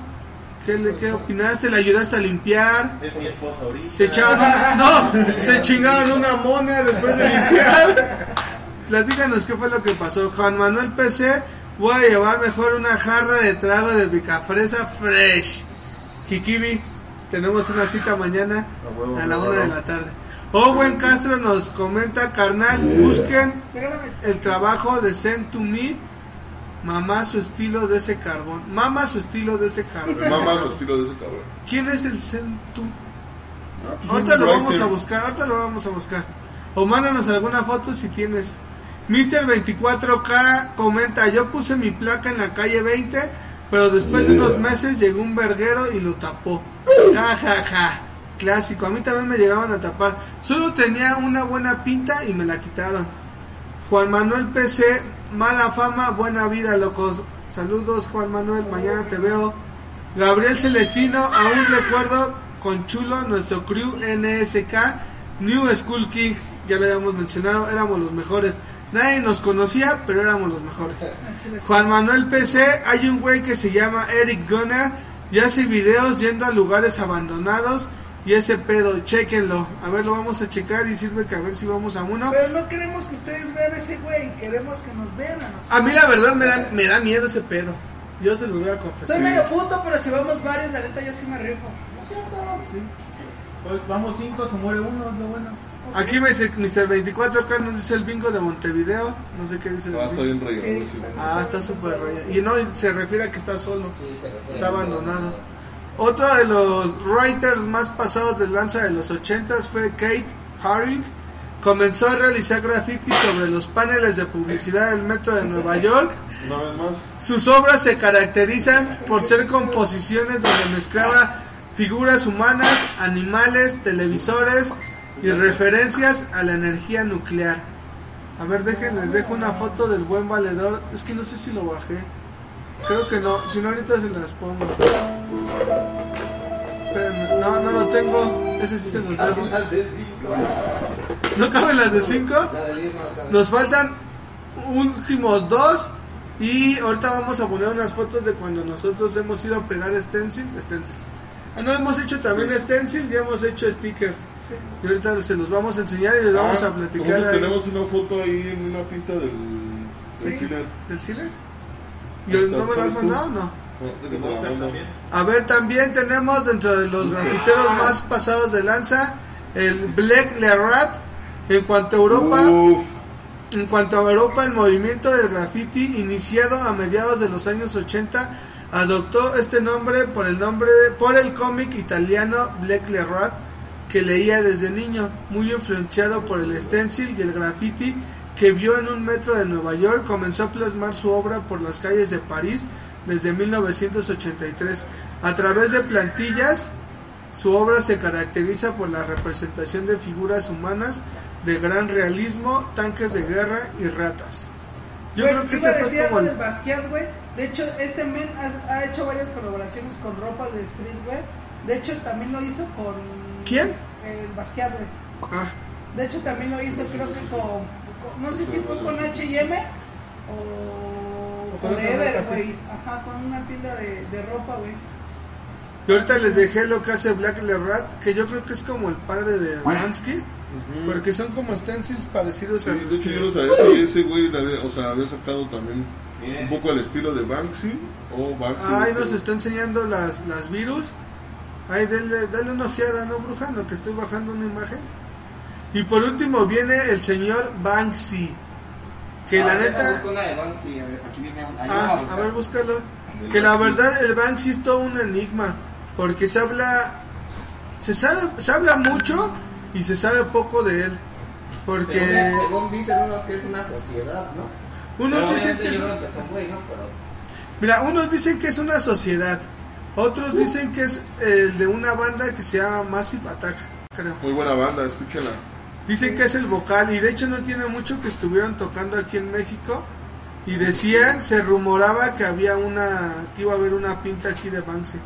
¿Qué, le, ¿Qué opinaste? ¿Le ayudaste a limpiar? Es mi esposa ahorita. Se echaron una- no, se chingaron una mona después de limpiar. Platícanos qué fue lo que pasó. Juan Manuel PC, voy a llevar mejor una jarra de trago de picafresa fresh. Kikibi, tenemos una cita mañana A huevo, a la una de la tarde. Owen Castro nos comenta, carnal, busquen el trabajo de Send to Me. Mamá su estilo de ese carbón. Mamá su estilo de ese carbón. Mamá su estilo de ese cabrón. ¿Quién es el Send to Ah, pues Ahorita lo vamos a buscar, ahorita lo vamos a buscar. O mándanos alguna foto si tienes. Mr. 24K comenta, yo puse mi placa en la calle 20, pero después de unos meses llegó un verguero y lo tapó. Ja, ja, ja. Clásico, a mí también me llegaban a tapar. Solo tenía una buena pinta y me la quitaron. Juan Manuel PC, mala fama, buena vida, locos. Saludos, Juan Manuel, mañana te veo. Gabriel Celestino, aún recuerdo con Chulo, nuestro crew NSK, New School King, ya lo habíamos mencionado, éramos los mejores. Nadie nos conocía, pero éramos los mejores. Juan Manuel PC, hay un güey que se llama Eric Gunner y hace videos yendo a lugares abandonados y ese pedo, chequenlo. A ver, lo vamos a checar y sirve que a ver si vamos a uno. Pero no queremos que ustedes vean ese güey, queremos que nos vean a nosotros. A mí la verdad me da, me da miedo ese pedo. Yo se los voy a Soy confesar. medio puto, pero si vamos varios, la neta yo sí me rifo. Pues vamos cinco, se muere uno, es lo bueno. Aquí me dice Mr. 24 acá nos dice el bingo de Montevideo. No sé qué dice. Ah, está bien rayado. Sí. Ah, está súper rayado. Y no, se refiere a que está solo. Sí, se refiere Está abandonado. Otro de los writers más pasados de lanza de los 80s fue Kate Haring. Comenzó a realizar graffiti sobre los paneles de publicidad del metro de Nueva York. Una vez más. Sus obras se caracterizan por ser composiciones donde mezclaba figuras humanas, animales, televisores y referencias a la energía nuclear. A ver, dejen, les dejo una foto del buen valedor. Es que no sé si lo bajé. Creo que no, si no ahorita se las pongo. Espérenme, no, no lo tengo. Ese sí se los debo. Las de cinco. ¿No caben las de 5? La de diez no cabe. Nos faltan últimos dos. Y ahorita vamos a poner unas fotos de cuando nosotros hemos ido a pegar stencils. stencils. Ah, no, hemos hecho también stencils y hemos hecho stickers. Y ahorita se los vamos a enseñar y les vamos Ah, a platicar ahí tenemos una foto ahí en una pinta del, del Sí. Sealer. ¿Y el no me lo han mandado? No. No. A ver, también tenemos dentro de los grafiteros más pasados de lanza el Black Lerat. En cuanto a Europa, Uf, En cuanto a Europa, el movimiento del graffiti, iniciado a mediados de los años 80, adoptó este nombre por el nombre por el cómic italiano Black Le Rat que leía desde niño, muy influenciado por el stencil y el graffiti que vio en un metro de Nueva York, comenzó a plasmar su obra por las calles de París desde 1983. A través de plantillas, su obra se caracteriza por la representación de figuras humanas de gran realismo, tanques de guerra y ratas. Yo creo que este fue como el... Basquiat, güey. De hecho, este men ha, hecho varias colaboraciones con ropas de streetwear. De hecho, también lo hizo con... ¿Quién? El Basquiat, güey. Ah, De hecho, también lo hizo, creo que con... con- no sé si fue con H&M o... Forever, sí. güey. Ajá, con una tienda de, de ropa, güey. y ahorita les dejé lo que hace Black Le Rat, que yo creo que es como el padre de Bansky, porque son como stencils parecidos sí, a de los hecho que- yo no sabía si ese güey había, o sea, había sacado también un poco el estilo de Banksy o Banksy. Ahí nos está enseñando las, las virus. Ahí dale, dale una ojeada, ¿no, bruja? No, que estoy bajando una imagen. Y por último viene el señor Banksy. Que Ah, la neta... de Banksy, a aquí viene, Ah, a buscar. ver, búscalo. Que la verdad el Banksy es todo un enigma. Porque se habla... Se sabe, se habla mucho y se sabe poco de él. Porque Según, según dicen unos que es una sociedad, ¿no? Uno Pero dice obviamente que es... yo creo que son güey, ¿no? Pero Mira, unos dicen que es una sociedad, otros dicen que es el de una banda que se llama Massive Attack, creo. Muy buena banda, escúchala. Dicen que es el vocal y de hecho no tiene mucho que estuvieron tocando aquí en México y decían, se rumoraba que había una, que iba a haber una pinta aquí de Banksy.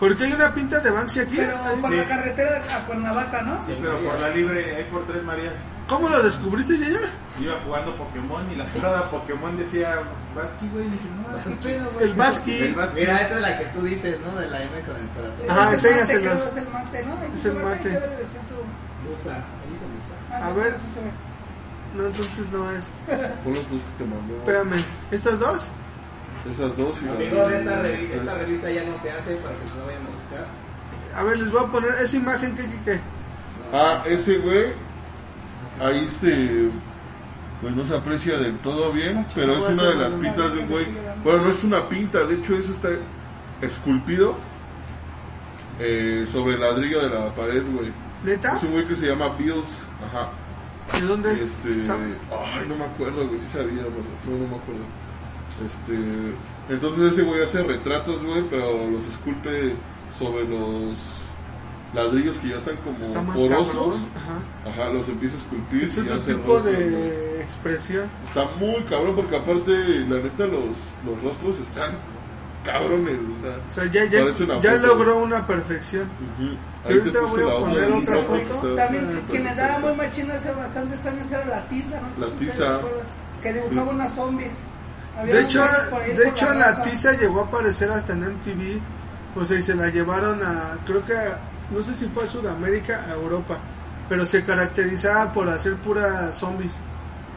¿Por qué hay una pinta de Banksy aquí? Pero por Sí. la carretera a Cuernavaca, ¿no? Sí, pero por la libre, ahí por Tres Marías. ¿Cómo lo descubriste, Yaya? Iba jugando Pokémon y la parada Pokémon decía Basqui, güey. Y dije, no, ¿qué pedo, güey? El Basqui. El Basqui. Mira, esta es la que tú dices, ¿no? De la M con el corazón. Ajá, es el mate, enséñaselos. creo, es el mate, ¿no? Es el mate. Musa. Ahí. Ah, A ver. se. No, entonces no es. Pon los dos que te mandé. Espérame, ¿estas dos? Esas dos y la Amigos, esta, revi- esta revista ya no se hace para que no vayan a buscar. A ver, les voy a poner esa imagen que, que, que. Ah, ese güey, ahí este, pues no se aprecia del todo bien, pero es una de las pintas de un güey. Bueno, no es una pinta, de hecho eso está esculpido eh, sobre el ladrillo de la pared, güey. ¿Neta? Es un güey que se llama Bills, ajá. ¿De dónde es? Este, ¿Sabes? ay, no me acuerdo, güey, sí sabía, pero no, no me acuerdo. Este, entonces ese güey hace retratos, güey, pero los esculpe sobre los ladrillos que ya están como Está más porosos. Ajá. Ajá, los empieza a esculpir Es y otro hace tipo güey. de expresión. Está muy cabrón porque aparte, la neta, los, los rostros están cabrones, o sea. O sea, ya, ya, una ya foto. logró una perfección. ujú. Y ahorita voy a otra poner otra foto. También está quien le daba muy machino hace bastantes años era la tiza, no sé La Tiza. que dibujaba unas zombies. De hecho, de hecho la raza. tiza llegó a aparecer hasta en MTV. O sea, y se la llevaron a, creo que, no sé si fue a Sudamérica, a Europa. Pero se caracterizaba por hacer puras zombies.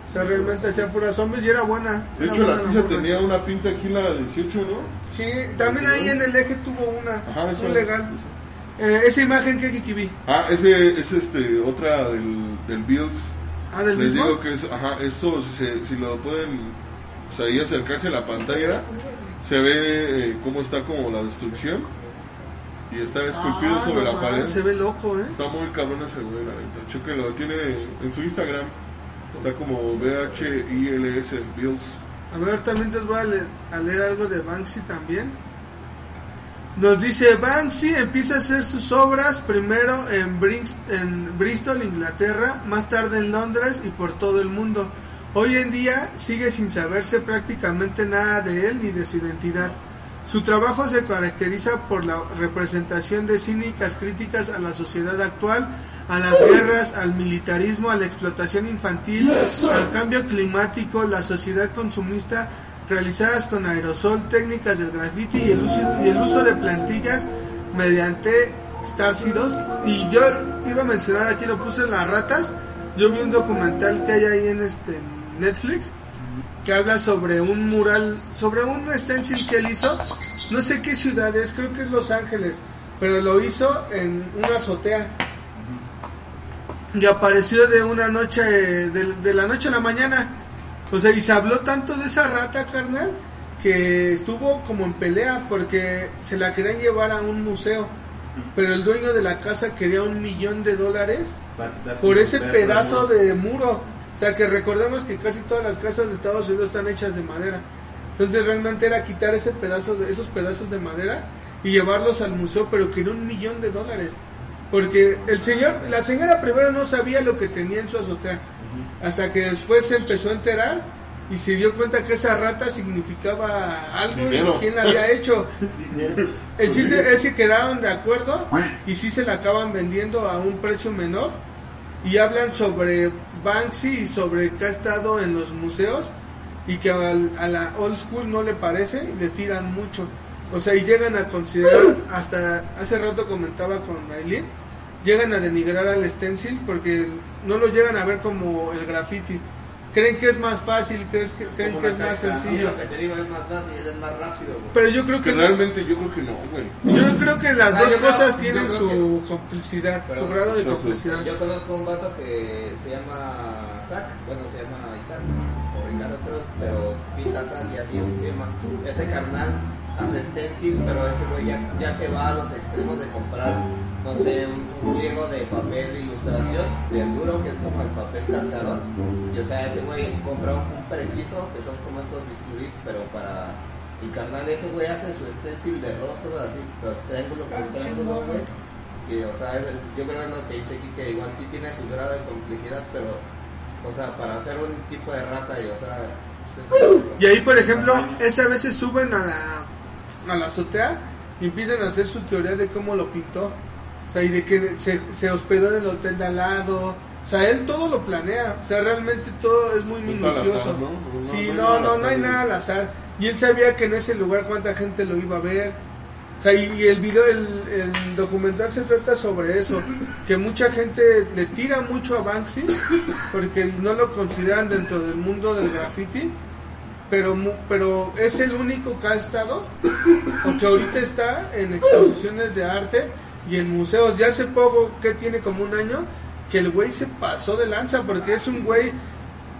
O sea, realmente hacía puras zombies y era buena. De era hecho, la buena tiza morra. tenía una pinta aquí en la 18, ¿no? Sí, también ahí en el eje tuvo una. Ajá, eso. muy legal. Eh, esa imagen que Kiki vi. Ah, ese es este, otra del, del Bills. Ah, del Les mismo. digo que es, ajá, eso, si, se- si lo pueden, sea, ahí acercarse a la pantalla, se ve eh, cómo está como la destrucción y está esculpido Ah, sobre no la pared. Se ve loco, ¿eh? Está muy cabrón ese güey, la neta. Chéquenlo, tiene en su Instagram, está como B-H-I-L-S, Bills. A ver, también les voy a leer, a leer algo de Banksy también. Nos dice, Banksy empieza a hacer sus obras primero en, Brins- en Bristol, Inglaterra, más tarde en Londres y por todo el mundo. Hoy en día sigue sin saberse prácticamente nada de él ni de su identidad. Su trabajo se caracteriza por la representación de cínicas críticas a la sociedad actual, a las guerras, al militarismo, a la explotación infantil, al cambio climático, la sociedad consumista, realizadas con aerosol, técnicas del graffiti y el uso, y el uso de plantillas mediante starcidos. Y yo iba a mencionar aquí, lo puse las ratas. Yo vi un documental que hay ahí en este Netflix que habla sobre un mural, sobre un stencil que él hizo, no sé qué ciudad es, creo que es Los Ángeles, pero lo hizo en una azotea. Y apareció de una noche, de, de la noche a la mañana. O sea, y se habló tanto de esa rata, carnal, que estuvo como en pelea porque se la querían llevar a un museo. Pero el dueño de la casa quería un millón de dólares por ese pedazo de muro. O sea, que recordemos que casi todas las casas de Estados Unidos están hechas de madera. Entonces realmente era quitar ese pedazo de esos pedazos de madera y llevarlos al museo, pero que era un millón de dólares. Porque el señor, la señora primero no sabía lo que tenía en su azotea, hasta que después se empezó a enterar y se dio cuenta que esa rata significaba algo Dinero. y quién la había hecho. El chiste es que quedaron de acuerdo y sí se la acaban vendiendo a un precio menor y hablan sobre Banksy y sobre que ha estado en los museos y que al- a la old school no le parece y le tiran mucho. O sea, y llegan a considerar, hasta hace rato comentaba con Aileen, llegan a denigrar al stencil porque no lo llegan a ver como el graffiti. Creen que es más fácil, crees que, creen que es más sencillo. lo que te digo es más fácil, es más rápido, güey. Pero yo creo Que que realmente yo creo que no, güey. yo creo que las Ah, dos creo- cosas tienen su complicidad, Pero- su grado de complicidad. Yo conozco un vato que se llama Isaac, bueno, se llama Isaac, o Ricardo Cruz, pero pinta Isaac y así es su firma. Ese carnal hace stencil, pero ese güey ya, ya se va a los extremos de comprar, no sé, un, un pliego de papel de ilustración, del duro, que es como el papel cascarón. Y o sea, ese güey compra un, un preciso, que son como estos biscuits, pero para Y carnal, ese güey hace su stencil de rostro, así, pues, triángulo por Ah, triángulo, güey. Que, o sea, yo creo que lo que dice aquí que igual sí tiene su grado de complejidad, pero, o sea, para hacer un tipo de rata, y, o sea, Y ahí, por ejemplo, esa veces suben a la, a la azotea y empiezan a hacer su teoría de cómo lo pintó. O sea, y de que se, se hospedó en el hotel de al lado. O sea, él todo lo planea. O sea, realmente todo es muy azar, minucioso. ¿no? No, sí, no hay no, nada al no, no hay nada al azar. Y él sabía que en ese lugar cuánta gente lo iba a ver. O sea, y, y el video, el, el documental se trata sobre eso, que mucha gente le tira mucho a Banksy porque no lo consideran dentro del mundo del graffiti, pero pero es el único que ha estado, o que ahorita está en exposiciones de arte y en museos. Ya hace poco, que tiene como un año, que el güey se pasó de lanza porque es un güey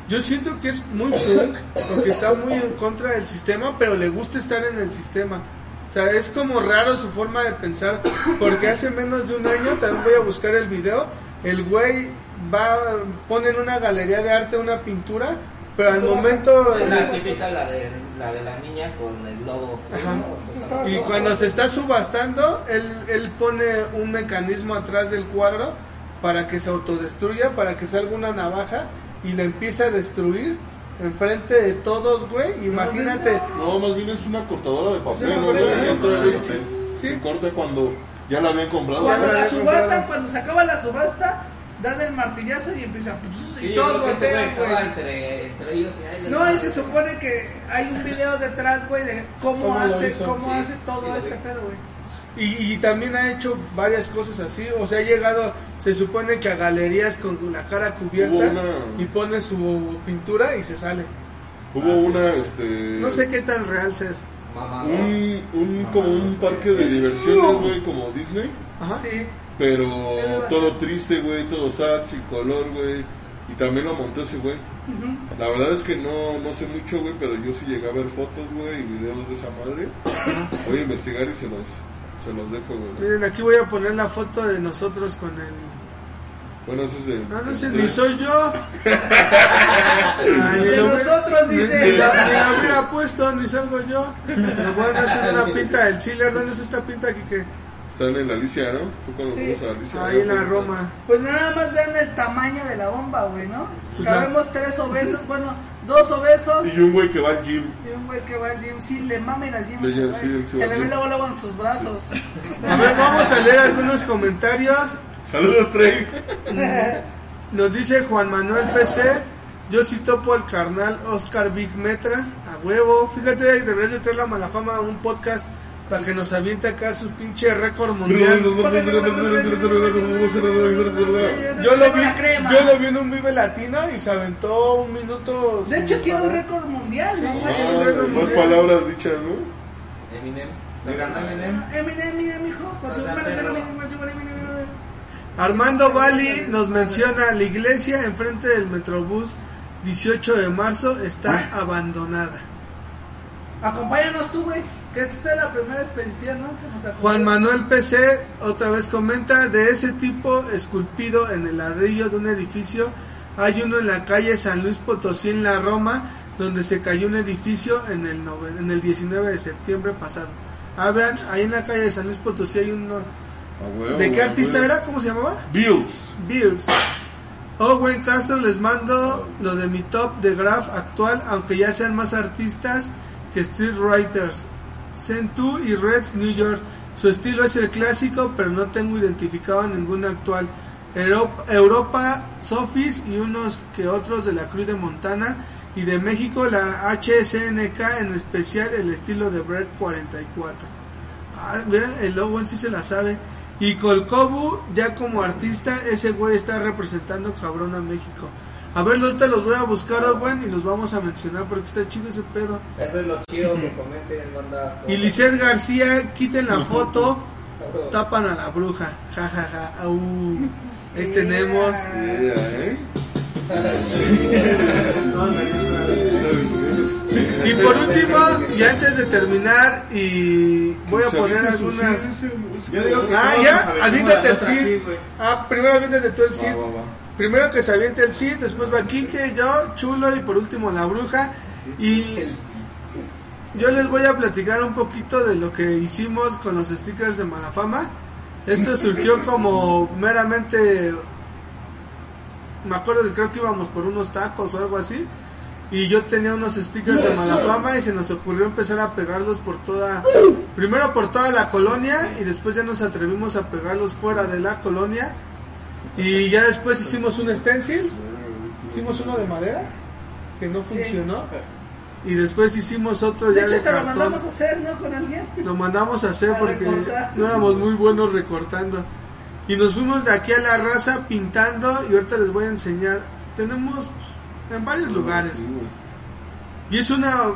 yo siento que es muy punk, porque está muy en contra del sistema, pero le gusta estar en el sistema. O sea, es como raro su forma de pensar, porque hace menos de un año, también voy a buscar el video, el güey va, pone en una galería de arte una pintura, pero al momento... Es la típica, la de, la de la niña con el lobo. Y cuando se está subastando, él, él pone un mecanismo atrás del cuadro para que se autodestruya, para que salga una navaja y lo empieza a destruir enfrente de todos, güey. Imagínate. No, más bien es una cortadora de papel, ¿no? Se corta cuando ya la habían comprado. Cuando la subasta, comprado. cuando se acaba la subasta, dan el martillazo y empiezan. pues, Sí, y todos voltean, güey. entre, entre ellos. y, No, y se supone que hay un video detrás, güey, de cómo, ¿Cómo lo hace, hizo? cómo Sí, hace todo sí, este vi. pedo, güey. Y, y también ha hecho varias cosas así. O sea, ha llegado, se supone que a galerías con la cara cubierta una- y pone su pintura y se sale. Hubo una, este... No sé qué tan real es. Un, un, como un parque de diversiones, güey, como Disney. Ajá. Sí. Pero Pero todo triste, güey, todo sad, sin color, güey. Y también lo montó ese güey. La verdad es que no, no sé mucho, güey, pero yo sí llegué a ver fotos, güey, y videos de esa madre. Voy a investigar y se los, se los dejo, güey. Miren, aquí voy a poner la foto de nosotros con el... Bueno, eso es de... No, no sé, ni soy yo. Ay, De lo- nosotros, dice. Ni la, ni la hubiera puesto, ni salgo yo. Lo bueno es una pinta del Chile. ¿Dónde es esta pinta aquí que? Están en la Alicia, ¿no? Fue cuando Sí. fuimos a Alicia. Ahí en la Roma. Pues nada más vean el tamaño de la bomba, güey, ¿no? Pues Cabemos tres obesos, bueno, dos obesos Y un güey que va al gym. y un güey que va al gym. Sí, le mamen al gym. Le- ese güey. sí, sí, Se le ve luego, luego en sus brazos. A ver, vamos a leer algunos comentarios. Saludos, Trey. Nos dice Juan Manuel PC. Yo sí topo al carnal Oscar Big Metra. A huevo. Fíjate, deberías de traer la mala fama a un podcast para que nos aviente acá su pinche récord mundial. Yo lo vi, yo lo vi en un Vive Latino y se aventó un minuto. De hecho, tiene un récord mundial, ¿no, Ah, más palabras dichas, ¿no? Eminem. Le ganó Eminem. Eminem, Eminem, hijo. Armando Bali nos menciona la iglesia enfrente del Metrobús 18 de marzo está abandonada. Acompáñanos tú, güey. Esa es la primera expedición, ¿no? Que nos acompaña. Juan Manuel PC otra vez comenta de ese tipo esculpido en el ladrillo de un edificio. Hay uno en la calle San Luis Potosí en la Roma donde se cayó un edificio en el en el 19 de septiembre pasado. Ah, vean, ahí en la calle de San Luis Potosí hay uno. ¿De qué artista era? ¿Cómo se llamaba? Bills. Beers. Owen Castro les mando lo de mi top de graph actual, aunque ya sean más artistas que street writers. Centu y Reds New York. Su estilo es el clásico, pero no tengo identificado ningún actual. Europa, Europa Sofis y unos que otros de la Cruz de Montana. Y de México la HSNK, en especial el estilo de Bread 44. Ah, mira, el Owen sí se la sabe. Y Colcobu, ya como artista, ese güey está representando cabrón a México. A ver, ahorita los voy a buscar, Owen, y los vamos a mencionar porque está chido ese pedo. Eso es lo chido que comenten, banda. Y Lisette García, quiten la foto, tapan a la bruja. Ja, ja, ja. Au. Ahí tenemos. Yeah, ¿eh? Y por último, y antes de terminar, y voy a poner algunas. Yo digo que Ah, ya, aviéntate la el. Ah, primero aviéntate tú el Cid. Primero que se aviente el Cid, después va Kike, yo, Chulo y por último la bruja. Y, yo les voy a platicar un poquito de lo que hicimos con los stickers de Malafama. Esto surgió como meramente, me acuerdo que creo que íbamos por unos tacos o algo así. Y yo tenía unos stickers de Malafama y se nos ocurrió empezar a pegarlos por toda, primero por toda la colonia y después ya nos atrevimos a pegarlos fuera de la colonia. Y ya después hicimos un stencil, hicimos uno de madera que no funcionó. Y después hicimos otro De ya hecho, de te lo mandamos a hacer, ¿no? Con alguien. Lo mandamos a hacer porque recortar. no éramos muy buenos recortando. Y nos fuimos de aquí a la raza pintando y ahorita les voy a enseñar. Tenemos pues, en varios lugares. Y es una...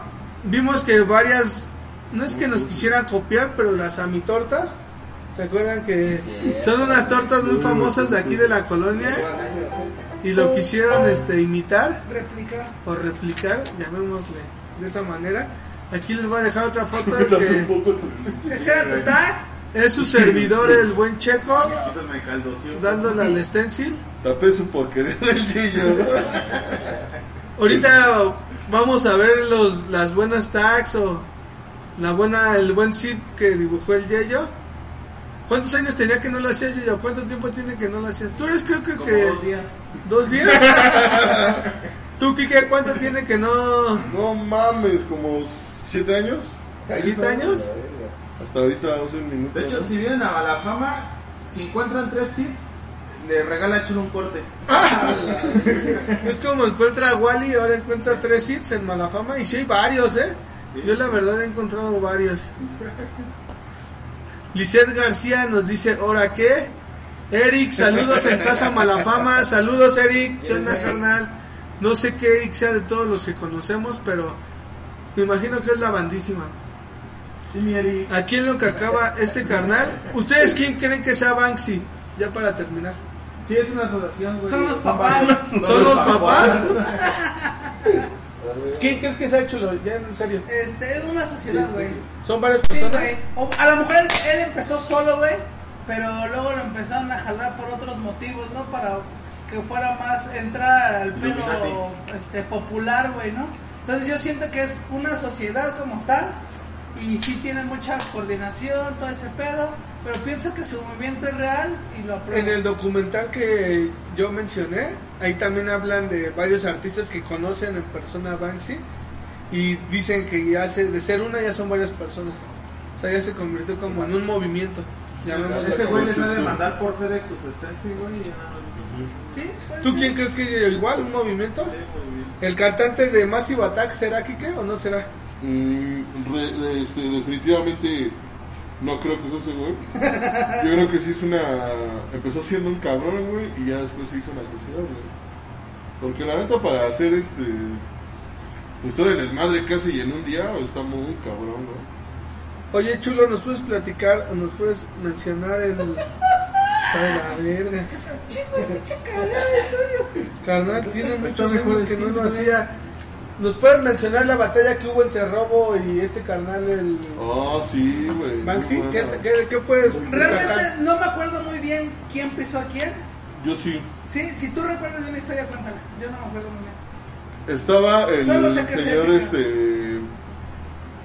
Vimos que varias... No es que nos quisieran copiar, pero las amitortas... ¿Se acuerdan que son unas tortas muy famosas de aquí de la colonia? Y lo quisieron este, imitar Replicar. o replicar, llamémosle de esa manera. Aquí les voy a dejar otra foto Dame un que poco de- ¿Ese era tu tag? es su servidor, el buen Checo, dándole al stencil. Tapé su porquería del. Ahorita vamos a ver los, las buenas tags o la buena, el buen Sid que dibujó el Yeyo. ¿Cuántos años tenía que no lo hacías, Yeyo? ¿Cuánto tiempo tiene que no lo hacías? Tú eres creo que... Como que dos días. ¿Dos días? ¿Tú, Kike, cuánto tiene que no... No mames, como siete años. ¿Siete años? Hasta ahorita hace un minuto. De hecho, ¿no? si vienen a Balafama, si encuentran tres seats, le regala Chulo un corte. Es como encuentra a Wally, ahora encuentra tres hits en Malafama y sí hay varios, ¿eh? Yo la verdad he encontrado varios. Lisette García nos dice, ¿ahora qué? Eric, saludos en casa Malafama, saludos Eric, ¿qué onda carnal? No sé qué Eric sea de todos los que conocemos, pero me imagino que es la bandísima. Sí, mi Eric. Aquí en lo que acaba este carnal, ¿ustedes quién creen que sea Banksy? Ya para terminar. Sí, es una asociación, güey. Son los papás. ¿Son los papás? ¿Quién crees que sea chulo? Ya en serio. Este, es una sociedad, güey. ¿Son varias Sí, personas? güey. O a lo mejor él, él empezó solo, güey. Pero luego lo empezaron a jalar por otros motivos, ¿no? Para que fuera más entrar al pelo Illuminati. este, popular, güey, ¿no? Entonces yo siento que es una sociedad como tal. Y sí tienen mucha coordinación, todo ese pedo. Pero pienso que su movimiento es real y lo apruebo. En el documental que yo mencioné, ahí también hablan de varios artistas que conocen en persona a Banksy y dicen que ya se, de ser una ya son varias personas. O sea, ya se convirtió como en un movimiento. llamémoslo Ese güey les ha de mandar por FedEx sus stencils, güey, y ya nada más los hace. ¿Sí? ¿Tú ser. quién crees que es igual un movimiento? Sí, bien. ¿El cantante de Massive Attack será Kike o no será? Mm, re- este, definitivamente no creo que sea ese güey. Yo creo que sí es una. Empezó siendo un cabrón, güey, y ya después se hizo una sociedad, güey. Porque la neta, para hacer este. Pues todo el desmadre casi y en un día está muy cabrón, ¿no? Oye, chulo, ¿nos puedes platicar nos puedes mencionar el... Ay, la verga. Chico, escucha cagada el tuyo. Carnal, tiene muchos Está mejor años que no lo güey. hacía. ¿Nos puedes mencionar la batalla que hubo entre Robo y este carnal, el Ah, sí, güey. Banksy? ¿Qué, buena. qué, qué puedes Realmente destacar? no me acuerdo muy bien quién pisó a quién. Yo sí. Sí, si tú recuerdas de una historia, cuéntala. Yo no me acuerdo muy bien. Estaba el Solo sé que se señor, este.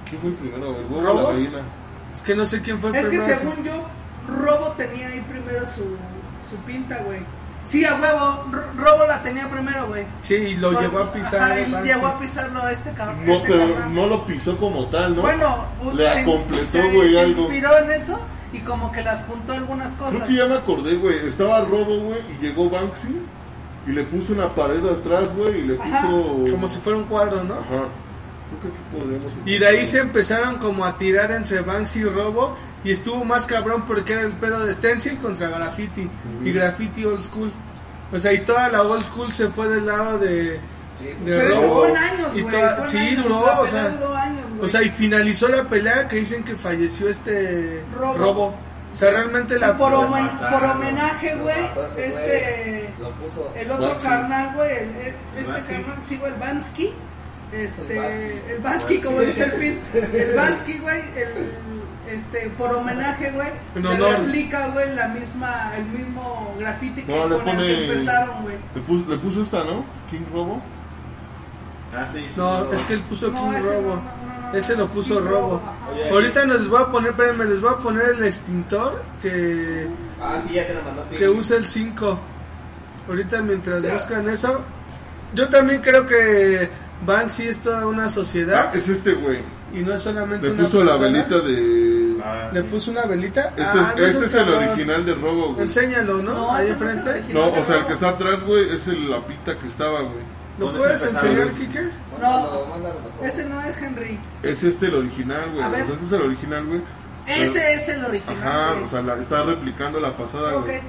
¿Quién fue el primero? El huevo o ¿Robo? la gallina. Es que no sé quién fue el Es que primero. según yo, Robo tenía ahí primero su, su pinta, güey. Sí, a huevo, Ro- Robo la tenía primero, güey. Sí, y lo Por- llegó a pisar. Ajá, y Banksy. llegó a pisarlo este cabrón. No, este pero no lo pisó como tal, ¿no? Bueno, un- le se- completó, se- güey, se algo. inspiró en eso y como que las juntó algunas Creo cosas. que ya me acordé, güey. Estaba Robo, güey, y llegó Banksy y le puso una pared atrás, güey, y le Ajá. puso. Como si fuera un cuadro, ¿no? Ajá. Creo que aquí podríamos. Y de ahí se empezaron como a tirar entre Banksy y Robo y estuvo más cabrón porque era el pedo de Stencil contra Graffiti y Graffiti Old School. O sea, y toda la Old School se fue del lado de, Sí, de Pero esto fue en años, y güey. toda- fue en sí, años, duró, la o sea, duró años, güey. o sea, y finalizó la pelea que dicen que falleció este Robo. O sea, realmente la por, homen- por homenaje, güey, este... Lo puso. El otro carnal, güey, el- el- este carnal, sigo el Bansky. Este, el Bansky, como dice el Pin. El Bansky, güey, el, este, por homenaje, güey, En le honor. replica, güey, la misma, el mismo graffiti que No, con el que empezaron, güey. Le puso, le puso esta, ¿no? King Robo. Ah, sí. No, es que él puso No, King ese no, Robo. no, no, no, Ese lo puso Robo. Ahorita les voy a poner, espérenme, les voy a poner el extintor que, Ah, sí, ya te lo mandó. que usa el 5. Ahorita mientras buscan eso, yo también creo que Banksy es toda una Ah, sociedad es este, güey. Y no es solamente Le una puso la velita de... Ah, Le sí. puso una velita. Este, Ah, es, no este es el cabrón. original de Robo, güey. Enséñalo, ¿no? No, Ahí no enfrente. original. No, o sea, el que está atrás, güey, es el, la pita que estaba, güey. ¿Lo ¿Dónde puedes enseñar, Kike? Favor. Ese no es Henry. Es este el original, güey. A O ver. sea, este es el original, güey. Ese es el original. Ajá, güey. o sea, la, está replicando la pasada, Ok. güey.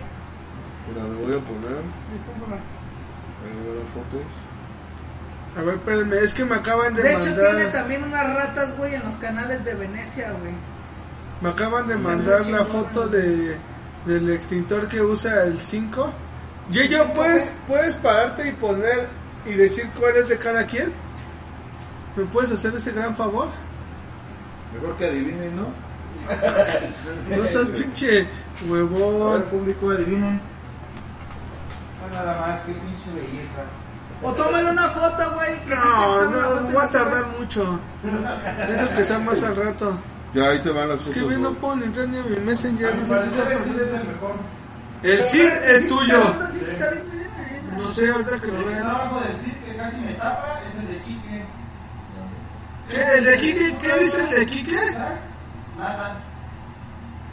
Mira, le voy a poner. Discúlpame. Ahí voy a ver fotos. A ver, espérenme, es que me acaban de, De hecho, mandar. tiene también unas ratas, güey, en los canales de Venecia, güey. Me acaban de Está mandar la foto de del extintor que usa el 5. Y yo puedes puedes pararte y poner y decir cuál es de cada quien. ¿Me puedes hacer ese gran favor? Mejor que adivinen, ¿no? No seas pinche A huevón. ver, público, adivinen. No, nada más, qué pinche belleza. O tómale una foto, güey. No, no, y voy a tardar mucho. Eso que sea más al rato. Ya ahí te van las Es fotos. que güey, no puedo entrar ni a mi messenger. No sé qué el es el mejor. El Cid es tuyo. bien, bien, bien. No sé, ahorita que lo El vean. abajo del Cid que casi me tapa es el de Quique. ¿Qué? ¿El de Kike? ¿Qué dice el de Kike? Nada.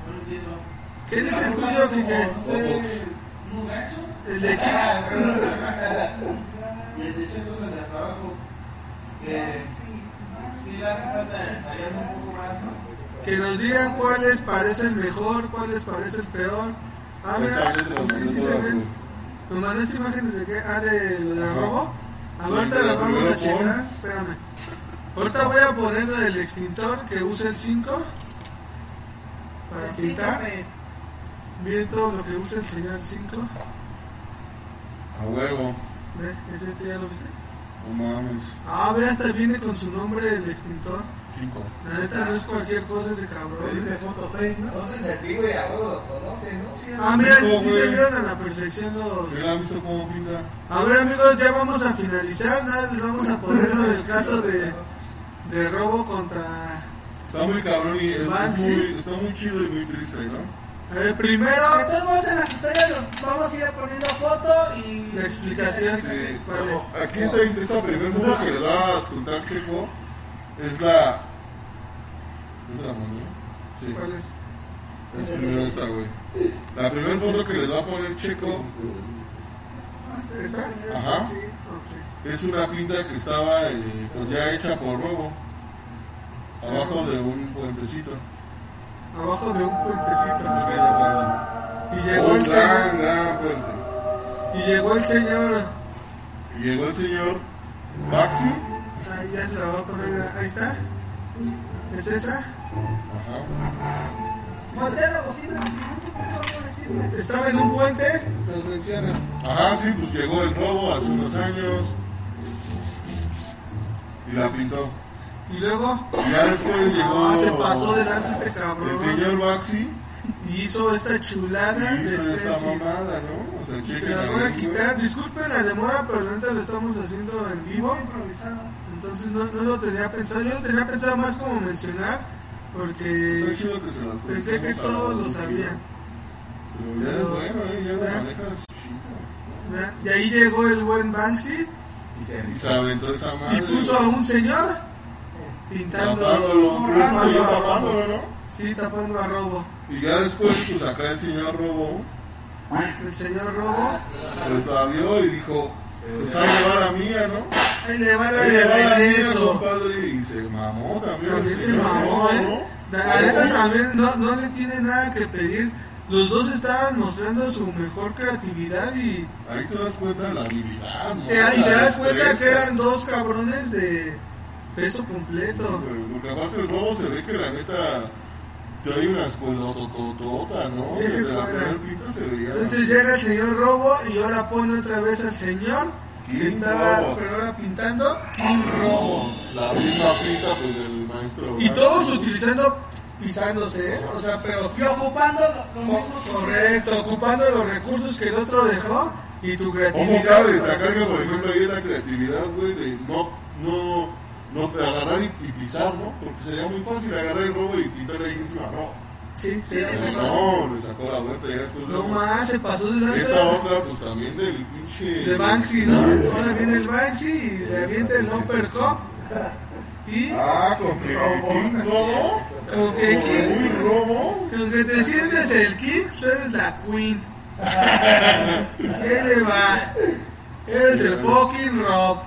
No lo entiendo. ¿Qué dice el tuyo, Kike? No unos ganchos. El de Kike. Y el de Checo es el de hasta abajo. Que sí le hace falta ensayar un poco más, ¿no? Que nos digan cuál les parece el mejor, cuál les parece el peor. Ah, mira, pues sí, sí se ven. ¿Me mandaste imágenes de qué? Ah, de Ajá. robo. Ahorita las vamos a checar. Espérame. Ahorita voy a poner lo del extintor que usa el 5 para güey. Miren todo lo que usa el señor 5. A huevo. Ve, ¿es este ya lo viste? No mames. Ah, ve, hasta viene con su nombre el extintor. Cinco. La neta no es cualquier cosa ese Le cabrón. dice foto fake, ¿no? Entonces el pibe abuelo lo conoce, ¿no? Sí, Ah, mira, Cinco, sí se vieron a la perfección los... ¿has visto cómo pinta? A ver amigos, ya vamos a finalizar, nada, les vamos a poner lo del caso de, de robo contra... Está muy cabrón y es, muy, está muy chido y muy triste, ¿no? De primero todos en las historias vamos a ir poniendo foto y... la explicación. Sí. Aquí está esta primera foto que le va a contar Checo. Es la. ¿Es la mano? Sí. ¿Cuál es? Es primero esta, güey. La primera foto que les va a poner Checo ¿Esta? Ajá. Es una pinta que estaba eh, pues ya hecha por robo. Abajo de un puentecito. Abajo de un puentecito. Y llegó Un el gran, señor. gran puente. Y llegó el señor. Y llegó el señor Maxi. Ahí ya se la va a poner. Ahí está. ¿Es esa? Ajá. Voltea la bocina, no sé por qué decirme. Estaba en un puente. Los mencionas. Ajá, sí, pues llegó el robo hace unos años. Y la pintó. Y luego. Y ya después llegó. Ah, se pasó de lanza este cabrón. El señor Maxi Y hizo esta chulada y de hizo esta stencil. mamada, ¿no? O sea, Se chequen la voy a quitar. Disculpen la demora, pero neta lo estamos haciendo en vivo. Muy improvisado. Entonces no, no lo tenía pensado. Yo lo tenía pensado más como mencionar. Porque chido que se la pensé que todos lo sabían. Pero ya es Pero- bueno, ¿eh? Ya. ¿verdad? Y ahí llegó el buen Banksy Y se Y se aventó esa y madre. puso a un señor Sí, a- tapándolo, ¿no? Sí, tapando a Robo. Y ya después, pues acá el señor Robo, El señor Robo. pues la vio y dijo, pues a llevar a mía, ¿no? Ahí le va la Ahí le va de la mía, regreso. compadre, y se mamó también. También se mamó, ¿eh? La neta también no, no le tiene nada que pedir. Los dos estaban mostrando su mejor creatividad y, Ahí te das cuenta de la habilidad, ¿no? eh, y te La das cuenta que eran dos cabrones de peso completo. Porque aparte el robo se ve que la neta trae una escuela tototota, ¿no? Entonces llega el señor Robo y ahora pone otra vez al señor que estaba pero ahora pintando King Robo. La misma pinta pues del maestro. Y todos utilizando pisándose, ¿eh? o sea, pero Y ocupando lo- los mismos. correcto, ocupando los recursos que el otro dejó y tu ¿Cómo creatividad. cabe para sacar que por ejemplo ahí la creatividad, güey, de no, no, no agarrar y, y pisar, ¿no? Porque sería muy fácil agarrar el robo y pintarle ahí encima, no. Sí, sí, Sí. No, le sacó la vuelta y después No más, se pasó de Esta lanza. otra, pues también del pinche. De Banksy, ¿no? Ahora viene el Banksy y le avienta el uppercut. Y Ah, con que King robo. con que Con muy robo. con que te sientes el King, pues eres la Queen. ¿Qué le va? Eres el fucking Rob.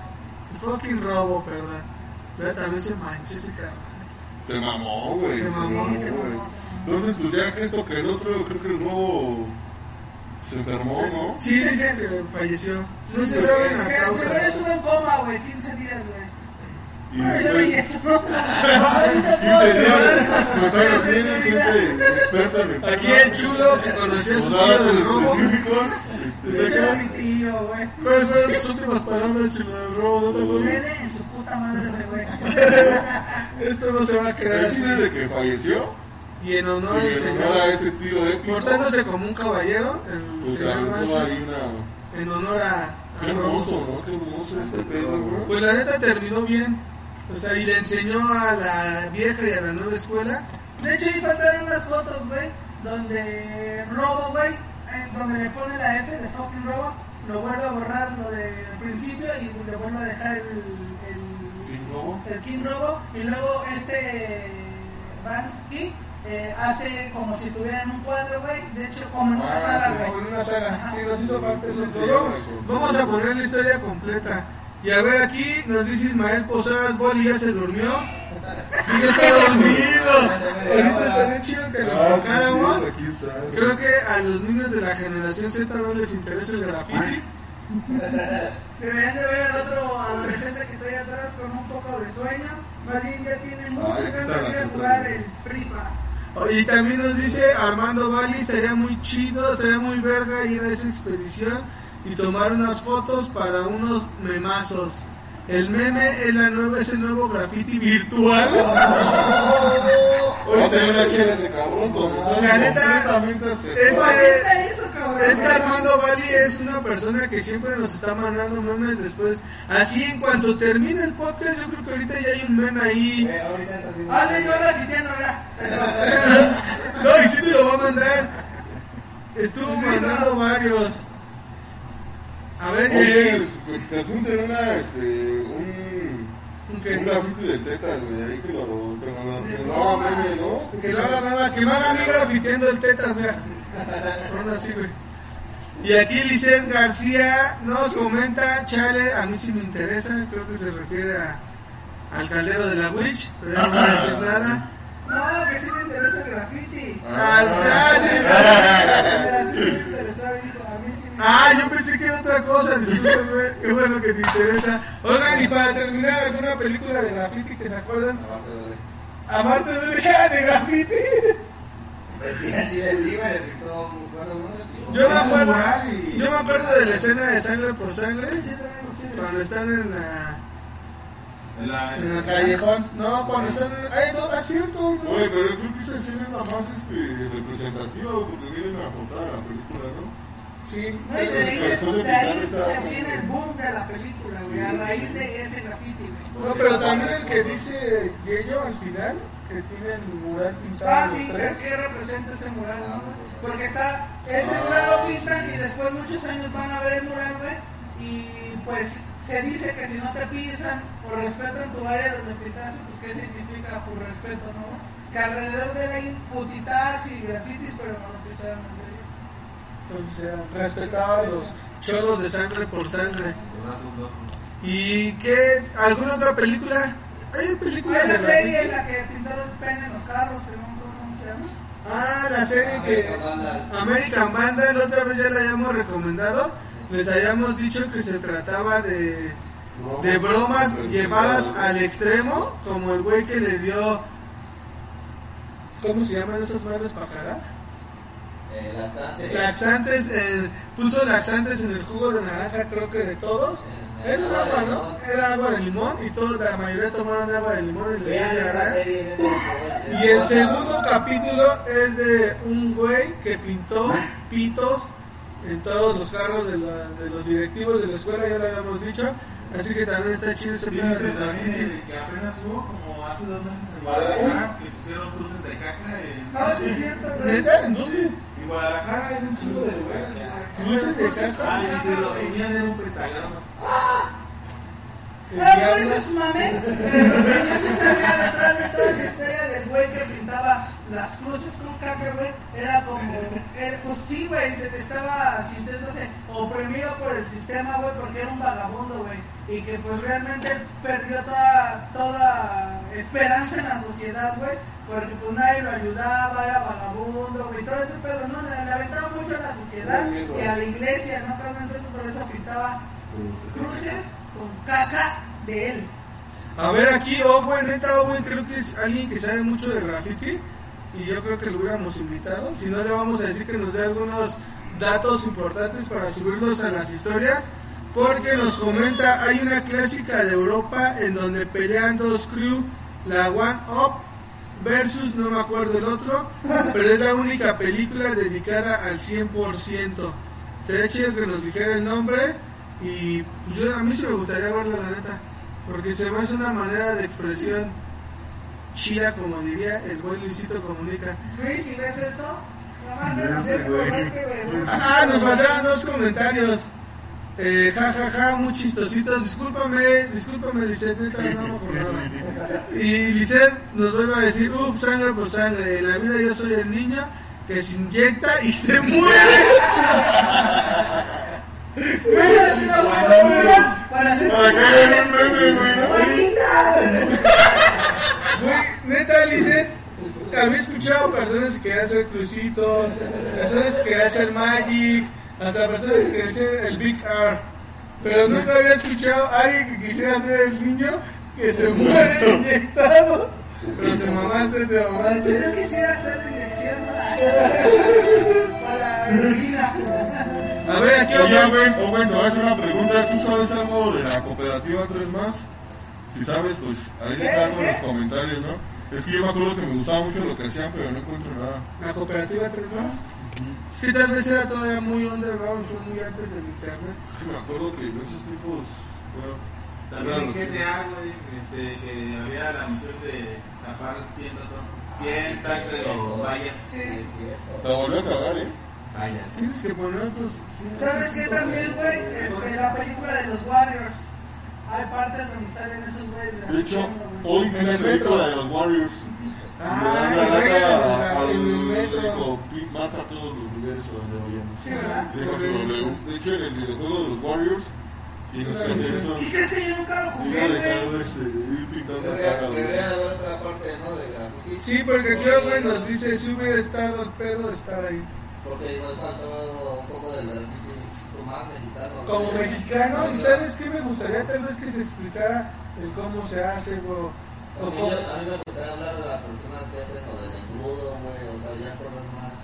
El fucking Robo, perdón. Pero también se mancha ese cabrón. Se mamó, güey. Se mamó, Sí, se güey. mamó. Entonces, pues ya que esto que el otro, creo que el robo se enfermó, ¿no? Sí, dicen que falleció. No se saben las causas. Pero estuvo en coma, güey, 15 días, güey. Y Ay, yo vi después, eso, ¿no? Ahorita 15 días, puedo- ahora sí hay gente experta en el Aquí el chulo que conocía a su Nos da tío datos del robo. Este, mi tío, güey. ¿Cuáles fueron sus últimas palabras, chulo del robo? ¿No te en su puta madre ese güey. Esto no se va a creer el así. chiste de que falleció Y en honor al señor. a ese tiro épico, Portándose como un caballero, el pues señor en honor a, a Qué Robo. hermoso, ¿no? Qué hermoso este pedo, güey. Pues la neta terminó bien. O sea, y le enseñó a la vieja y a la nueva escuela. De hecho, ahí faltaron unas fotos, güey, donde Robo, güey, donde le pone la F de fucking Robo, lo vuelve a borrar lo del principio y le vuelve a dejar el, el, King Robo. el King Robo, y luego este Bansky eh, hace como si estuviera en un cuadro, güey, de hecho, como en una Ah, sala, güey. Como en una saga. Sí, nos hizo falta eso. Vamos a poner la historia completa. Y a ver, aquí nos dice Ismael Posadas, Boli ya se durmió. Sí, ya está dormido. Ahorita estaría chido que lo Ah, sí, tocáramos. sí. Creo que a los niños de la generación Z no les interesa el graffiti. Deberían de ver al otro adolescente que está ahí atrás con un poco de sueño. Más bien ya tiene mucha aquí está ganas de ir a la jugar el Fire. Y también nos dice Armando Bali, estaría muy chido, estaría muy verga ir a esa expedición y tomar unas fotos para unos memazos. El meme es, la nueva, es el nuevo graffiti virtual. Vamos a ver una chela ese cabrón La neta, este- Ahorita eso, cabrón. Este Armando Bali es una persona que siempre nos está mandando memes después. Así en cuanto termine el podcast, yo creo que ahorita ya hay un meme ahí. Eh, ahorita está haciendo. Ah, grafiteando, mira. No, y sí te lo va a mandar. Estuvo Sí, mandando no. varios. A ver, Oye, eh, te junten una, este, un, un que- un grafiti de tetas, güey, ahí que lo, que lo, que lo No, haga meme, ¿no? Que lo haga meme, que me haga a mí grafiteando el tetas, mira. Ahora sí, güey. Y aquí Lisette García nos comenta, chale, a mí sí me interesa, creo que se refiere a, al caldero de la Witch, pero no voy a decir nada. No, que sí me interesa el graffiti. Ah, ah, sí. Sí me interesaba, dijo, a mí sí me Ah, yo pensé que era otra cosa, discúlpeme, qué bueno que te interesa. Oigan, y para terminar, ¿alguna película de graffiti que se acuerdan? Aparte de- Aparte de de graffiti. Pues sí, así es, sí, güey, que todo muy bueno, ¿no? Yo me acuerdo, yo me acuerdo de la escena de sangre por sangre, Yo también lo sé. cuando están en la, En la, en el callejón. No, cuando están en, hay dos, es cierto, hay dos. Oye, pero yo creo que esa escena es la más este, representativa porque viene en la portada de la película, ¿no? Sí. No, y de ahí, Después de de ahí se viene el boom de la película, güey, a raíz de ese graffiti, güey. No, pero también el que dice Yello al final, que tiene el mural pintado. Ah, sí, que sí representa ese mural, ¿no? Porque está, ese mural lo pintan y después muchos años van a ver el mural, güey, y pues se dice que si no te pisan o respetan tu área donde pintaste, pues qué significa por respeto, ¿no? Que alrededor de él hay putitas y grafitis, pero no lo pisaron. Entonces era, respetaba a los cholos de sangre por sangre. ¿Y qué? ¿Alguna otra película? ¿Hay películas Hay una serie en la que pintaron el pene en los carros, que no me acuerdo cómo se llama. Ah, la serie que... American Vandal. American Vandal, la otra vez ya la habíamos recomendado. Les habíamos dicho que se trataba de, de bromas llevadas al extremo, como el güey que le dio... ¿Cómo se llaman esas manos para cagar? Eh, laxante. Laxantes, en- puso laxantes en el jugo de naranja, creo que de todos. Era agua, ¿no? Era agua de limón y todos, la mayoría tomaron de agua de limón y le favor. Y el segundo capítulo es de un güey que pintó pitos en todos los cargos de, la- de los directivos de la escuela, ya lo habíamos dicho. Así que también está chido ese Sí, de grafitis. que apenas hubo como hace dos meses en Guadalajara que pusieron cruces de caca en, Ah, sí, es cierto. ¿En dónde? en Guadalajara hay un chingo de lugares. Cruces de caca. Ah, y se los unían en un pentagrama. Ah, por eso es mame. Pero yo sí sabía detrás de toda la historia del güey que pintaba las cruces con caca, güey. Era como. Era, pues sí, güey, se estaba sintiéndose oprimido por el sistema, güey, porque era un vagabundo, güey. Y que pues realmente perdió toda, toda esperanza en la sociedad, güey. Porque pues nadie lo ayudaba, era vagabundo, güey. Todo ese pedo, ¿no? Le, le aventaba mucho a la sociedad y a la iglesia, ¿no? Pero entonces por eso pintaba cruces con caca de él. A ver, aquí Owen, neta Owen, creo que es alguien que sabe mucho de graffiti. Y yo creo que lo hubiéramos invitado. Si no, le vamos a decir que nos dé algunos datos importantes para subirlos a las historias. Porque nos comenta, hay una clásica de Europa en donde pelean dos crew, la One Up versus no me acuerdo el otro, pero es la única película dedicada al 100%. Sería chido que nos dijera el nombre y pues, yo, a mí sí me gustaría verla, la neta, porque se me hace una manera de expresión chida, como diría el buen Luisito Comunica. Luis, si ves esto, vemos. Ah, nos faltaban dos comentarios. Eh, ja, ja, ja, muy chistositos. Discúlpame, discúlpame, Lisette, neta, no me acordaba. Y Lisette nos vuelve a decir, uff, sangre por sangre. En la vida yo soy el niño que se inyecta y se muere. Para hacer Para neta, Lisette, había escuchado personas que querían hacer crucitos, personas que querían hacer magic, hasta personas que querían hacer el Big R. Pero nunca había escuchado a alguien que quisiera hacer el niño que se muere inyectado. Pero te mamaste, te mamaste. Yo quisiera hacer la inyección ¿no? para heroína. A ver, aquí Oye. Owen, Owen, te voy a hacer una pregunta. ¿Tú sabes algo de la cooperativa 3 más? Si sabes, pues ahí está en los comentarios, ¿no? Es que yo me acuerdo que me gustaba mucho lo que hacían, pero no encuentro nada. La cooperativa 3 más. Es que tal vez era todavía muy underground, fue muy antes del internet. Es que me acuerdo que esos tipos, bueno, También en GTA, güey, este, que había la misión de tapar 100, to- 100 tags de los vallas. Sí, es cierto. La volvió a cagar, ¿eh? Vallas. Tienes que poner otros. sí, ¿Sabes qué también, güey? Este, la película de los Warriors. Hay partes donde salen esos güeyes. De hecho, hoy vi la película de los Warriors. Ah, Le dan la en el metro. digo, "Pi- mata a todos los universos donde vayamos. Sí, ¿verdad? De hecho, en el videojuego de los Warriors, y ¿Qué crees que yo nunca lo jugué, güey? ir pintando la Debería haber otra parte, ¿no? De graffiti. Sí, porque aquí güey nos dice si hubiera estado el pedo estar ahí. Porque igual faltó un poco del graffiti más mexicano. ¿no? Como mexicano, ¿y sabes qué me gustaría tal vez que se explicara el cómo se hace, bro? A O mí, cómo- yo- a mí me gustaría hablar de las personas que hacen lo del engrudo, güey, o sea, ya cosas más.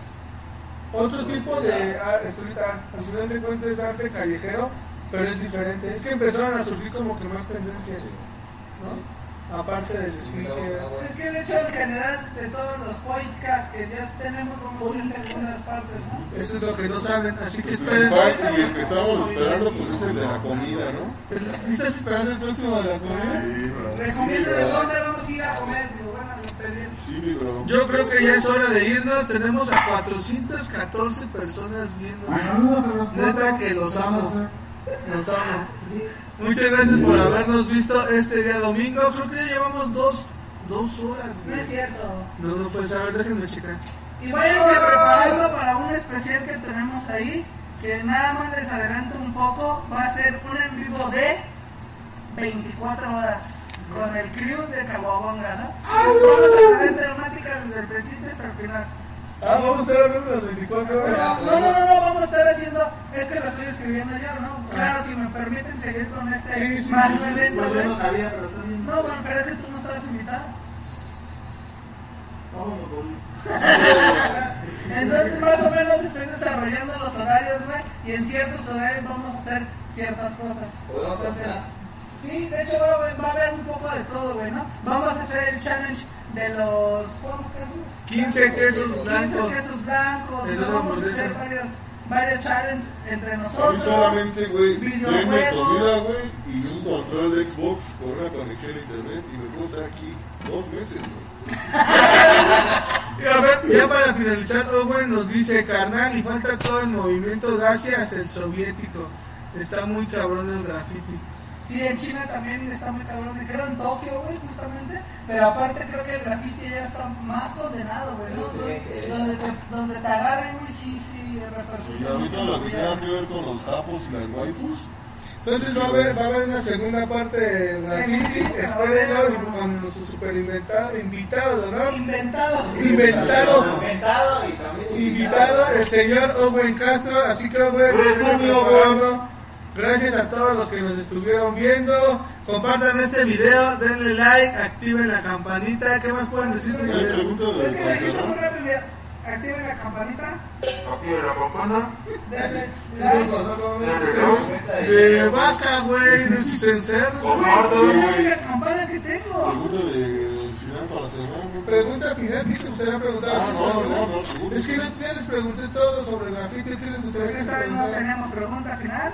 Otro tipo de ah, street art, al final de cuentas es arte callejero, pero es diferente. Es que empezaron a surgir como que más tendencias, ¿no? Aparte del speaker. Es que de hecho en general de todos los podcasts que ya tenemos vamos a hacer segundas partes, ¿no? Eso es lo que no saben, así que El esperen. y el que estamos esperando, pues es el de la comida, ¿no? ¿Estás esperando el próximo de la comida? Sí, bro. Recomiendo de dónde vamos a ir a comer, digo, bueno, a despedir. Sí, bro. Yo creo que ya es hora de irnos. Tenemos a 414 personas viendo. Saludos a los Neta que los amo. Los amo. Muchas gracias por habernos visto este día domingo. Creo que ya llevamos dos, dos horas. No es cierto. No, no puedes saber, déjenme checar. Y váyanse preparando para un especial que tenemos ahí, que nada más les adelanto un poco, va a ser un en vivo de 24 horas con el crew de Caguabonga, ¿no? Vamos a tener temáticas desde el principio hasta el final. Ah, vamos a estar hablando de las 24 horas. No, no, no, no, vamos a estar haciendo, es que lo estoy escribiendo yo, ¿no? Claro, si me permiten seguir con este Sí, sí, magno sí, sí, evento, Pues yo no sabía, pero está bien. No, bueno, pero es que tú no estabas invitado. Vámonos, boludo. Entonces más o menos estoy desarrollando los horarios, güey, y en ciertos horarios vamos a hacer ciertas cosas. Podemos hacer. sí, de hecho va, a haber- va a haber un poco de todo, güey, ¿no? Vamos a hacer el challenge de los, ¿cuántos quesos? 15 quesos 15 blancos. quesos vamos a hacer hamburguesa. varias, varios challenges entre A mí nosotros. solamente, güey, videojuegos. comida, güey, y un control de Xbox con una conexión a internet y me puedo estar aquí dos meses, güey. Y a ver, ya para finalizar, Owen nos dice, carnal, y falta todo el movimiento gracias el soviético. Está muy cabrón el graffiti. Sí, en China también está muy cabrón, creo en Tokio, güey, justamente. Pero aparte creo que el graffiti ya está más condenado, güey, ¿no? Sí, Donde- te, donde te agarren, güey, sí, sí, Y repercute. ahorita mucho lo que tenga que ver con los capos y las waifus, Entonces va a haber, va a haber una segunda parte de graffiti, Sí, sí, espérenlo y con nuestro super inventado, invitado, ¿no? Inventado. Inventado. Inventado y también Invitado el señor Owen Castro, así que Owen, mi Owen. programa. Gracias a todos los que nos estuvieron viendo. Compartan este video, denle like, activen la campanita. ¿Qué más pueden decir? mira, activen la campanita, Active la campana. denle Inventado. De vaca, güey, de sus cencerros. Compartan. Mira la campana que tengo. Pregunta final la. Pregunta ¿qué te gustaría preguntar? Ah, no, no, no, seguro. Es que no, ya les pregunté todo sobre graffiti. ¿Qué les gustaría Pues que esta vez no tenemos pregunta final.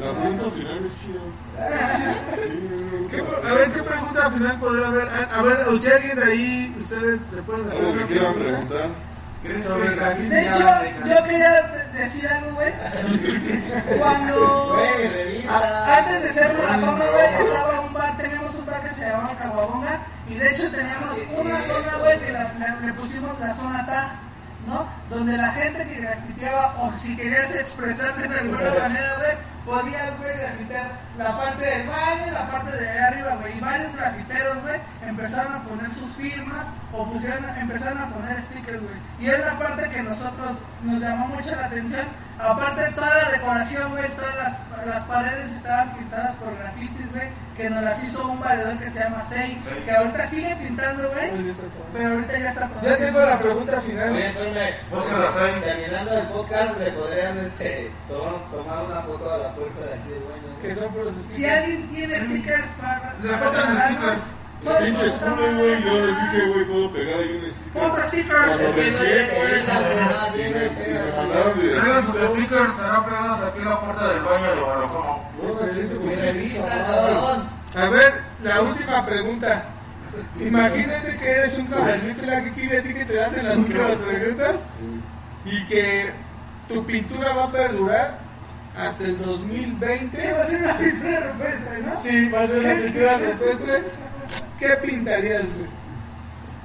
La pregunta final es chida. ¿Qué a ver, ¿qué pregunta final podría haber? A, ver, o si alguien de ahí, ustedes le pueden hacer Algo que una quieran pregunta. preguntar. ¿Crees Sobre que el graffiti. De hecho, yo quería de- decir algo, güey. Cuando. A- antes de ser la fama, güey, estaba un bar, teníamos un bar que se llamaba Caguabonga. Y de hecho teníamos una zona, güey, que la- la- le pusimos la zona TAG, ¿no? Donde la gente que grafiteaba, o si querías expresarte de alguna manera, güey, podías, güey, grafitear la parte del baño, la parte de arriba, güey. Y varios grafiteros, güey, empezaron a poner sus firmas o pusieron, empezaron a poner stickers, güey. Y es la parte que nosotros nos llamó mucho la atención. Aparte, toda la decoración, güey, todas las, las paredes estaban pintadas por grafitis, güey, que nos las hizo un valedor que se llama Sei, que ahorita sigue pintando, güey, pero ahorita ya está Ya tengo la pregunta final. Oye, ahí. Terminando el podcast, le podrías este, tomar, tomar una foto a la puerta de aquí del baño. ¿no? Que son puros Si alguien tiene stickers para... Le faltan stickers. Pinches culos, güey. Yo les dije, güey, puedo pegar ahí un sticker. Puta stickers. Me- mandaron de- Traigan sus stickers, serán pegados aquí en la puerta del baño de Guadalajara. A ver, la última pregunta. Imagínate que eres un caballito la que quiere a ti que te dan en las últimas preguntas y que tu pintura va a perdurar hasta el 2020. ¿Qué va a ser una pintura rupestre, no? Sí, va a ser la pintura rupestre. ¿Qué pintarías, güey?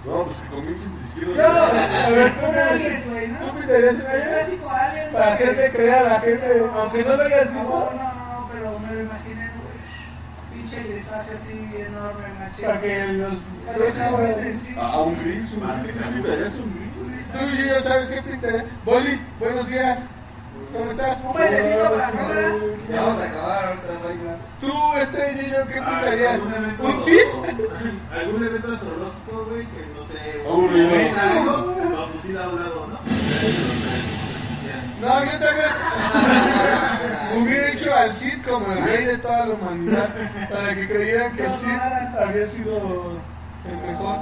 No, pues que comiencen No. A ver, un alien, güey, ¿tú ¿no? pintarías un Un alien? clásico alien. Para güey. hacerle creer a la gente, aunque no lo hayas No, visto, no, no, pero me lo imaginé, güey. Pinche grisáceo así enorme, machín. para que los... Pero se aguanten, sí, A un gris, un gris. Tú y yo sabes qué pintarías. Boli, buenos días. ¿Cómo estás? Un bailecito para la cámara. Ya vamos a acabar, ahorita no hay más. Tú, este yo, ¿qué pintarías? ¿Algún evento, ¿Un sí? algún evento astrológico, güey, que no sé, Aburrido. algo, o suicida a un lado, ¿no? No, yo vez hubiera hecho al Cid como el rey de toda la humanidad para que creyeran que el Cid había sido el mejor.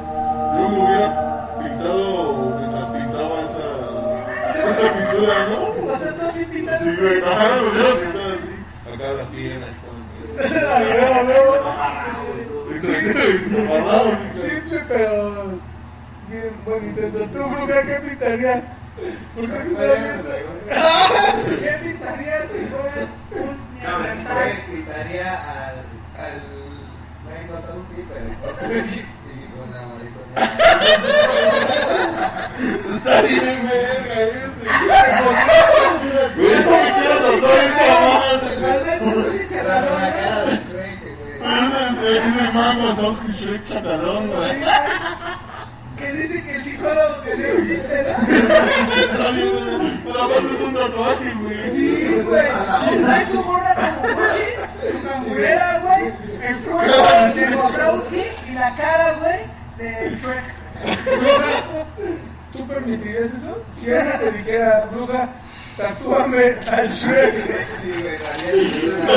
Así pintando. Sí, güey, ajá, me hubiera pintado así. Acá las piernas, todo. Amarrado, Simple, pero bien buen intento. ¿Tú, Bruja, qué pintarías? ¿Por qué? ¿Qué pintarías si fueras un neandertal? Pintaría al. al. No hay la maricona. Está bien, verga, ese. Güey, no me quieras soltar esa madre. No sé si Con chacarrón, la ¿no? cara de Shrek, güey. Ese es el mango, Güey. Que dice que el psicólogo que no existe, ¿no? Es un tatuaje, güey. Sí, güey. Trae su morra como Gucci, su cangurera, güey, el cuerpo de Wazowski y la cara, güey, de Shrek. ¿Tú permitirías eso? Si alguien te dijera, Bruja, tatúame al Shrek. Sí, güey, No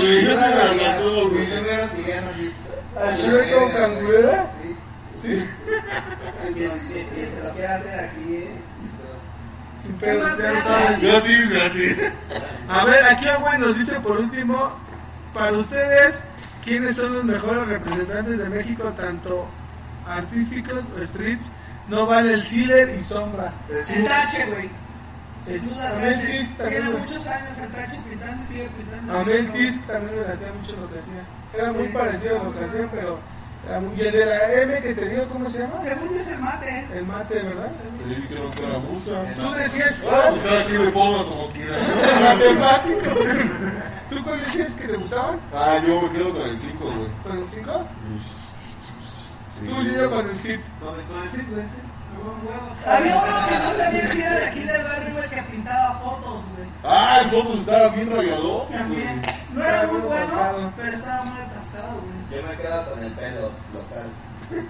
se. ¿Al Shrek con cangurera? Sí. Sí. Se lo quiera hacer aquí es. Sin Gracias. sabes. Gratis, gratis. A ver, aquí güey nos dice por último, para ustedes, ¿quiénes son los mejores representantes de México, tanto artísticos o streets? No vale el Sealer y Sombra. El tache, güey. Sin duda, Tiene muchos años el tache pintando y sigue pintando. A Mel Sí, Tisk también me latía mucho lo que hacía. Era muy parecido a lo que hacía, pero era muy... Y el de la M que te digo, ¿cómo se llama? Según es el mate, ¿eh? El mate, ¿verdad? Le dijeron que era musa. Tú decías Ah, cuál? pues cada quien le ponga como quiera. Matemático. ¿Tú cuál decías que te gustaban? Ah, yo me quedo con el 5, güey. ¿Con el 5? Sí, Tú yo con el CIP. Con el- con el sí. Había uno que no sabía si era de aquí del barrio, güey, que pintaba fotos, güey. Ah, el fondo estaba bien rayado. También. No era muy bueno, pero estaba muy atascado, güey. Yo me quedo con el pelos local.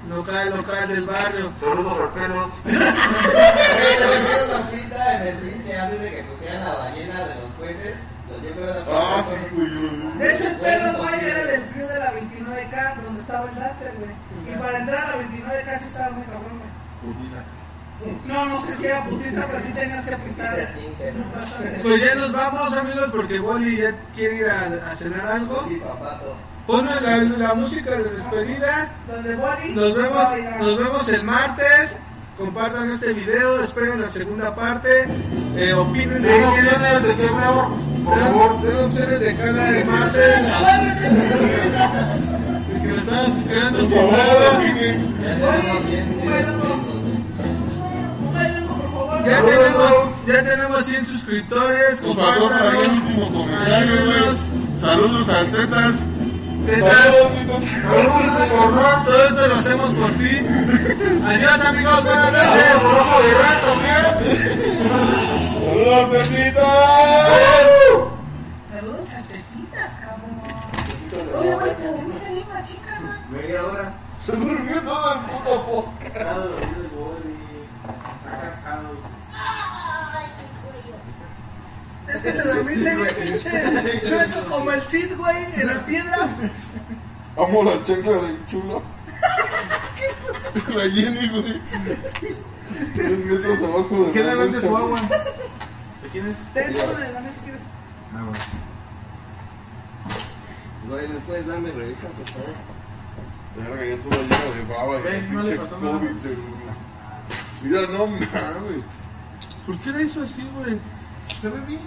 Local, local del barrio. Saludos a pelos. Yo cita en el pinche antes de que pusieran la ballena de los cohetes. Los yo creo que Ah, sí, güey. De hecho, el pedo, güey, era del crew de la 29K, donde estaba el Duster, güey. Y para entrar a la 29K sí estaba muy cabrón, güey. No, no sé si era putiza, pero sí tenías que pintar. Pues ya nos vamos, amigos, porque Wally ya quiere ir a, a cenar algo. Sí, papato. La, la música de despedida. Donde Wally Nos vemos, nos vemos el martes. Compartan este video, esperen la segunda parte. Eh, opinen de quién- opciones de qué veo, por favor. den opciones de martes. De que lo quedando Por sin nada. Ya tenemos 100 Un bailongo, por favor. Ya tenemos, ya tenemos 100 suscriptores. Por favor, para el Compártanos. último comentario, Ayúdenos. güey. Saludos al Tetas. Tetas. Saludos, Todo esto lo hacemos por ti. Adiós amigos, buenas noches. Ojo de ras también. Saludos, Tetitas. Saludos a Tetitas, cabrón. Oye, güey, te dormiste la chica. Media hora. Se durmió todo el puto podcast. Lo vi del boli. Está cansado. Es que te dormiste bien pinche chueco como el Cid, güey, en la piedra. Amo la chancla del chulo. La Jenny, güey. Tres metros abajo de ¿Quién la le vende mesa. su agua? ¿De quién es? Ten, tómale, dame si quieres. Ah, bueno. Güey, ¿me puedes darme revista, por favor? Verga, ya toda llena de baba. y Ven, no le pasó nada. De- Mira, no mames. ¿Por qué la hizo así, güey? Se ve bien.